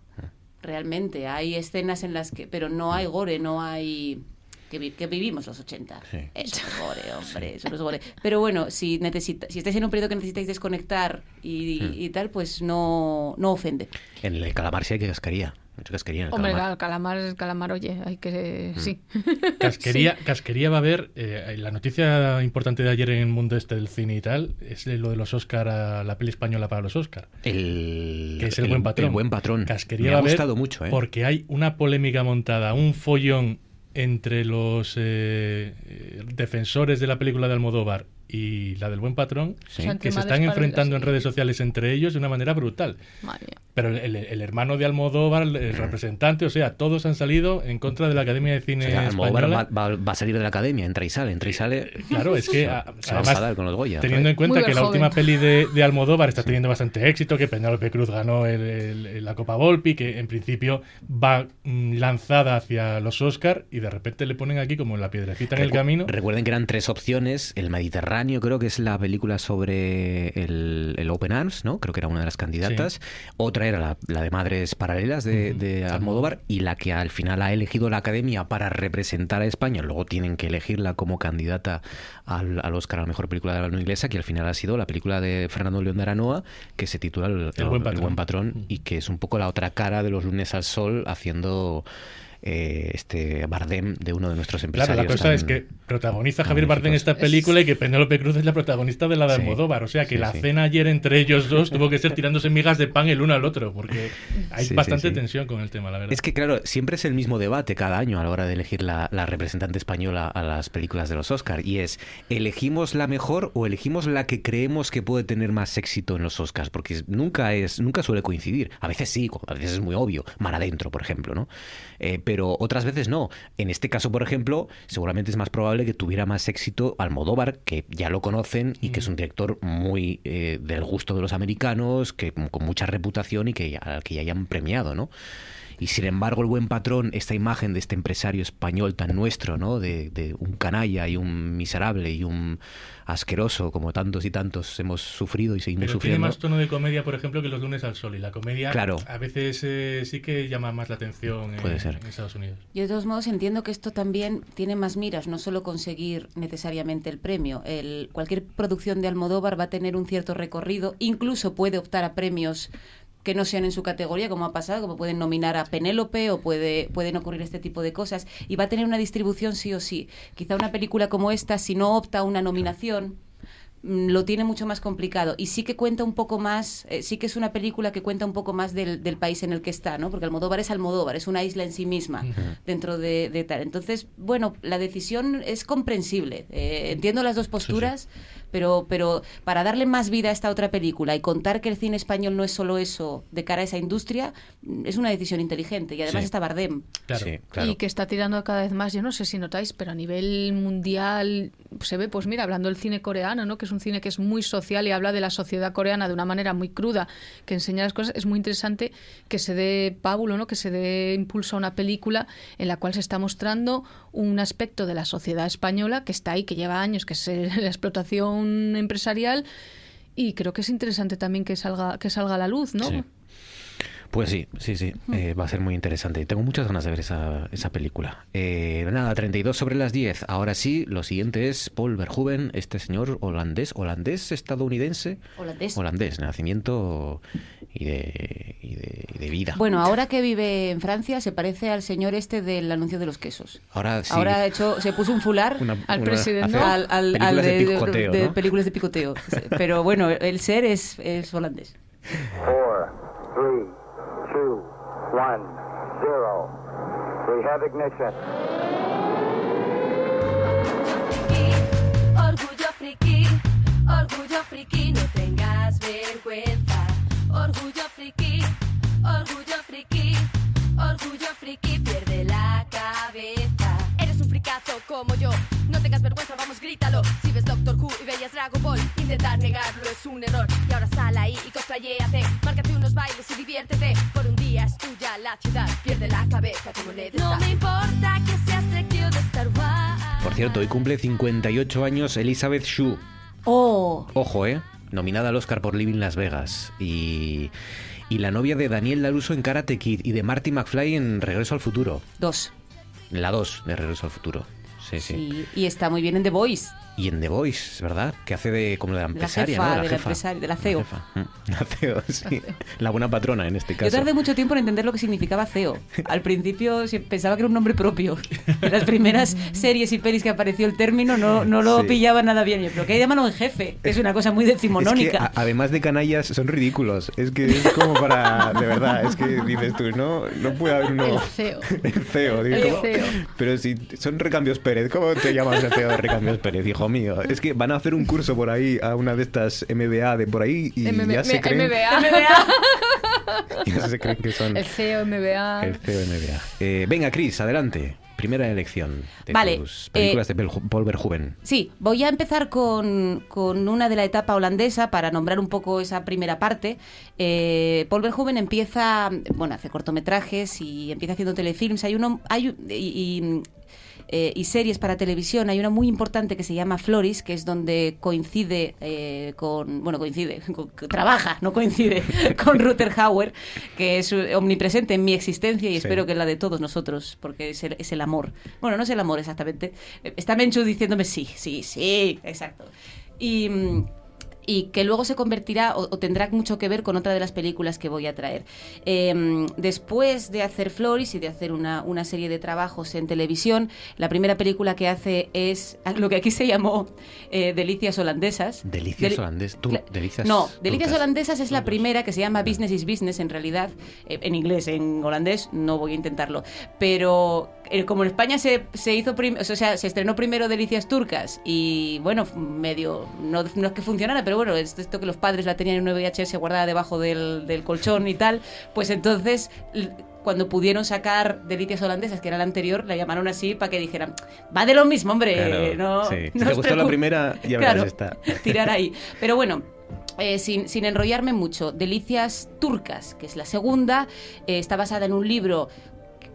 S16: Realmente, hay escenas en las que, pero no hay gore, no hay que, vi- que vivimos los 80.
S1: Sí.
S16: Eso es gore, hombre, eso es gore. Pero bueno, si necesita, si estáis en un periodo que necesitáis desconectar y,
S1: Hmm.
S16: y tal, pues no, no ofende.
S1: En el calamar sí hay que casquería. Mucha casquería en el
S15: Hombre,
S1: calamar.
S15: el calamar es calamar, oye, hay que... Sí.
S14: Casquería,
S15: Sí.
S14: casquería va a haber. eh, la noticia importante de ayer en el mundo este del cine y tal es lo de los Oscar, a la peli española para los Oscar.
S1: El,
S14: Que es el,
S1: el-
S14: buen patrón.
S1: el buen patrón.
S14: Casquería
S1: Me ha
S14: va a haber
S1: gustado mucho, ¿eh?
S14: Porque hay una polémica montada, un follón entre los eh, eh, defensores de la película de Almodóvar y la del buen patrón,
S15: Sí.
S14: Que se están enfrentando en redes sociales entre ellos de una manera brutal. Pero el, el- hermano de Almodóvar, el representante, o sea, todos han salido en contra de la Academia de Cine
S1: O sea, Almodóvar va, va- va a salir de la academia, entra y sale, entra y sale.
S14: Claro, es que a-
S1: se va a
S14: además,
S1: enfadar con los Goya.
S14: teniendo en cuenta que la última peli de, de Almodóvar está teniendo bastante éxito, que Penélope Cruz ganó el- el- la Copa Volpi, que en principio va mm, lanzada hacia los Oscar y de repente le ponen aquí como la piedrecita en el camino.
S1: Recuerden que eran tres opciones. El Mediterráneo, creo que es la película sobre el, el Open Arms, ¿no? Creo que era una de las candidatas. Otra era la, la de Madres Paralelas de, de Almodóvar y la que al final ha elegido la Academia para representar a España. Luego tienen que elegirla como candidata al, al Oscar a la mejor película de la no inglesa, que al final ha sido la película de Fernando León de Aranoa, que se titula El,
S14: El Buen Patrón.
S1: Patrón, y que es un poco la otra cara de los lunes al sol haciendo eh, este Bardem de uno de nuestros
S14: Claro,
S1: empresarios.
S14: la cosa
S1: tan-
S14: es que protagoniza Javier Bardem esta película y que Penélope Cruz es la protagonista de la de
S1: Sí,
S14: Almodóvar. O sea que
S1: sí,
S14: la
S1: sí.
S14: cena ayer entre ellos dos tuvo que ser tirándose migas de pan el uno al otro, porque hay bastante tensión con el tema, la verdad.
S1: Es que, claro, siempre es el mismo debate cada año a la hora de elegir la, la representante española a las películas de los Oscars. Y es, ¿elegimos la mejor o elegimos la que creemos que puede tener más éxito en los Oscars? Porque nunca, es, nunca suele coincidir. A veces sí, a veces es muy obvio. Mar adentro, por ejemplo, ¿no? Eh, pero otras veces no. En este caso, por ejemplo, seguramente es más probable que tuviera más éxito Almodóvar, que ya lo conocen y que es un director muy eh, del gusto de los americanos, que con mucha reputación y que ya, al que ya hayan premiado, ¿no? Y sin embargo, el buen patrón, esta imagen de este empresario español tan nuestro, ¿no? De, de un canalla y un miserable y un asqueroso, como tantos y tantos hemos sufrido y seguimos
S14: Pero tiene
S1: sufriendo.
S14: más tono de comedia, por ejemplo, que los lunes al sol. Y la comedia
S1: Claro.
S14: a veces eh, sí que llama más la atención en,
S1: Puede ser.
S14: en Estados Unidos.
S16: Yo de todos modos entiendo que esto también tiene más miras, no solo conseguir necesariamente el premio. El, cualquier producción de Almodóvar va a tener un cierto recorrido, incluso puede optar a premios que no sean en su categoría, como ha pasado, como pueden nominar a Penélope o puede, pueden ocurrir este tipo de cosas, y va a tener una distribución sí o sí. Quizá una película como esta, si no opta a una nominación, mm, lo tiene mucho más complicado y sí que cuenta un poco más, eh, sí que es una película que cuenta un poco más del, del país en el que está, ¿no? Porque Almodóvar es Almodóvar, es una isla en sí misma dentro de, de tal. Entonces, bueno, la decisión es comprensible. Eh, entiendo las dos posturas, pero, pero para darle más vida a esta otra película y contar que el cine español no es solo eso de cara a esa industria, mm, es una decisión inteligente y además
S14: Sí.
S16: está Bardem.
S1: Sí, claro.
S15: Y que está tirando cada vez más, yo no sé si notáis, pero a nivel mundial se ve, pues mira, hablando del cine coreano, ¿no? que es un cine que es muy social y habla de la sociedad coreana de una manera muy cruda, que enseña las cosas, es muy interesante que se dé pábulo, ¿no? que se dé impulso a una película en la cual se está mostrando un aspecto de la sociedad española que está ahí, que lleva años, que es la explotación empresarial. Y creo que es interesante también que salga, que salga a la luz, ¿no?
S1: Pues sí, sí, sí, eh, va a ser muy interesante. Tengo muchas ganas de ver esa, esa película. Eh, nada, 32 sobre las 10. Ahora sí, lo siguiente es Paul Verhoeven, este señor holandés, holandés estadounidense.
S16: Holandés.
S1: Holandés, nacimiento y de, y de, y de vida.
S16: Bueno, ahora que vive en Francia se parece al señor este del anuncio de los quesos.
S1: Ahora sí.
S16: Ahora ha hecho, se puso un fular
S1: Una-
S15: Al
S1: una-
S15: presidente.
S16: al, al-
S1: películas
S16: al
S1: de
S16: de,
S1: picoteo,
S16: de
S1: ¿no?
S16: películas de picoteo. Pero bueno, el ser es, es holandés.
S17: Four, three, two, one, zero. We have ignition.
S18: Orgullo friki, orgullo friki, no tengas vergüenza. Orgullo friki, orgullo friki, orgullo friki. Fricazo como yo, no tengas vergüenza, vamos, grítalo. Si ves Doctor Who y veías Dragon Ball, intentar negarlo es un error. Y ahora sal ahí y cosplayéate, márcate unos bailes y diviértete. Por un día es tuya la ciudad pierde la cabeza como le No me importa que seas trekkie o de Star Wars.
S1: Por cierto, hoy cumple 58 años Elizabeth Shue.
S16: Oh,
S1: Ojo, ¿eh? Nominada al Oscar por Living Las Vegas. Y, y la novia de Daniel Laruso en Karate Kid y de Marty McFly en Regreso al Futuro.
S16: dos.
S1: La 2 de Regreso al Futuro. Sí, sí.
S16: Y, y está muy bien en The Voice.
S1: Y en The Voice, ¿verdad? Que hace de como de la
S16: La
S1: empresaria,
S16: jefa,
S1: ¿no?
S16: de la empresaria, de la CEO.
S1: jefa. Mm, La CEO, sí. La buena patrona en este
S16: Yo
S1: caso.
S16: tardé mucho tiempo en entender lo que significaba CEO. Al principio pensaba que era un nombre propio. En las primeras series y pelis que apareció el término no, no lo
S1: Sí.
S16: pillaba nada bien. Yo, pero que llaman en jefe, que es una cosa muy
S1: Es que,
S16: decimonónica.
S1: a- además de canallas, son ridículos. Es que es como para. De verdad, es que dices tú, no, no puede haber uno.
S15: El CEO.
S1: El CEO, digo,
S15: El. CEO.
S1: Pero si son recambios Pérez, ¿cómo te llamas el CEO de recambios Pérez, hijo mío? Es que van a hacer un curso por ahí a una de estas MBA de por ahí y
S15: MM
S1: ya se creen.
S15: MBA.
S1: Ya se creen que son
S15: El CEO MBA.
S1: el CEO MBA. Eh, venga, Chris, adelante. Primera elección de
S16: Vale,
S1: tus películas
S16: eh,
S1: de Paul Verhoeven.
S16: Sí, voy a empezar con, con una de la etapa holandesa para nombrar un poco esa primera parte. Eh, Paul Verhoeven empieza, bueno, hace cortometrajes y empieza haciendo telefilms. Hay uno, hay y, eh, y series para televisión. Hay una muy importante que se llama Floris, que es donde coincide eh, con, bueno, coincide, con- trabaja, no coincide, con Ruther Hauer, que es eh, omnipresente en mi existencia y
S19: Sí.
S16: espero que en la de todos nosotros, porque es el, es el amor. Bueno, no es el amor exactamente. Está Menchu diciéndome sí, sí, sí, exacto. Y... y que luego se convertirá o, o tendrá mucho que ver con otra de las películas que voy a traer. Eh, después de hacer Floris y de hacer una, una serie de trabajos en televisión, la primera película que hace es lo que aquí se llamó eh, Delicias Holandesas.
S1: Delicias. Tú,
S16: Cla-
S1: delicias.
S16: No, Delicias
S1: turcas.
S16: Holandesas es la primera que se llama Business is Business en realidad. eh, en inglés, en holandés no voy a intentarlo. Pero como en España se, se hizo prim- o sea, se estrenó primero Delicias Turcas y bueno, medio, no, no es que funcionara, pero bueno, es esto que los padres la tenían en una VHS guardada debajo del, del colchón y tal, pues entonces cuando pudieron sacar Delicias Holandesas, que era la anterior, la llamaron así para que dijeran, va de lo mismo, hombre,
S1: Claro,
S16: no,
S1: sí. Si te gustó la primera, ya
S16: Claro,
S1: verás esta.
S16: tirar ahí. Pero bueno, eh, sin, sin enrollarme mucho, Delicias Turcas, que es la segunda, eh, está basada en un libro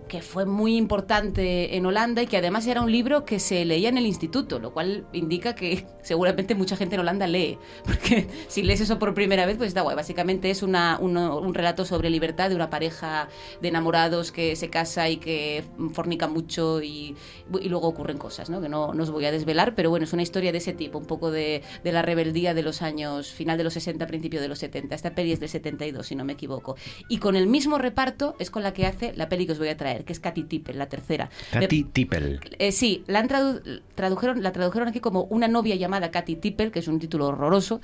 S16: que fue muy importante en Holanda y que además era un libro que se leía en el instituto, lo cual indica que seguramente mucha gente en Holanda lee, porque si lees eso por primera vez, pues está guay. Básicamente es una, un relato sobre libertad de una pareja de enamorados que se casa y que fornica mucho y, y luego ocurren cosas, ¿no? que no, no os voy a desvelar, pero bueno, es una historia de ese tipo, un poco de, de la rebeldía de los años, final de los 60, principio de los 70. Esta peli es del 72, si no me equivoco. Y con el mismo reparto es con la que hace la peli que os voy a traer, que es Katy Tippel, la tercera.
S1: Katy Tippel.
S16: Eh, sí, la, han tradu- tradujeron, la tradujeron aquí como Una novia llamada Katy Tippel, que es un título horroroso.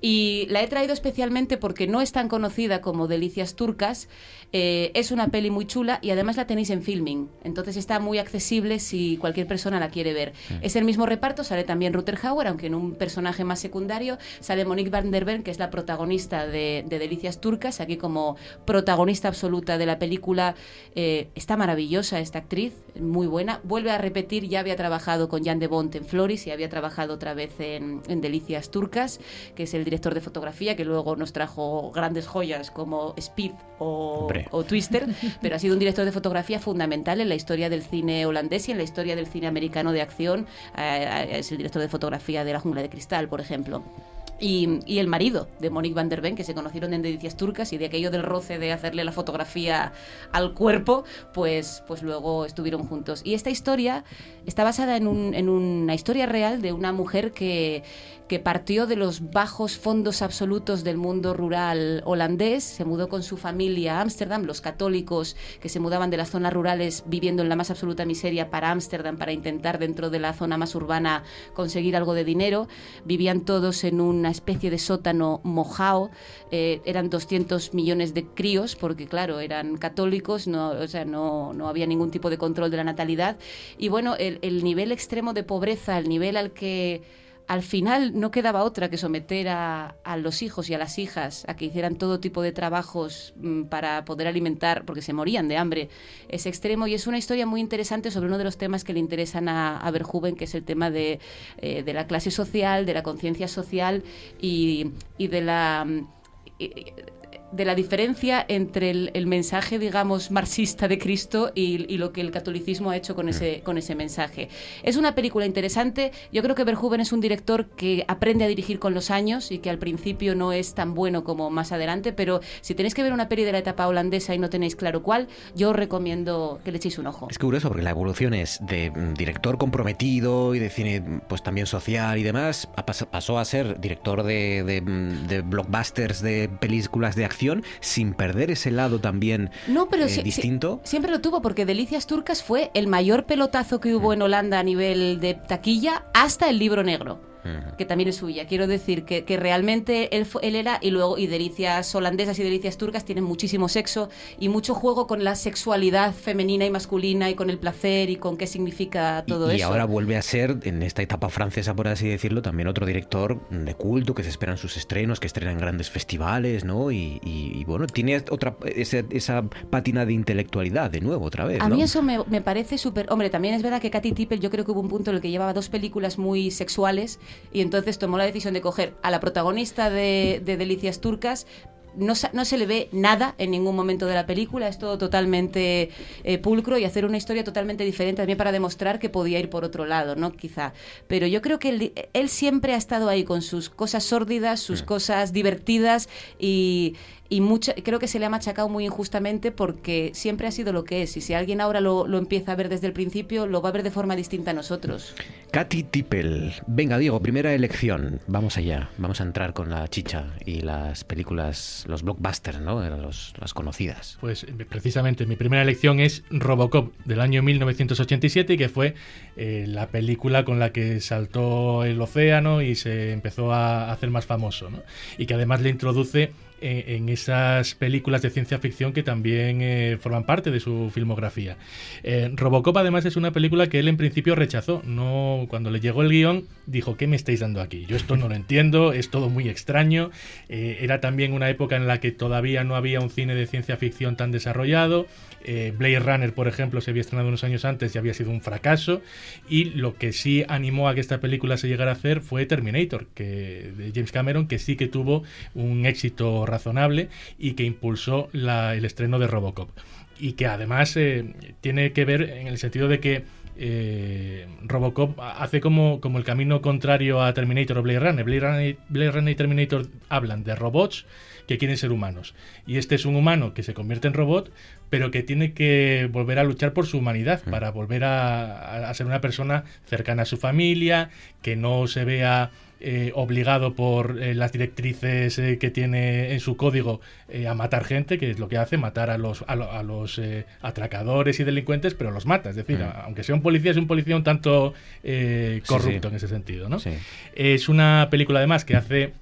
S16: Y la he traído especialmente porque no es tan conocida como Delicias Turcas. eh, es una peli muy chula y además la tenéis en filming. Entonces está muy accesible si cualquier persona la quiere ver. Es el mismo reparto, sale también Ruther Hauer, aunque en un personaje más secundario. Sale Monique van der Ven, que es la protagonista de, de Delicias Turcas, aquí como protagonista absoluta de la película. Eh, está maravillosa esta actriz, muy buena. Vuelve a repetir, ya había trabajado con Jan de Bont en Floris y había trabajado otra vez en, en Delicias Turcas, que es el director de fotografía, que luego nos trajo grandes joyas como Speed o, Twister, pero ha sido un director de fotografía fundamental en la historia del cine holandés y en la historia del cine americano de acción. Eh, es el director de fotografía de La Jungla de Cristal, por ejemplo. Y, y el marido de Monique van der Ven, que se conocieron en Delicias Turcas y de aquello del roce de hacerle la fotografía al cuerpo, pues, pues luego estuvieron juntos. Y esta historia está basada en, un- en una historia real de una mujer que, que partió de los bajos fondos absolutos del mundo rural holandés, se mudó con su familia a Ámsterdam, los católicos que se mudaban de las zonas rurales viviendo en la más absoluta miseria para Ámsterdam para intentar dentro de la zona más urbana conseguir algo de dinero, vivían todos en una especie de sótano mojao, eh, eran 200 millones de críos porque claro, eran católicos, no, o sea, no, no había ningún tipo de control de la natalidad. Y bueno, el nivel extremo de pobreza, el nivel al que al final no quedaba otra que someter a, a los hijos y a las hijas a que hicieran todo tipo de trabajos mm, para poder alimentar, porque se morían de hambre, es extremo y es una historia muy interesante sobre uno de los temas que le interesan a, a que es el tema de, eh, de la clase social, de la conciencia social y, y de la... mm, de la diferencia entre el, el mensaje, digamos, marxista de Cristo y, y lo que el catolicismo ha hecho con ese, con ese mensaje. Es una película interesante. Yo creo que Verhoeven es un director que aprende a dirigir con los años y que al principio no es tan bueno como más adelante, pero si tenéis que ver una peli de la etapa holandesa y no tenéis claro cuál, yo os recomiendo que le echéis un ojo.
S1: Es curioso porque la evolución es de mm, director comprometido y de cine pues también social y demás, pasó a ser director de, de, mm, de blockbusters, de películas de acción, sin perder ese lado también
S16: No, pero
S1: eh, distinto.
S16: siempre lo tuvo porque Delicias Turcas fue el mayor pelotazo que hubo en Holanda a nivel de taquilla hasta el libro negro. Que también es suya. Quiero decir que, que realmente él, él era, y luego, y delicias holandesas y delicias turcas tienen muchísimo sexo y mucho juego con la sexualidad femenina y masculina y con el placer y con qué significa todo
S1: y
S16: eso.
S1: ahora vuelve a ser, en esta etapa francesa, por así decirlo, también otro director de culto que se esperan sus estrenos, que estrena en grandes festivales, ¿no? Y, y- y, bueno, tiene otra esa, esa pátina de intelectualidad de nuevo, otra vez.
S16: A mí eso me, me parece súper... Hombre, también es verdad que Katy Tippel yo creo que hubo un punto en el que llevaba dos películas muy sexuales y entonces tomó la decisión de coger a la protagonista de, de Delicias Turcas. No, no se le ve nada en ningún momento de la película, es todo totalmente eh, pulcro y hacer una historia totalmente diferente también para demostrar que podía ir por otro lado, ¿no? Quizá. Pero yo creo que él, él siempre ha estado ahí con sus cosas sórdidas, sus cosas divertidas y, y mucha- creo que se le ha machacado muy injustamente porque siempre ha sido lo que es. Y si alguien ahora lo, lo empieza a ver desde el principio, lo va a ver de forma distinta a nosotros.
S1: Katy Tippel. Venga, Diego, primera elección. Vamos allá. Vamos a entrar con la chicha y las películas, los blockbusters, ¿no? Los- las conocidas.
S14: Pues eh, precisamente mi primera elección es Robocop del año 1987, que fue eh, la película con la que saltó el océano y se empezó a hacer más famoso, ¿no? Y que además le introduce en esas películas de ciencia ficción que también eh, forman parte de su filmografía. Eh, Robocop además es una película que él en principio rechazó. No, cuando le llegó el guion dijo, ¿qué me estáis dando aquí? Yo esto no lo entiendo, es todo muy extraño. Eh, era también una época en la que todavía no había un cine de ciencia ficción tan desarrollado. Eh, Blade Runner, por ejemplo, se había estrenado unos años antes y había sido un fracaso. Y lo que sí animó a que esta película se llegara a hacer fue Terminator, que, de James Cameron, que sí que tuvo un éxito razonable y que impulsó el estreno de Robocop. Y que además eh, tiene que ver en el sentido de que eh, Robocop hace como, como el camino contrario a Terminator o Runner. Blade Runner, Blade Runner y Terminator hablan de robots que quieren ser humanos. Y este es un humano que se convierte en robot, pero que tiene que volver a luchar por su humanidad, para volver a, a- ser una persona cercana a su familia, que no se vea eh, obligado por eh, las directrices eh, que tiene en su código a matar gente, que es lo que hace, matar a los, a, lo- a los atracadores y delincuentes, pero los mata. Es decir,
S1: Mm.
S14: aunque sea un policía, es un policía un tanto corrupto
S1: sí.
S14: en ese sentido. ¿no? Es una película además que hace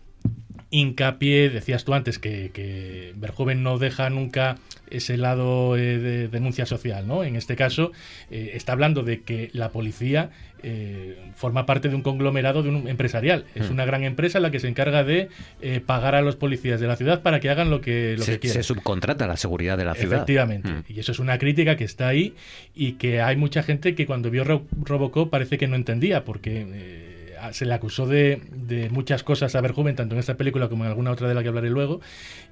S14: hincapié, decías tú antes, que, que no deja nunca ese lado eh, de denuncia social, ¿no? En este caso, eh, está hablando de que la policía eh, forma parte de un conglomerado de un empresarial. Es
S1: Mm.
S14: una gran empresa la que se encarga de eh, pagar a los policías de la ciudad para que hagan lo que, lo
S1: se,
S14: que quieran.
S1: se subcontrata la seguridad de la ciudad.
S14: Efectivamente.
S1: Mm.
S14: Y eso es una crítica que está ahí y que hay mucha gente que cuando vio Ro- Robocop parece que no entendía porque eh, se le acusó de, de muchas cosas a Verhoeven, tanto en esta película como en alguna otra de la que hablaré luego,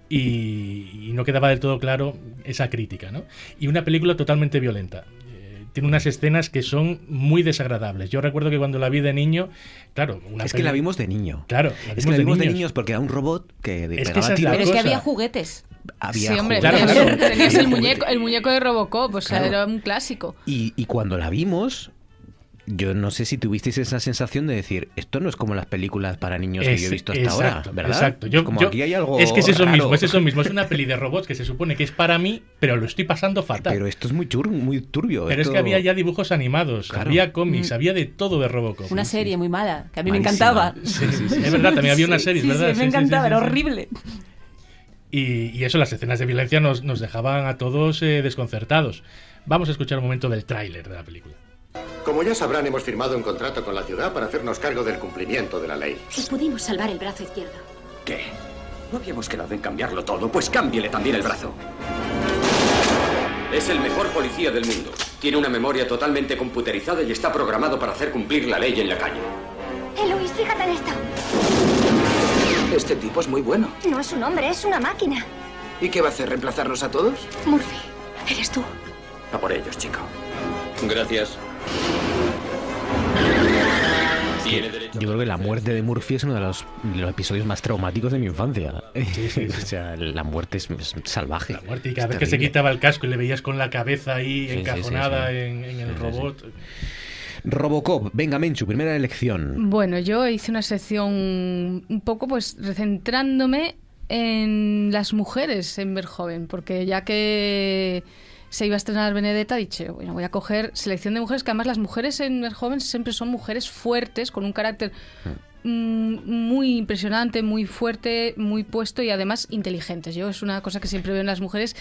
S14: y, y no quedaba del todo claro esa crítica. ¿no? Y una película totalmente violenta. Eh, Tiene unas escenas que son muy desagradables. Yo recuerdo que cuando la vi de niño, claro, una
S1: Es que
S14: peli-
S1: la vimos de niño.
S14: Claro, la
S1: es que la vimos de
S14: niños.
S1: niños porque era un robot que
S14: Es que
S1: pegaba
S14: esa es la
S1: tiros.
S16: Pero es que había juguetes.
S1: Había
S15: sí, hombre,
S1: juguetes.
S15: tenías, tenías el, muñeco, el muñeco de Robocop, o sea,
S1: Claro.
S15: era un clásico.
S1: Y, y cuando la vimos, yo no sé si tuvisteis esa sensación de decir, esto no es como las películas para niños que yo he visto hasta
S14: exacto,
S1: ahora, ¿verdad?
S14: Exacto. Yo-
S1: como
S14: yo-
S1: aquí hay algo
S14: Es que es eso
S1: raro.
S14: mismo, es eso mismo. Es una peli de robots que se supone que es para mí, pero lo estoy pasando fatal.
S1: Pero esto es muy, tur- muy turbio.
S14: Pero es que había ya dibujos animados,
S1: Claro.
S14: había cómics,
S16: Mm.
S14: había de todo de Robocop.
S16: Una serie muy mala, que a mí me encantaba.
S14: Sí, sí, sí. Es verdad, también había una serie,
S16: sí,
S14: ¿verdad?
S16: Sí,
S14: Sí,
S16: me encantaba,
S14: sí,
S16: era
S14: sí.
S16: horrible.
S14: Y, y eso, las escenas de violencia nos, nos dejaban a todos eh, desconcertados. Vamos a escuchar un momento del tráiler de la película.
S19: Como ya sabrán, hemos firmado un contrato con la ciudad para hacernos cargo del cumplimiento de la ley.
S20: Si pudimos salvar el brazo izquierdo.
S21: ¿Qué? ¿No habíamos quedado en cambiarlo todo? Pues cámbiele también el brazo.
S22: Es el mejor policía del mundo. Tiene una memoria totalmente computerizada y está programado para hacer cumplir la ley en la calle.
S20: Eh, Luis, fíjate en esto.
S21: Este tipo es muy bueno.
S20: No es un hombre, es una máquina.
S23: ¿Y qué va a hacer? ¿Reemplazarnos a todos?
S20: Murphy, eres tú.
S21: A por ellos, chico. Gracias.
S1: Yo creo que la muerte de Murphy es uno de los, de los episodios más traumáticos de mi infancia. o sea, la muerte es, es salvaje. La
S14: muerte y cada vez que se quitaba el casco y le veías con la cabeza ahí encajonada
S1: sí, sí.
S14: En, en el
S1: Sí, sí,
S14: robot.
S1: Robocop, venga Menchu, primera elección.
S15: Bueno, yo hice una sección un poco pues centrándome en las mujeres en Verjoven, porque ya que se iba a estrenar Benedetta, dije, bueno, voy a coger selección de mujeres, que además las mujeres en Verjoven siempre son mujeres fuertes, con un carácter mm, muy impresionante, muy fuerte, muy puesto y además inteligentes. Yo es una cosa que siempre veo en las mujeres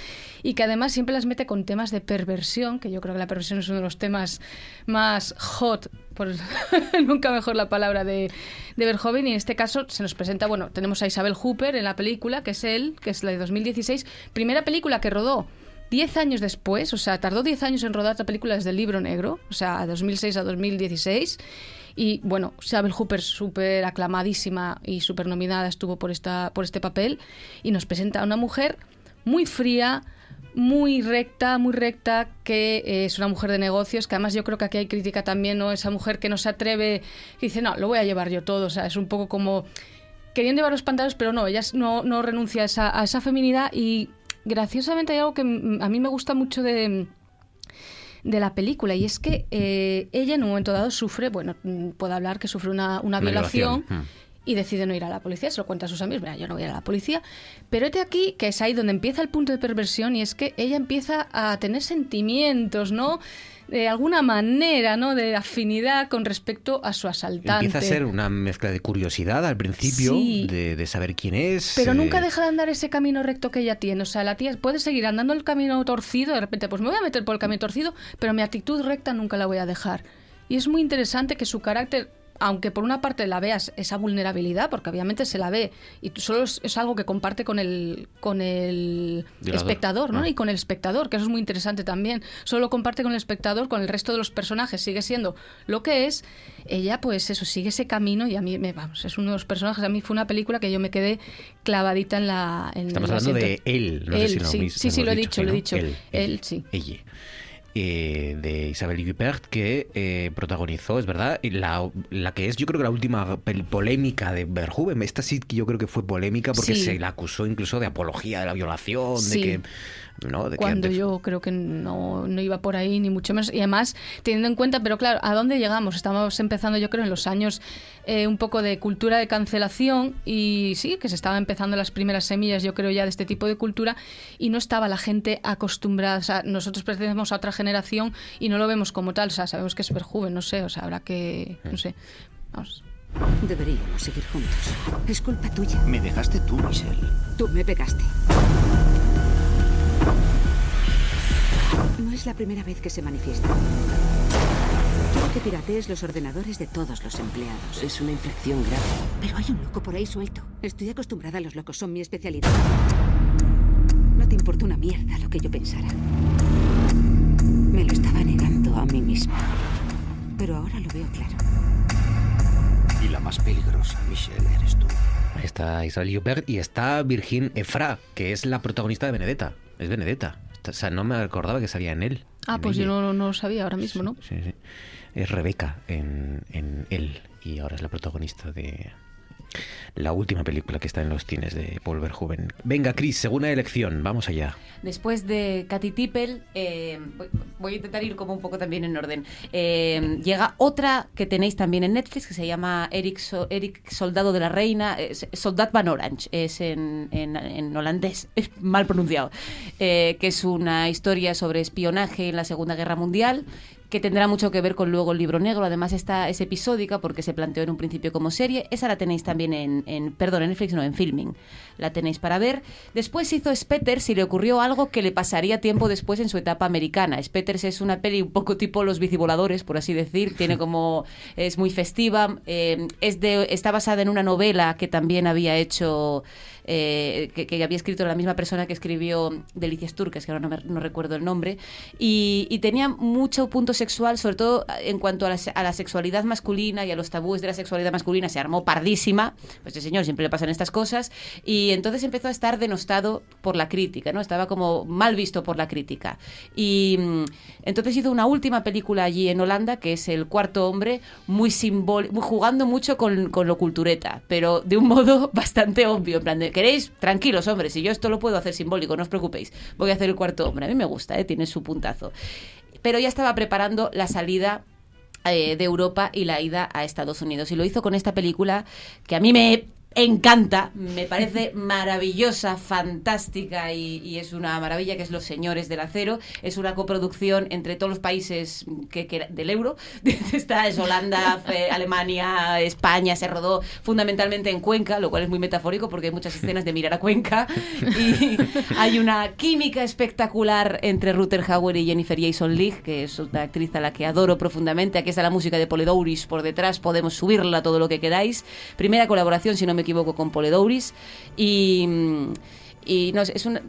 S15: y que además siempre las mete con temas de perversión, que yo creo que la perversión es uno de los temas más hot, por nunca mejor la palabra de, de Verhoeven y en este caso se nos presenta, bueno, tenemos a Isabel Hooper en la película, que es él, que es la de 2016, primera película que rodó 10 años después, o sea, tardó 10 años en rodar esta película desde el libro negro, o sea, 2006 a 2016. Y bueno, Isabel Hooper súper aclamadísima y súper nominada estuvo por, esta, por este papel y nos presenta a una mujer muy fría, muy recta, muy recta, que eh, es una mujer de negocios, que además yo creo que aquí hay crítica también, ¿no? Esa mujer que no se atreve, que dice, no, lo voy a llevar yo todo, o sea, es un poco como querían llevar los pantalones, pero no, ella no, no renuncia a esa, a esa feminidad y graciosamente hay algo que a mí me gusta mucho de, de la película y es que eh, ella en un momento dado sufre, bueno, mm, puede hablar que sufre una, una violación.
S1: violación,
S15: Y decide no ir a la policía, se lo cuenta a sus amigos, mira, yo no voy a ir a la policía. Pero este aquí, que es ahí donde empieza el punto de perversión, y es que ella empieza a tener sentimientos, ¿no? De alguna manera, ¿no? De afinidad con respecto a su asaltante.
S1: Empieza a ser una mezcla de curiosidad al principio,
S15: Sí.
S1: de, de saber quién es.
S15: Pero
S1: eh,
S15: nunca deja de andar ese camino recto que ella tiene. O sea, la tía puede seguir andando el camino torcido, de repente, pues me voy a meter por el camino torcido, pero mi actitud recta nunca la voy a dejar. Y es muy interesante que su carácter, aunque por una parte la veas esa vulnerabilidad, porque obviamente se la ve, y solo es, es algo que comparte con el, con el espectador, ¿no?
S1: Ah.
S15: Y con el espectador, que eso es muy interesante también. Solo lo comparte con el espectador, con el resto de los personajes, sigue siendo lo que es. Ella, pues eso, sigue ese camino y a mí, me, vamos, es uno de los personajes. A mí fue una película que yo me quedé clavadita en la. En
S1: Estamos
S15: el
S1: hablando de él, no sé
S15: Él,
S1: si lo
S15: sí, sí, sí, lo he
S1: dicho,
S15: lo he dicho.
S1: Él,
S15: Él, sí.
S1: Ella. Eh, de Isabel Huppert que eh, protagonizó, es verdad, la, la que es yo creo que la última polémica de Verhoeven. Esta sí que yo creo que fue polémica porque
S15: Sí.
S1: se la acusó incluso de apología de la violación,
S15: Sí.
S1: de que... ¿no? de
S15: cuando yo creo que no, no iba por ahí, ni mucho menos. Y además, teniendo en cuenta, pero claro, ¿a dónde llegamos? Estamos empezando, yo creo, en los años eh, un poco de cultura de cancelación y sí, que se estaban empezando las primeras semillas, yo creo, ya de este tipo de cultura y no estaba la gente acostumbrada. O sea, nosotros pertenecemos a otra generación y no lo vemos como tal. O sea, sabemos que es súper joven, no sé, o sea, habrá que, no sé, vamos.
S24: Deberíamos seguir juntos. Es culpa tuya.
S25: Me dejaste tú, Michelle.
S24: Tú me pegaste. No es la primera vez que se manifiesta. Quiero que piratees los ordenadores de todos los empleados.
S25: Es una infracción grave.
S24: Pero hay un loco por ahí suelto. Estoy acostumbrada a los locos, son mi especialidad. No te importa una mierda lo que yo pensara. Me lo estaba negando a mí misma. Pero ahora lo veo claro.
S25: Y la más peligrosa, Michelle, eres tú.
S1: Ahí está Isabel Huppert y está Virgin Efra, que es la protagonista de Benedetta. Es Benedetta. O sea, no me acordaba que salía en él.
S15: Ah,
S1: en
S15: pues
S1: ella.
S15: yo no, no lo sabía ahora mismo, ¿no?
S1: Sí, sí. Es Rebeca en, en él y ahora es la protagonista de la última película que está en los cines de Paul Verhoeven. Venga, Chris, segunda elección, vamos allá.
S16: Después de Katy Tippel, eh, voy, a intentar ir como un poco también en orden. Eh, llega otra que tenéis también en Netflix que se llama Eric, Eric Soldado de la Reina, eh, Soldat van Orange, es en, en- en holandés, es mal pronunciado, eh, que es una historia sobre espionaje en la Segunda Guerra Mundial que tendrá mucho que ver con luego el libro negro. Además, esta es episódica porque se planteó en un principio como serie. Esa la tenéis también en, en perdón, en Netflix, no, en Filming. La tenéis para ver. Después hizo Spetters y le ocurrió algo que le pasaría tiempo después en su etapa americana. Spetters es una peli un poco tipo Los bicivoladores, por así decir. Tiene como es muy festiva. eh, es de está basada en una novela que también había hecho eh, que, había escrito la misma persona que escribió Delicias Turcas, que ahora no, no recuerdo el nombre, y, tenía mucho punto sexual, sobre todo en cuanto a la, sexualidad masculina y a los tabúes de la sexualidad masculina, se armó pardísima. Pues el señor siempre le pasan estas cosas. Y entonces empezó a estar denostado por la crítica, ¿no? Estaba como mal visto por la crítica. Y mm, entonces hizo una última película allí en Holanda, que es El Cuarto Hombre, muy simbólico, jugando mucho con, con lo cultureta, pero de un modo bastante obvio. En plan, de, ¿queréis? Tranquilos, hombres, si yo esto lo puedo hacer simbólico, no os preocupéis. Voy a hacer El Cuarto Hombre. A mí me gusta, ¿eh? tiene su puntazo. Pero ya estaba preparando la salida eh, de Europa y la ida a Estados Unidos. Y lo hizo con esta película que a mí me encanta, me parece maravillosa, fantástica y, y es una maravilla que es Los Señores del Acero. Es una coproducción entre todos los países que, que- del euro. Está es Holanda, fe- Alemania, España, se rodó fundamentalmente en Cuenca, lo cual es muy metafórico porque hay muchas escenas de mirar a Cuenca y hay una química espectacular entre Ruther Hauer y Jennifer Jason Leigh, que es una actriz a la que adoro profundamente. Aquí está la música de Poledouris por detrás, podemos subirla todo lo que queráis. Primera colaboración, si no me equivoco, con Poledouris. Y, y no es un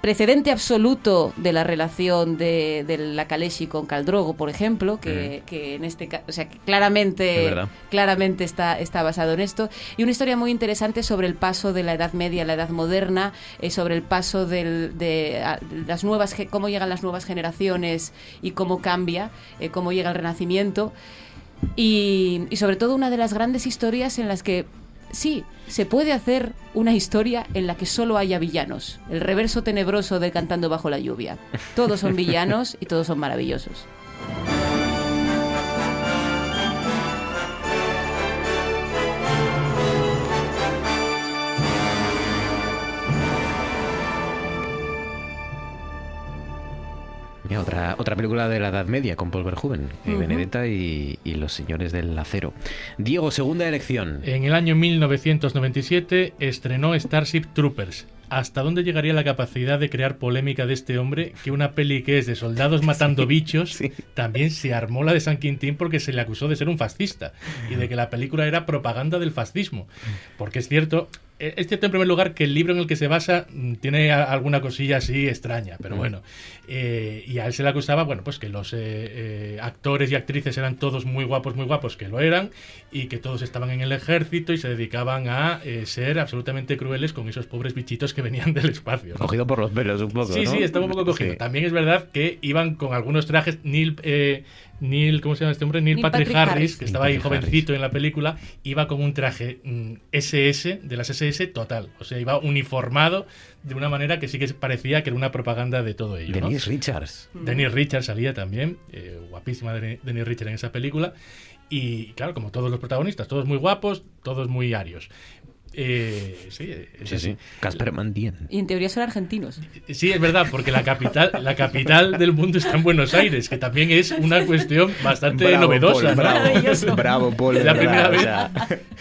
S16: precedente absoluto de la relación de, de la Kaleshi con Caldrogo, por ejemplo, que, que en este o sea, que claramente, claramente está, está basado en esto. Y una historia muy interesante sobre el paso de la Edad Media a la Edad Moderna, eh, sobre el paso del- de a- las nuevas, cómo llegan las nuevas generaciones y cómo cambia, eh, cómo llega el Renacimiento. Y, y sobre todo una de las grandes historias en las que sí, se puede hacer una historia en la que solo haya villanos. El reverso tenebroso de Cantando bajo la lluvia. Todos son villanos y todos son maravillosos.
S1: Mira, otra, otra película de la Edad Media con Paul Verhoeven, eh. Benedetta y, y Los Señores del Acero. Diego, segunda elección.
S14: En el año 1997 estrenó Starship Troopers. ¿Hasta dónde llegaría la capacidad de crear polémica de este hombre que una peli que es de soldados matando bichos también se armó la de San Quintín porque se le acusó de ser un fascista y de que la película era propaganda del fascismo? Porque es cierto, es cierto en primer lugar que el libro en el que se basa mm, tiene alguna cosilla así extraña, pero
S1: Mm.
S14: bueno. Eh, y a él se le acusaba, bueno, pues que los eh, eh, actores y actrices eran todos muy guapos, muy guapos, que lo eran, y que todos estaban en el ejército y se dedicaban a eh, ser absolutamente crueles con esos pobres bichitos que venían del espacio. ¿no?
S1: Cogido por los pelos un poco,
S14: Sí,
S1: ¿no?
S14: sí, estaba un poco cogido.
S1: Sí.
S14: También es verdad que iban con algunos trajes. Neil, eh, Neil ¿cómo se llama este hombre? Neil,
S16: Neil
S14: Patrick,
S16: Patrick
S14: Harris,
S16: Harris.
S14: que
S1: Neil
S14: estaba ahí
S1: Patrick
S14: jovencito en la película, iba con un traje mm, SS, de las SS total. O sea, iba uniformado de una manera que sí que parecía que era una propaganda de todo ello. ¿no?
S1: Denise Richards.
S14: Denise Richards salía también, eh, guapísima Denise Richards en esa película. Y claro, como todos los protagonistas, todos muy guapos, todos muy arios. Eh, sí, es
S1: Sí, sí. Casper Van Dien.
S16: Y en teoría son argentinos.
S14: Sí, es verdad, porque la capital, la capital del mundo está en Buenos Aires, que también es una cuestión bastante
S1: Bravo,
S14: novedosa.
S1: Paul, bravo. Bravo, Paul,
S14: Es la primera vez,
S1: o sea,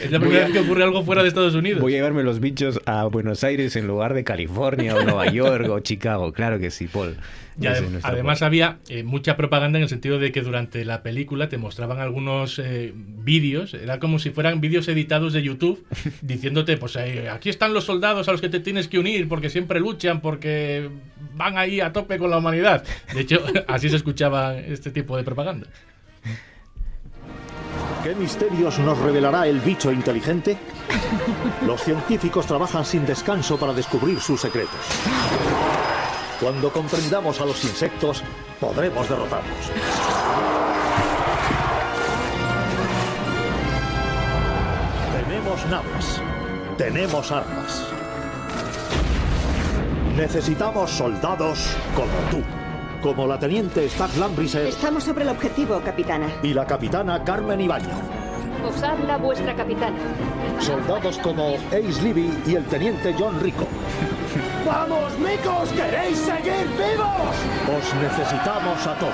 S14: es la primera
S1: a-
S14: vez que ocurre algo fuera de Estados Unidos.
S1: Voy a llevarme los bichos a Buenos Aires en lugar de California o Nueva York o Chicago. Claro que sí, Paul.
S14: Y adem- además había eh, mucha propaganda en el sentido de que durante la película te mostraban algunos eh, vídeos, era como si fueran vídeos editados de YouTube, diciéndote, pues eh, aquí están los soldados a los que te tienes que unir porque siempre luchan, porque van ahí a tope con la humanidad. De hecho, así se escuchaba este tipo de propaganda.
S23: ¿Qué misterios nos revelará el bicho inteligente? Los científicos trabajan sin descanso para descubrir sus secretos. Cuando comprendamos a los insectos, podremos derrotarlos. Tenemos naves. Tenemos armas. Necesitamos soldados como tú. Como la teniente Stack Lambrisser
S26: Estamos sobre el objetivo, capitana.
S23: y la capitana Carmen Ibañez.
S26: Os habla vuestra capitana.
S23: Soldados como Ace Libby y el teniente John Rico. ¡Vamos, micos! ¿Queréis seguir vivos? Os necesitamos a todos.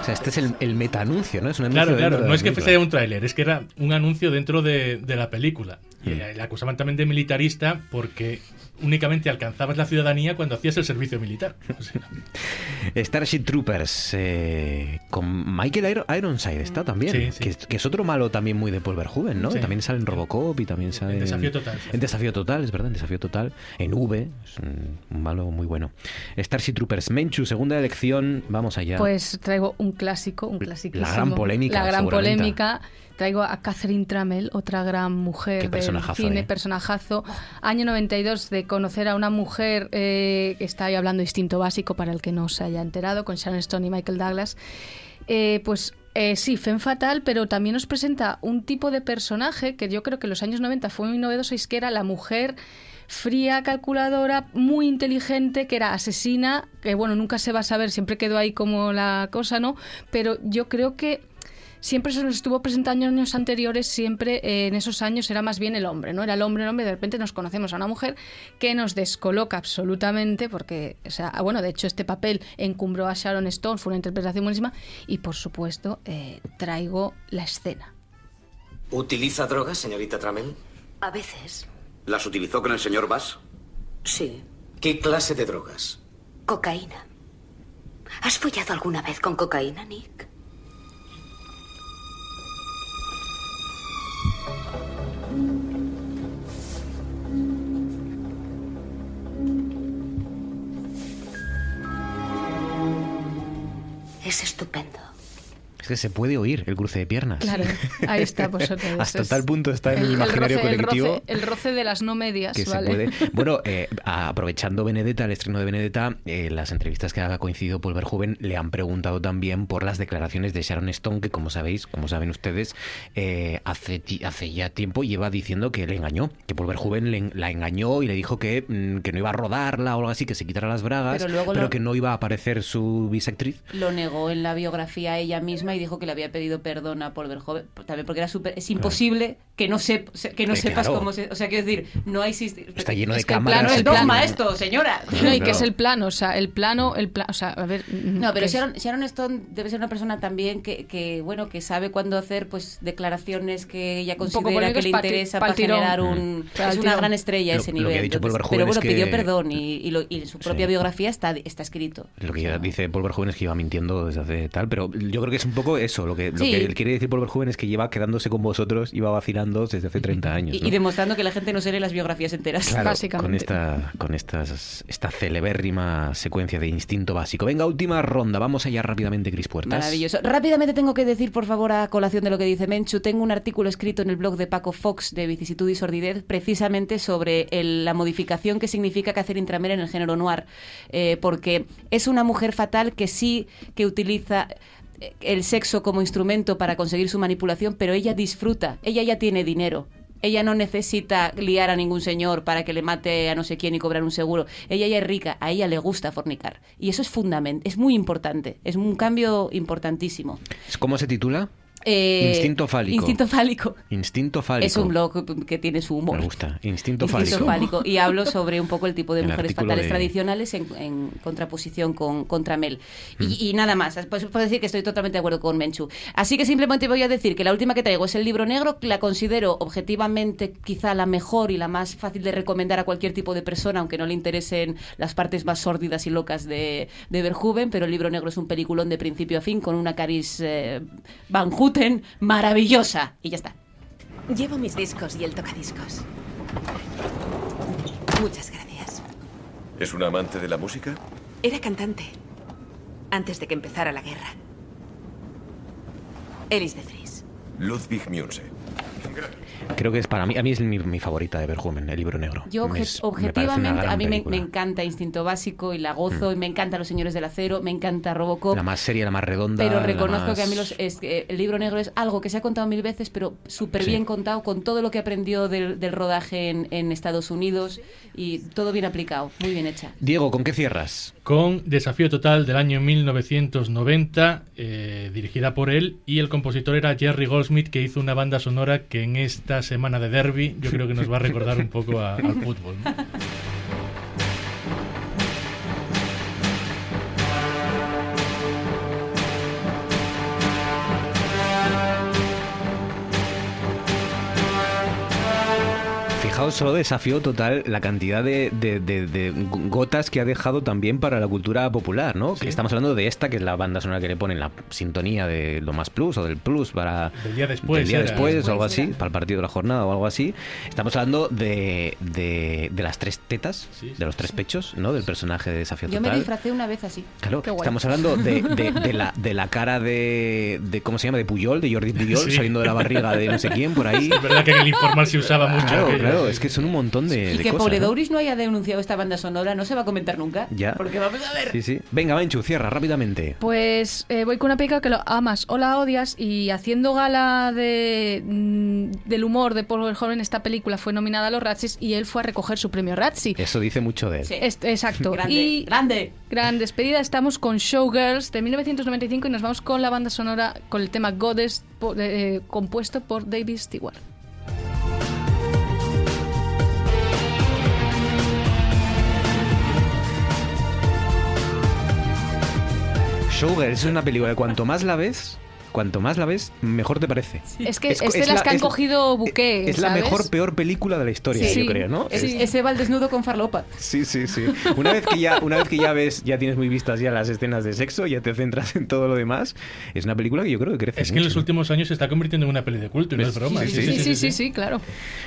S1: O sea, este es el, el meta-anuncio, ¿no? Es un anuncio
S14: Claro, claro, no es que
S1: película.
S14: sea un tráiler, es que era un anuncio dentro de, de la película. Y eh, le acusaban también de militarista porque únicamente alcanzabas la ciudadanía cuando hacías el servicio militar. O sea,
S1: Starship Troopers eh, con Michael Iron- Ironside está también,
S14: Sí, sí.
S1: Que, es, que es otro malo también muy de Paul Verhoeven, ¿no?
S14: Sí.
S1: También sale en Robocop y también sale
S14: Desafío Total.
S1: En Desafío Total, es verdad, en Desafío Total. En V, es un, un malo muy bueno. Starship Troopers, Menchu, segunda elección, vamos allá.
S15: Pues traigo un clásico, un clásico.
S1: La gran polémica,
S15: La gran polémica. Traigo a Catherine Trammell, otra gran mujer del cine,
S1: ¿eh?
S15: personajazo. Año 92 de conocer a una mujer eh, que está ahí hablando instinto básico para el que no se haya enterado, con Sharon Stone y Michael Douglas. Eh, pues eh, sí, Femme Fatal, pero también nos presenta un tipo de personaje que yo creo que en los años 90 fue muy novedoso y es que era la mujer fría, calculadora, muy inteligente, que era asesina, que bueno, nunca se va a saber, siempre quedó ahí como la cosa, ¿no? Pero yo creo que siempre se nos estuvo presentando en años anteriores, siempre eh, en esos años era más bien el hombre, ¿no? Era el hombre, el hombre, de repente nos conocemos a una mujer que nos descoloca absolutamente, porque, o sea, ah, bueno, de hecho este papel encumbró a Sharon Stone, fue una interpretación buenísima, y por supuesto eh, traigo la escena.
S21: ¿Utiliza drogas, señorita Trammell?
S20: A veces,
S21: ¿Las utilizó con el señor Bass?
S20: sí.
S21: ¿Qué clase de drogas?
S20: Cocaína. ¿Has follado alguna vez con cocaína, Nick? Es estupendo.
S1: Es que se puede oír el cruce de piernas.
S15: Claro, ahí está, pues otra vez.
S1: Hasta
S15: Es
S1: tal punto está en el,
S15: el
S1: imaginario
S15: roce, el
S1: colectivo.
S15: roce- El roce, de las no medias,
S1: que se
S15: ¿vale?
S1: puede. Bueno, eh, aprovechando Benedetta, el estreno de Benedetta, eh, las entrevistas que ha coincidido Paul Verhoeven le han preguntado también por las declaraciones de Sharon Stone, que como sabéis, como saben ustedes, eh, hace, ti- hace ya tiempo lleva diciendo que le engañó, que Paul Verhoeven le la engañó y le dijo que, mm, que no iba a rodarla o algo así, que se quitara las bragas,
S16: Pero
S1: pero,
S16: luego lo-
S1: que no iba a aparecer su bisectriz.
S16: Lo negó en la biografía ella misma y dijo que le había pedido perdón a Paul Verhoeven, también porque era súper es imposible que no sep- que no
S1: Eh,
S16: sepas
S1: claro.
S16: cómo se, o sea, quiero decir, no hay existe-
S1: Está lleno de
S16: es que el
S1: cámaras,
S16: plano es
S1: el
S16: dogma
S1: plano.
S16: esto, señora.
S15: No, y que es el plano, o sea, el plano, el plano, o sea, a ver...
S16: No, pero Sharon, Sharon Stone debe ser una persona también que, que, bueno que sabe cuándo hacer pues declaraciones que ella considera que le interesa para generar un
S15: Mm.
S16: Es una gran estrella
S1: Lo-
S16: ese
S1: lo que
S16: nivel.
S1: ha dicho Paul
S16: Entonces,
S1: Verhoeven
S16: pero bueno,
S1: es que-
S16: pidió perdón y, y lo- y en su propia
S1: Sí.
S16: biografía está, está escrito.
S1: Lo que ya dice Paul Verhoeven es que iba mintiendo desde hace tal, pero yo creo que es un poco eso. Lo que, lo
S16: Sí.
S1: que quiere decir Paul Verhoeven es que lleva quedándose con vosotros, iba vacilando desde hace 30 años.
S16: Y,
S1: ¿no?
S16: y demostrando que la gente no se lee las biografías enteras.
S1: Claro, con esta, con estas, esta celebérrima secuencia de instinto básico. Venga, última ronda. Vamos allá rápidamente, Cris Puertas.
S16: Maravilloso. Rápidamente tengo que decir, por favor, a colación de lo que dice Menchu, tengo un artículo escrito en el blog de Paco Fox de Vicisitud y Sordidez precisamente sobre el- la modificación que significa Catherine Tramer en el género noir, eh, porque es una mujer fatal que sí que utiliza el sexo como instrumento para conseguir su manipulación, pero ella disfruta, ella ya tiene dinero. Ella no necesita liar a ningún señor para que le mate a no sé quién y cobrar un seguro. Ella ya es rica, a ella le gusta fornicar. Y eso es fundamental, es muy importante, es un cambio importantísimo.
S1: ¿Cómo se titula?
S16: Eh,
S1: Instinto fálico.
S16: Instinto fálico.
S1: Instinto fálico.
S16: Es un blog que tiene su humor.
S1: Me gusta. Instinto,
S16: Instinto fálico. Y hablo sobre un poco el tipo de
S1: El
S16: mujeres fatales
S1: de-
S16: tradicionales en, en contraposición con contra Mel.
S1: Mm.
S16: Y, y nada más. Pues puedo decir que estoy totalmente de acuerdo con Menchu. Así que simplemente voy a decir que la última que traigo es el libro negro, que la considero objetivamente quizá la mejor y la más fácil de recomendar a cualquier tipo de persona, aunque no le interesen las partes más sórdidas y locas de, de Verhoeven, pero el libro negro es un peliculón de principio a fin con una Caris eh, Van Houten maravillosa. Y ya está.
S24: Llevo mis discos y el tocadiscos. Muchas gracias.
S27: ¿Es un amante de la música?
S24: Era cantante. Antes de que empezara la guerra. Elis de Vries.
S27: Ludwig Münze.
S1: Creo que es para mí, a mí es mi, mi favorita de Verhoeven, el libro negro.
S16: Yo obje-
S1: es-
S16: objetivamente, a mí me.
S1: Mm.
S16: encanta Instinto Básico y la gozo y me encanta Los Señores del Acero, me encanta Robocop.
S1: La más seria, la más redonda.
S16: Pero reconozco
S1: más-
S16: que a mí los- es el libro negro es algo que se ha contado mil veces, pero súper
S1: Sí.
S16: bien contado, con todo lo que aprendió del, del rodaje en, en Estados Unidos y todo bien aplicado, muy bien hecha.
S1: Diego, ¿con qué cierras?
S14: Con Desafío Total del año 1990, eh, dirigida por él, y el compositor era Jerry Goldsmith, que hizo una banda sonora que en esta semana de derby yo creo que nos va a recordar un poco al fútbol.
S1: Fijaos, solo desafío total la cantidad de, de- de- de gotas que ha dejado también para la cultura popular, ¿no? Que estamos hablando de esta, que es la banda sonora que le ponen la sintonía de lo más plus o del plus para...
S14: Del día después
S1: Del día
S14: era.
S1: después, o algo así,
S14: era.
S1: para el partido de la jornada o algo así. Estamos hablando de, de, de las tres tetas, de los tres pechos, ¿no? Del personaje de desafío
S16: Yo me
S1: total.
S16: disfracé una vez así.
S1: Claro,
S16: Qué guay.
S1: estamos hablando de, de- de la, de la cara de, de, ¿cómo se llama? De Puyol, de Jordi Puyol,
S14: Sí.
S1: saliendo de la barriga de no sé quién por ahí.
S14: Es verdad que en el informal se usaba mucho
S1: Claro,
S14: aquello,
S1: claro. Es que son un montón de,
S16: Y
S1: de
S16: que
S1: cosas. ¿no?
S16: Poledouris ¿no? haya denunciado esta banda sonora no se va a comentar nunca.
S1: Ya.
S16: Porque vamos a ver.
S1: Sí, sí. Venga, Menchu, cierra rápidamente.
S15: Pues eh, voy con una película que lo amas o la odias y haciendo gala de, mm, del humor de Paul Verhoeven, esta película fue nominada a los Razzies y él fue a recoger su premio Razzie.
S1: Eso dice mucho de él.
S15: Est- exacto.
S16: Grande,
S15: y
S16: grande.
S15: Gran despedida. Estamos con Showgirls de 1995 y nos vamos con la banda sonora con el tema Goddess po- eh, compuesto por David Stewart.
S1: Showgirls es una película que cuanto más la ves, cuanto más la ves, mejor te parece.
S15: Es que es,
S1: Es-
S15: de
S1: es
S15: las
S1: la-
S15: que han
S1: es-
S15: cogido buque.
S1: Es la
S15: ¿sabes?
S1: mejor, peor película de la historia,
S15: Sí.
S1: yo creo, ¿no?
S16: Es-
S1: Es-
S16: Ese va al desnudo con farlopa.
S1: Sí, sí, sí. Una vez que ya, una vez que ya ves, ya tienes muy vistas ya las escenas de sexo, ya te centras en todo lo demás. Es una película que yo creo que crece
S14: Es que en los últimos años se está convirtiendo en una peli de culto y no es broma.
S1: Sí,
S15: Sí, sí, sí, sí, claro.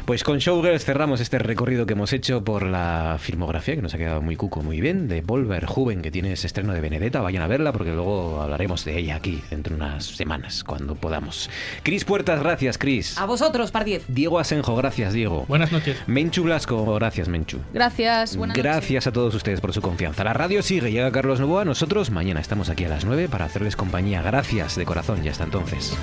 S1: Pues con Showgirls cerramos este recorrido que hemos hecho por la filmografía, que nos ha quedado muy cuco, muy bien, de Paul Verhoeven, que tiene ese estreno de Benedetta. Vayan a verla porque luego hablaremos de ella aquí dentro de unas semanas, cuando podamos. Cris Puertas, gracias, Cris.
S16: A vosotros, par 10.
S1: Diego Asenjo, gracias, Diego.
S14: Buenas noches.
S1: Menchu Blasco, gracias, Menchu.
S15: Gracias. Buenas noches.
S1: Gracias a todos ustedes por su confianza. La radio sigue, llega Carlos Novoa. Nosotros mañana estamos aquí a las 9 para hacerles compañía. Gracias de corazón y hasta entonces.